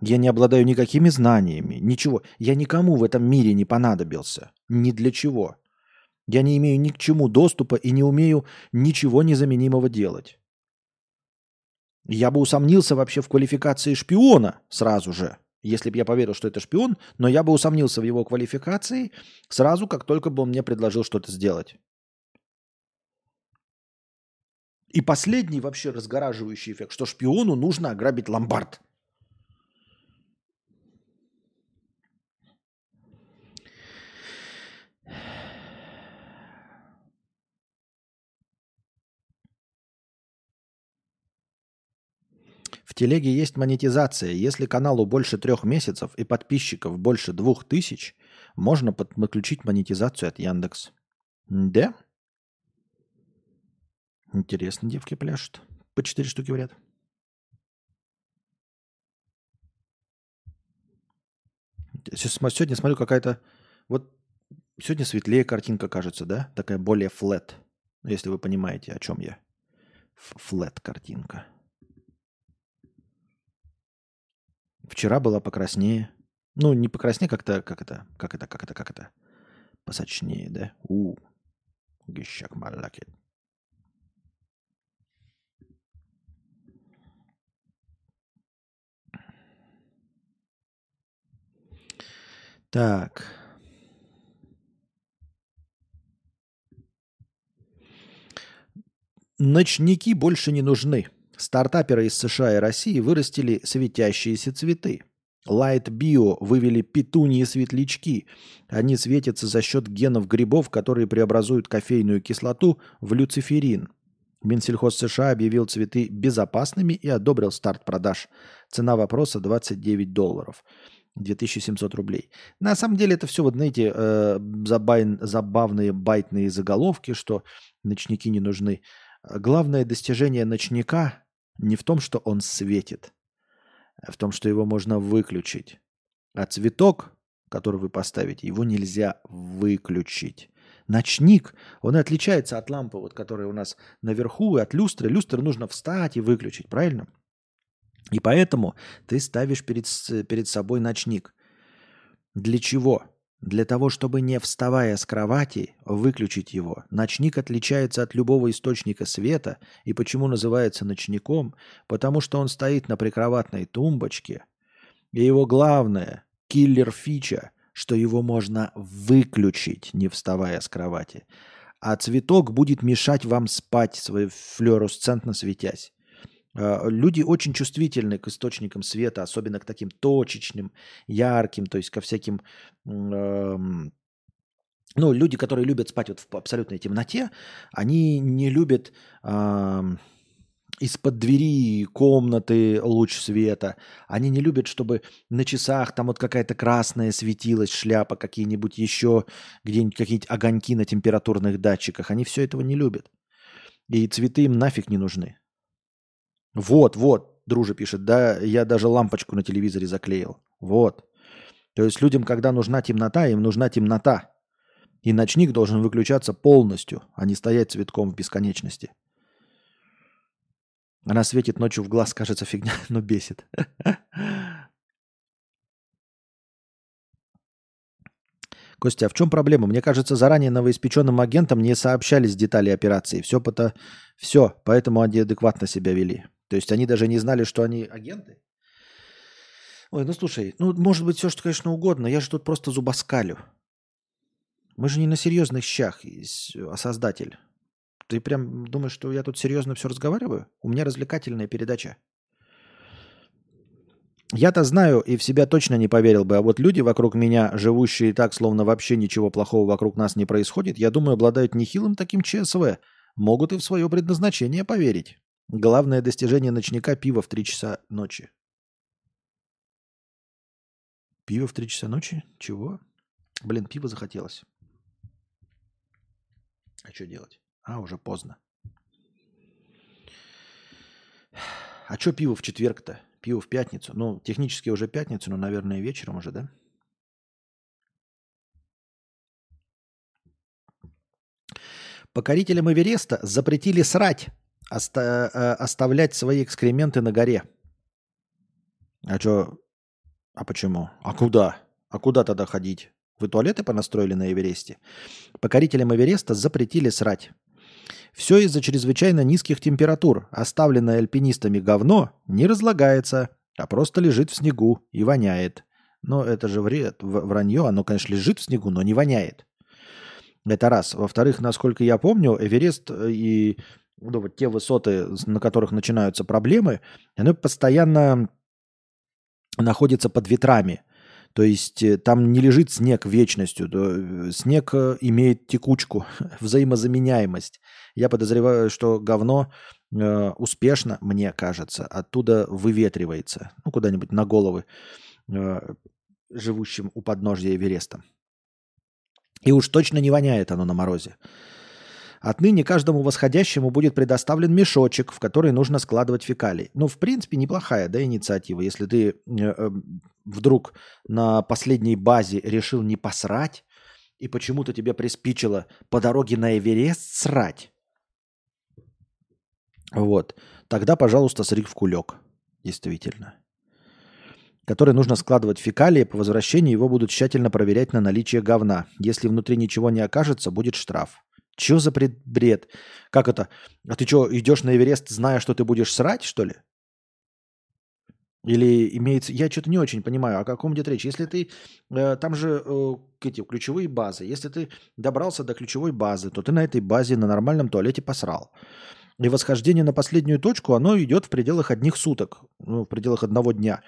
Я не обладаю никакими знаниями, ничего. Я никому в этом мире не понадобился. Ни для чего. Я не имею ни к чему доступа и не умею ничего незаменимого делать. Я бы усомнился вообще в квалификации шпиона сразу же, если бы я поверил, что это шпион, но я бы усомнился в его квалификации сразу, как только бы он мне предложил что-то сделать. И последний вообще разгораживающий эффект, что шпиону нужно ограбить ломбард. Телеге есть монетизация. Если каналу больше трех месяцев и подписчиков больше двух тысяч, можно под- подключить монетизацию от Яндекс. Да? Интересно, девки пляшут. По четыре штуки. Сейчас смо- Сегодня смотрю какая-то... Вот сегодня светлее картинка кажется, да? Такая более флет. Если вы понимаете, о чем я. Флет картинка. Вчера была покраснее. Ну, не покраснее, как-то, как это, как это, как это, как это. Посочнее, да? У, гищак малаки. Так. Ночники больше не нужны. Стартаперы из США и России вырастили светящиеся цветы. Light Bio вывели петуньи светлячки. Они светятся за счет генов грибов, которые преобразуют кофейную кислоту в люциферин. Минсельхоз США объявил цветы безопасными и одобрил старт продаж. Цена вопроса 29 долларов. 2700 рублей. На самом деле это все, вот знаете, э, забайн- забавные байтные заголовки, что ночники не нужны. Главное достижение ночника не в том, что он светит, а в том, что его можно выключить. А цветок, который вы поставите, его нельзя выключить. Ночник, он отличается от лампы, вот, которая у нас наверху, и от люстры. Люстру нужно встать и выключить, правильно? И поэтому ты ставишь перед, перед собой ночник. Для чего? Для того, чтобы не вставая с кровати, выключить его. Ночник отличается от любого источника света. И почему называется ночником? Потому что он стоит на прикроватной тумбочке. И его главное, киллер-фича, что его можно выключить, не вставая с кровати. А цветок будет мешать вам спать, свой флуоресцентно светясь. А, Люди очень чувствительны к источникам света, особенно к таким точечным, ярким, то есть ко всяким... эм, Ну, люди, которые любят спать вот в абсолютной темноте, они не любят из-под двери комнаты луч света. Они не любят, чтобы на часах там вот какая-то красная светилась шляпа, какие-нибудь еще, где-нибудь какие-нибудь огоньки на температурных датчиках. Они все этого не любят. И цветы им нафиг не нужны. Вот, вот, дружа пишет, да, я даже лампочку на телевизоре заклеил. Вот. То есть людям, когда нужна темнота, им нужна темнота. И ночник должен выключаться полностью, а не стоять цветком в бесконечности. Она светит ночью в глаз, кажется фигня, но бесит. Костя, а в чем проблема? Мне кажется, заранее новоиспеченным агентам не сообщались детали операции. Все, пото... Все, поэтому они адекватно себя вели. То есть они даже не знали, что они агенты? Ой, ну слушай, ну может быть все, что, конечно, угодно. Я же тут просто зубоскалю. Мы же не на серьезных щах, а создатель. Ты прям думаешь, что я тут серьезно все разговариваю? У меня развлекательная передача. Я-то знаю и в себя точно не поверил бы, а вот люди вокруг меня, живущие так, словно вообще ничего плохого вокруг нас не происходит, я думаю, обладают нехилым таким ЧСВ. Могут и в свое предназначение поверить. Главное достижение ночника – пиво в 3 часа ночи. Пиво в 3 часа ночи? Чего? Блин, пиво захотелось. А что делать? А, уже поздно. А что пиво в четверг-то? Пиво в пятницу? Ну, технически уже пятницу, но, наверное, вечером уже, да? Покорителям Эвереста запретили срать, оста- э, оставлять свои экскременты на горе. А что? А почему? А куда? А куда тогда ходить? Вы туалеты понастроили на Эвересте? Покорителям Эвереста запретили срать. Все из-за чрезвычайно низких температур. Оставленное альпинистами говно не разлагается, а просто лежит в снегу и воняет. Но это же вред, вранье. Оно, конечно, лежит в снегу, но не воняет. Это раз. Во-вторых, насколько я помню, Эверест э, и ну, вот те высоты, на которых начинаются проблемы, они постоянно находятся под ветрами. То есть э, там не лежит снег вечностью. э, Снег э, имеет текучку, взаимозаменяемость. Я подозреваю, что говно э, успешно, мне кажется, оттуда выветривается. Ну, куда-нибудь на головы э, живущим у подножья Эвереста. И уж точно не воняет оно на морозе. Отныне каждому восходящему будет предоставлен мешочек, в который нужно складывать фекалии. Ну, в принципе, неплохая да, инициатива. Если ты э, э, вдруг на последней базе решил не посрать, и почему-то тебе приспичило по дороге на Эверест срать, вот, тогда, пожалуйста, сри в кулек. Действительно. Который нужно складывать фекалии. По возвращении его будут тщательно проверять на наличие говна. Если внутри ничего не окажется, будет штраф. Че за бред-? Как это? А ты что, идешь на Эверест, зная, что ты будешь срать, что ли? Или имеется... Я что-то не очень понимаю, о каком идет речь. Если ты... э, там же э, эти ключевые базы. Если ты добрался до ключевой базы, то ты на этой базе на нормальном туалете посрал. И восхождение на последнюю точку, оно идет в пределах одних суток. Ну, в пределах одного дня.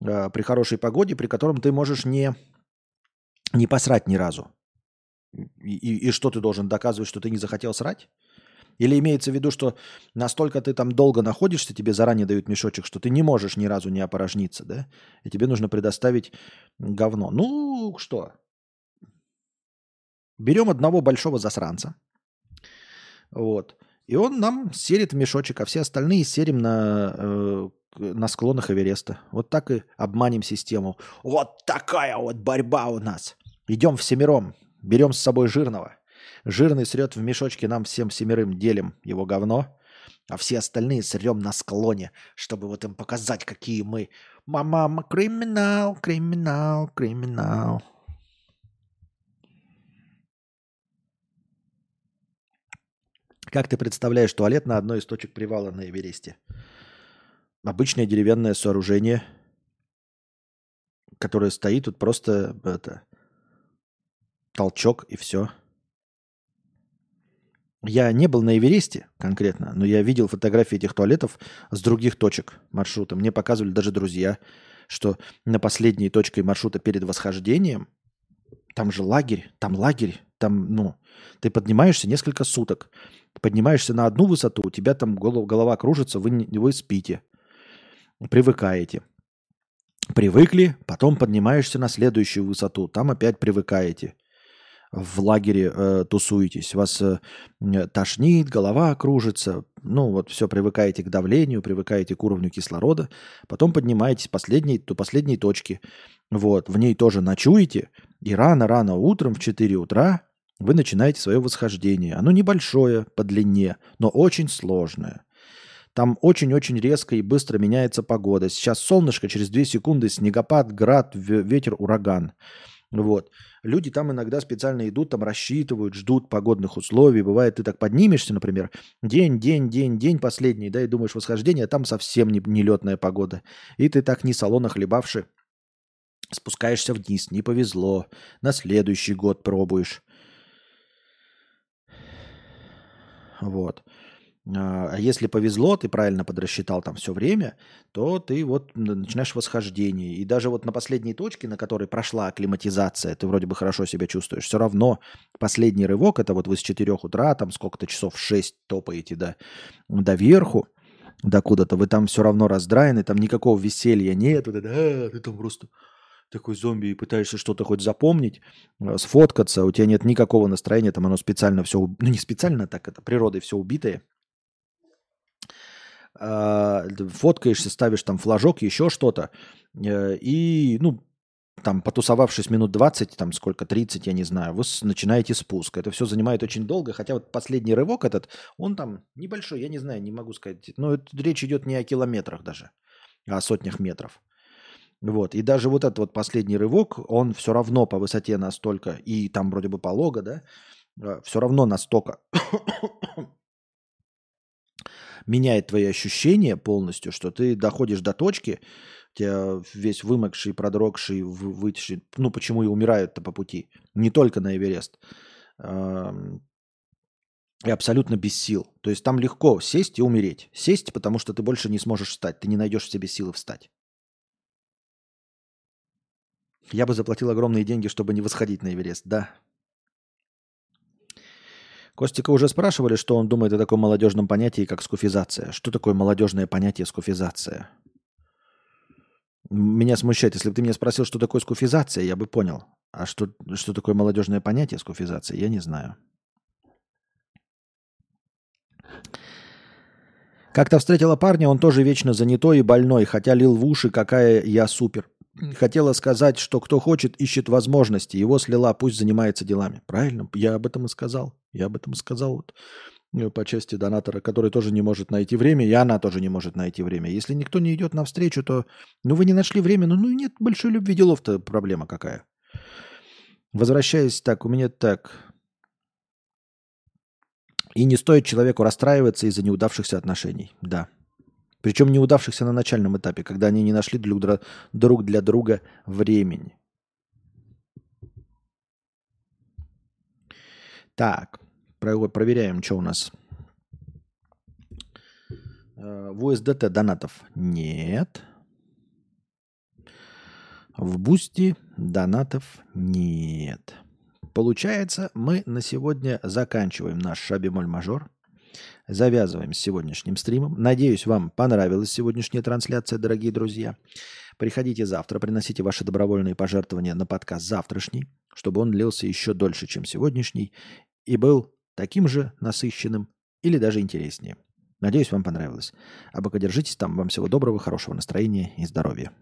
э, при хорошей погоде, при котором ты можешь не, не посрать ни разу. И, и, и что ты должен доказывать, что ты не захотел срать? Или имеется в виду, что настолько ты там долго находишься, тебе заранее дают мешочек, что ты не можешь ни разу не опорожниться, да? И тебе нужно предоставить говно. Ну, что? Берем одного большого засранца. Вот. И он нам серит в мешочек, а все остальные серим на, э, на склонах Эвереста. Вот так и обманем систему. Вот такая вот борьба у нас. Идем всемиром, берем с собой жирного. Жирный срет в мешочке, нам всем семерым делим его говно, а все остальные срем на склоне, чтобы вот им показать, какие мы. Мама, криминал, криминал, криминал. Как ты представляешь туалет на одной из точек привала на Эвересте? Обычное деревянное сооружение, которое стоит тут просто это толчок и все. Я не был на Эвересте конкретно, но я видел фотографии этих туалетов с других точек маршрута. Мне показывали даже друзья, что на последней точке маршрута перед восхождением, там же лагерь, там лагерь, там, ну, ты поднимаешься несколько суток, поднимаешься на одну высоту, у тебя там голова, голова кружится, вы, вы спите, привыкаете. Привыкли, потом поднимаешься на следующую высоту, там опять привыкаете в лагере э, тусуетесь, вас э, тошнит, голова кружится, ну вот все, привыкаете к давлению, привыкаете к уровню кислорода, потом поднимаетесь последней, до последней точки, вот, в ней тоже ночуете, и рано-рано утром в 4 утра вы начинаете свое восхождение. Оно небольшое по длине, но очень сложное. Там очень-очень резко и быстро меняется погода. Сейчас солнышко, через 2 секунды снегопад, град, ветер, ураган. Вот. Люди там иногда специально идут, там рассчитывают, ждут погодных условий. Бывает, ты так поднимешься, например, день, день, день, день последний, да, и думаешь восхождение, а там совсем не, нелетная погода. И ты так не салона хлебавши спускаешься вниз, не повезло, на следующий год пробуешь. Вот. А если повезло, ты правильно подрасчитал там все время, то ты вот начинаешь восхождение. И даже вот на последней точке, на которой прошла акклиматизация, ты вроде бы хорошо себя чувствуешь, все равно последний рывок, это вот вы с 4 утра, там сколько-то часов 6 топаете до, до верху, до куда-то, вы там все равно раздраены, там никакого веселья нет, вот это, а, ты там просто такой зомби и пытаешься что-то хоть запомнить, э, сфоткаться, у тебя нет никакого настроения, там оно специально все, ну не специально так, это природой все убитое, а, фоткаешься, ставишь там флажок, еще что-то, э, и, ну, там, потусовавшись минут 20, там сколько, 30, я не знаю, вы начинаете спуск. Это все занимает очень долго, хотя вот последний рывок этот, он там небольшой, я не знаю, не могу сказать. Но это, речь идет не о километрах даже, а о сотнях метров. Вот. И даже вот этот вот последний рывок, он все равно по высоте настолько, и там вроде бы полого, да, э, все равно настолько меняет твои ощущения полностью, что ты доходишь до точки, тебя весь вымокший, продрогший, вытеший, ну почему и умирают-то по пути, не только на Эверест, и абсолютно без сил. То есть там легко сесть и умереть. Сесть, потому что ты больше не сможешь встать, ты не найдешь в себе силы встать. Я бы заплатил огромные деньги, чтобы не восходить на Эверест, да. Костика уже спрашивали, что он думает о таком молодежном понятии, как скуфизация. Что такое молодежное понятие скуфизация? Меня смущает, если бы ты меня спросил, что такое скуфизация, я бы понял. А что, что такое молодежное понятие скуфизация, я не знаю. Как-то встретила парня, он тоже вечно занятой и больной, хотя лил в уши, какая я супер. Хотела сказать, что кто хочет, ищет возможности. Его слила, пусть занимается делами. Правильно? Я об этом и сказал. Я об этом и сказал вот, э, по части донатора, который тоже не может найти время, и она тоже не может найти время. Если никто не идет навстречу, то ну вы не нашли время, ну, ну нет большой любви делов-то проблема какая. Возвращаясь так, у меня так. И не стоит человеку расстраиваться из-за неудавшихся отношений. Да, причем неудавшихся на начальном этапе, когда они не нашли друг, для друга времени. Так, проверяем, что у нас. Э, в USDT донатов нет. В Boosty донатов нет. Получается, мы на сегодня заканчиваем наш шабимоль-мажор. Завязываем с сегодняшним стримом. Надеюсь, вам понравилась сегодняшняя трансляция, дорогие друзья. Приходите завтра, приносите ваши добровольные пожертвования на подкаст завтрашний, чтобы он длился еще дольше, чем сегодняшний, и был таким же насыщенным или даже интереснее. Надеюсь, вам понравилось. А пока держитесь там. Вам всего доброго, хорошего настроения и здоровья.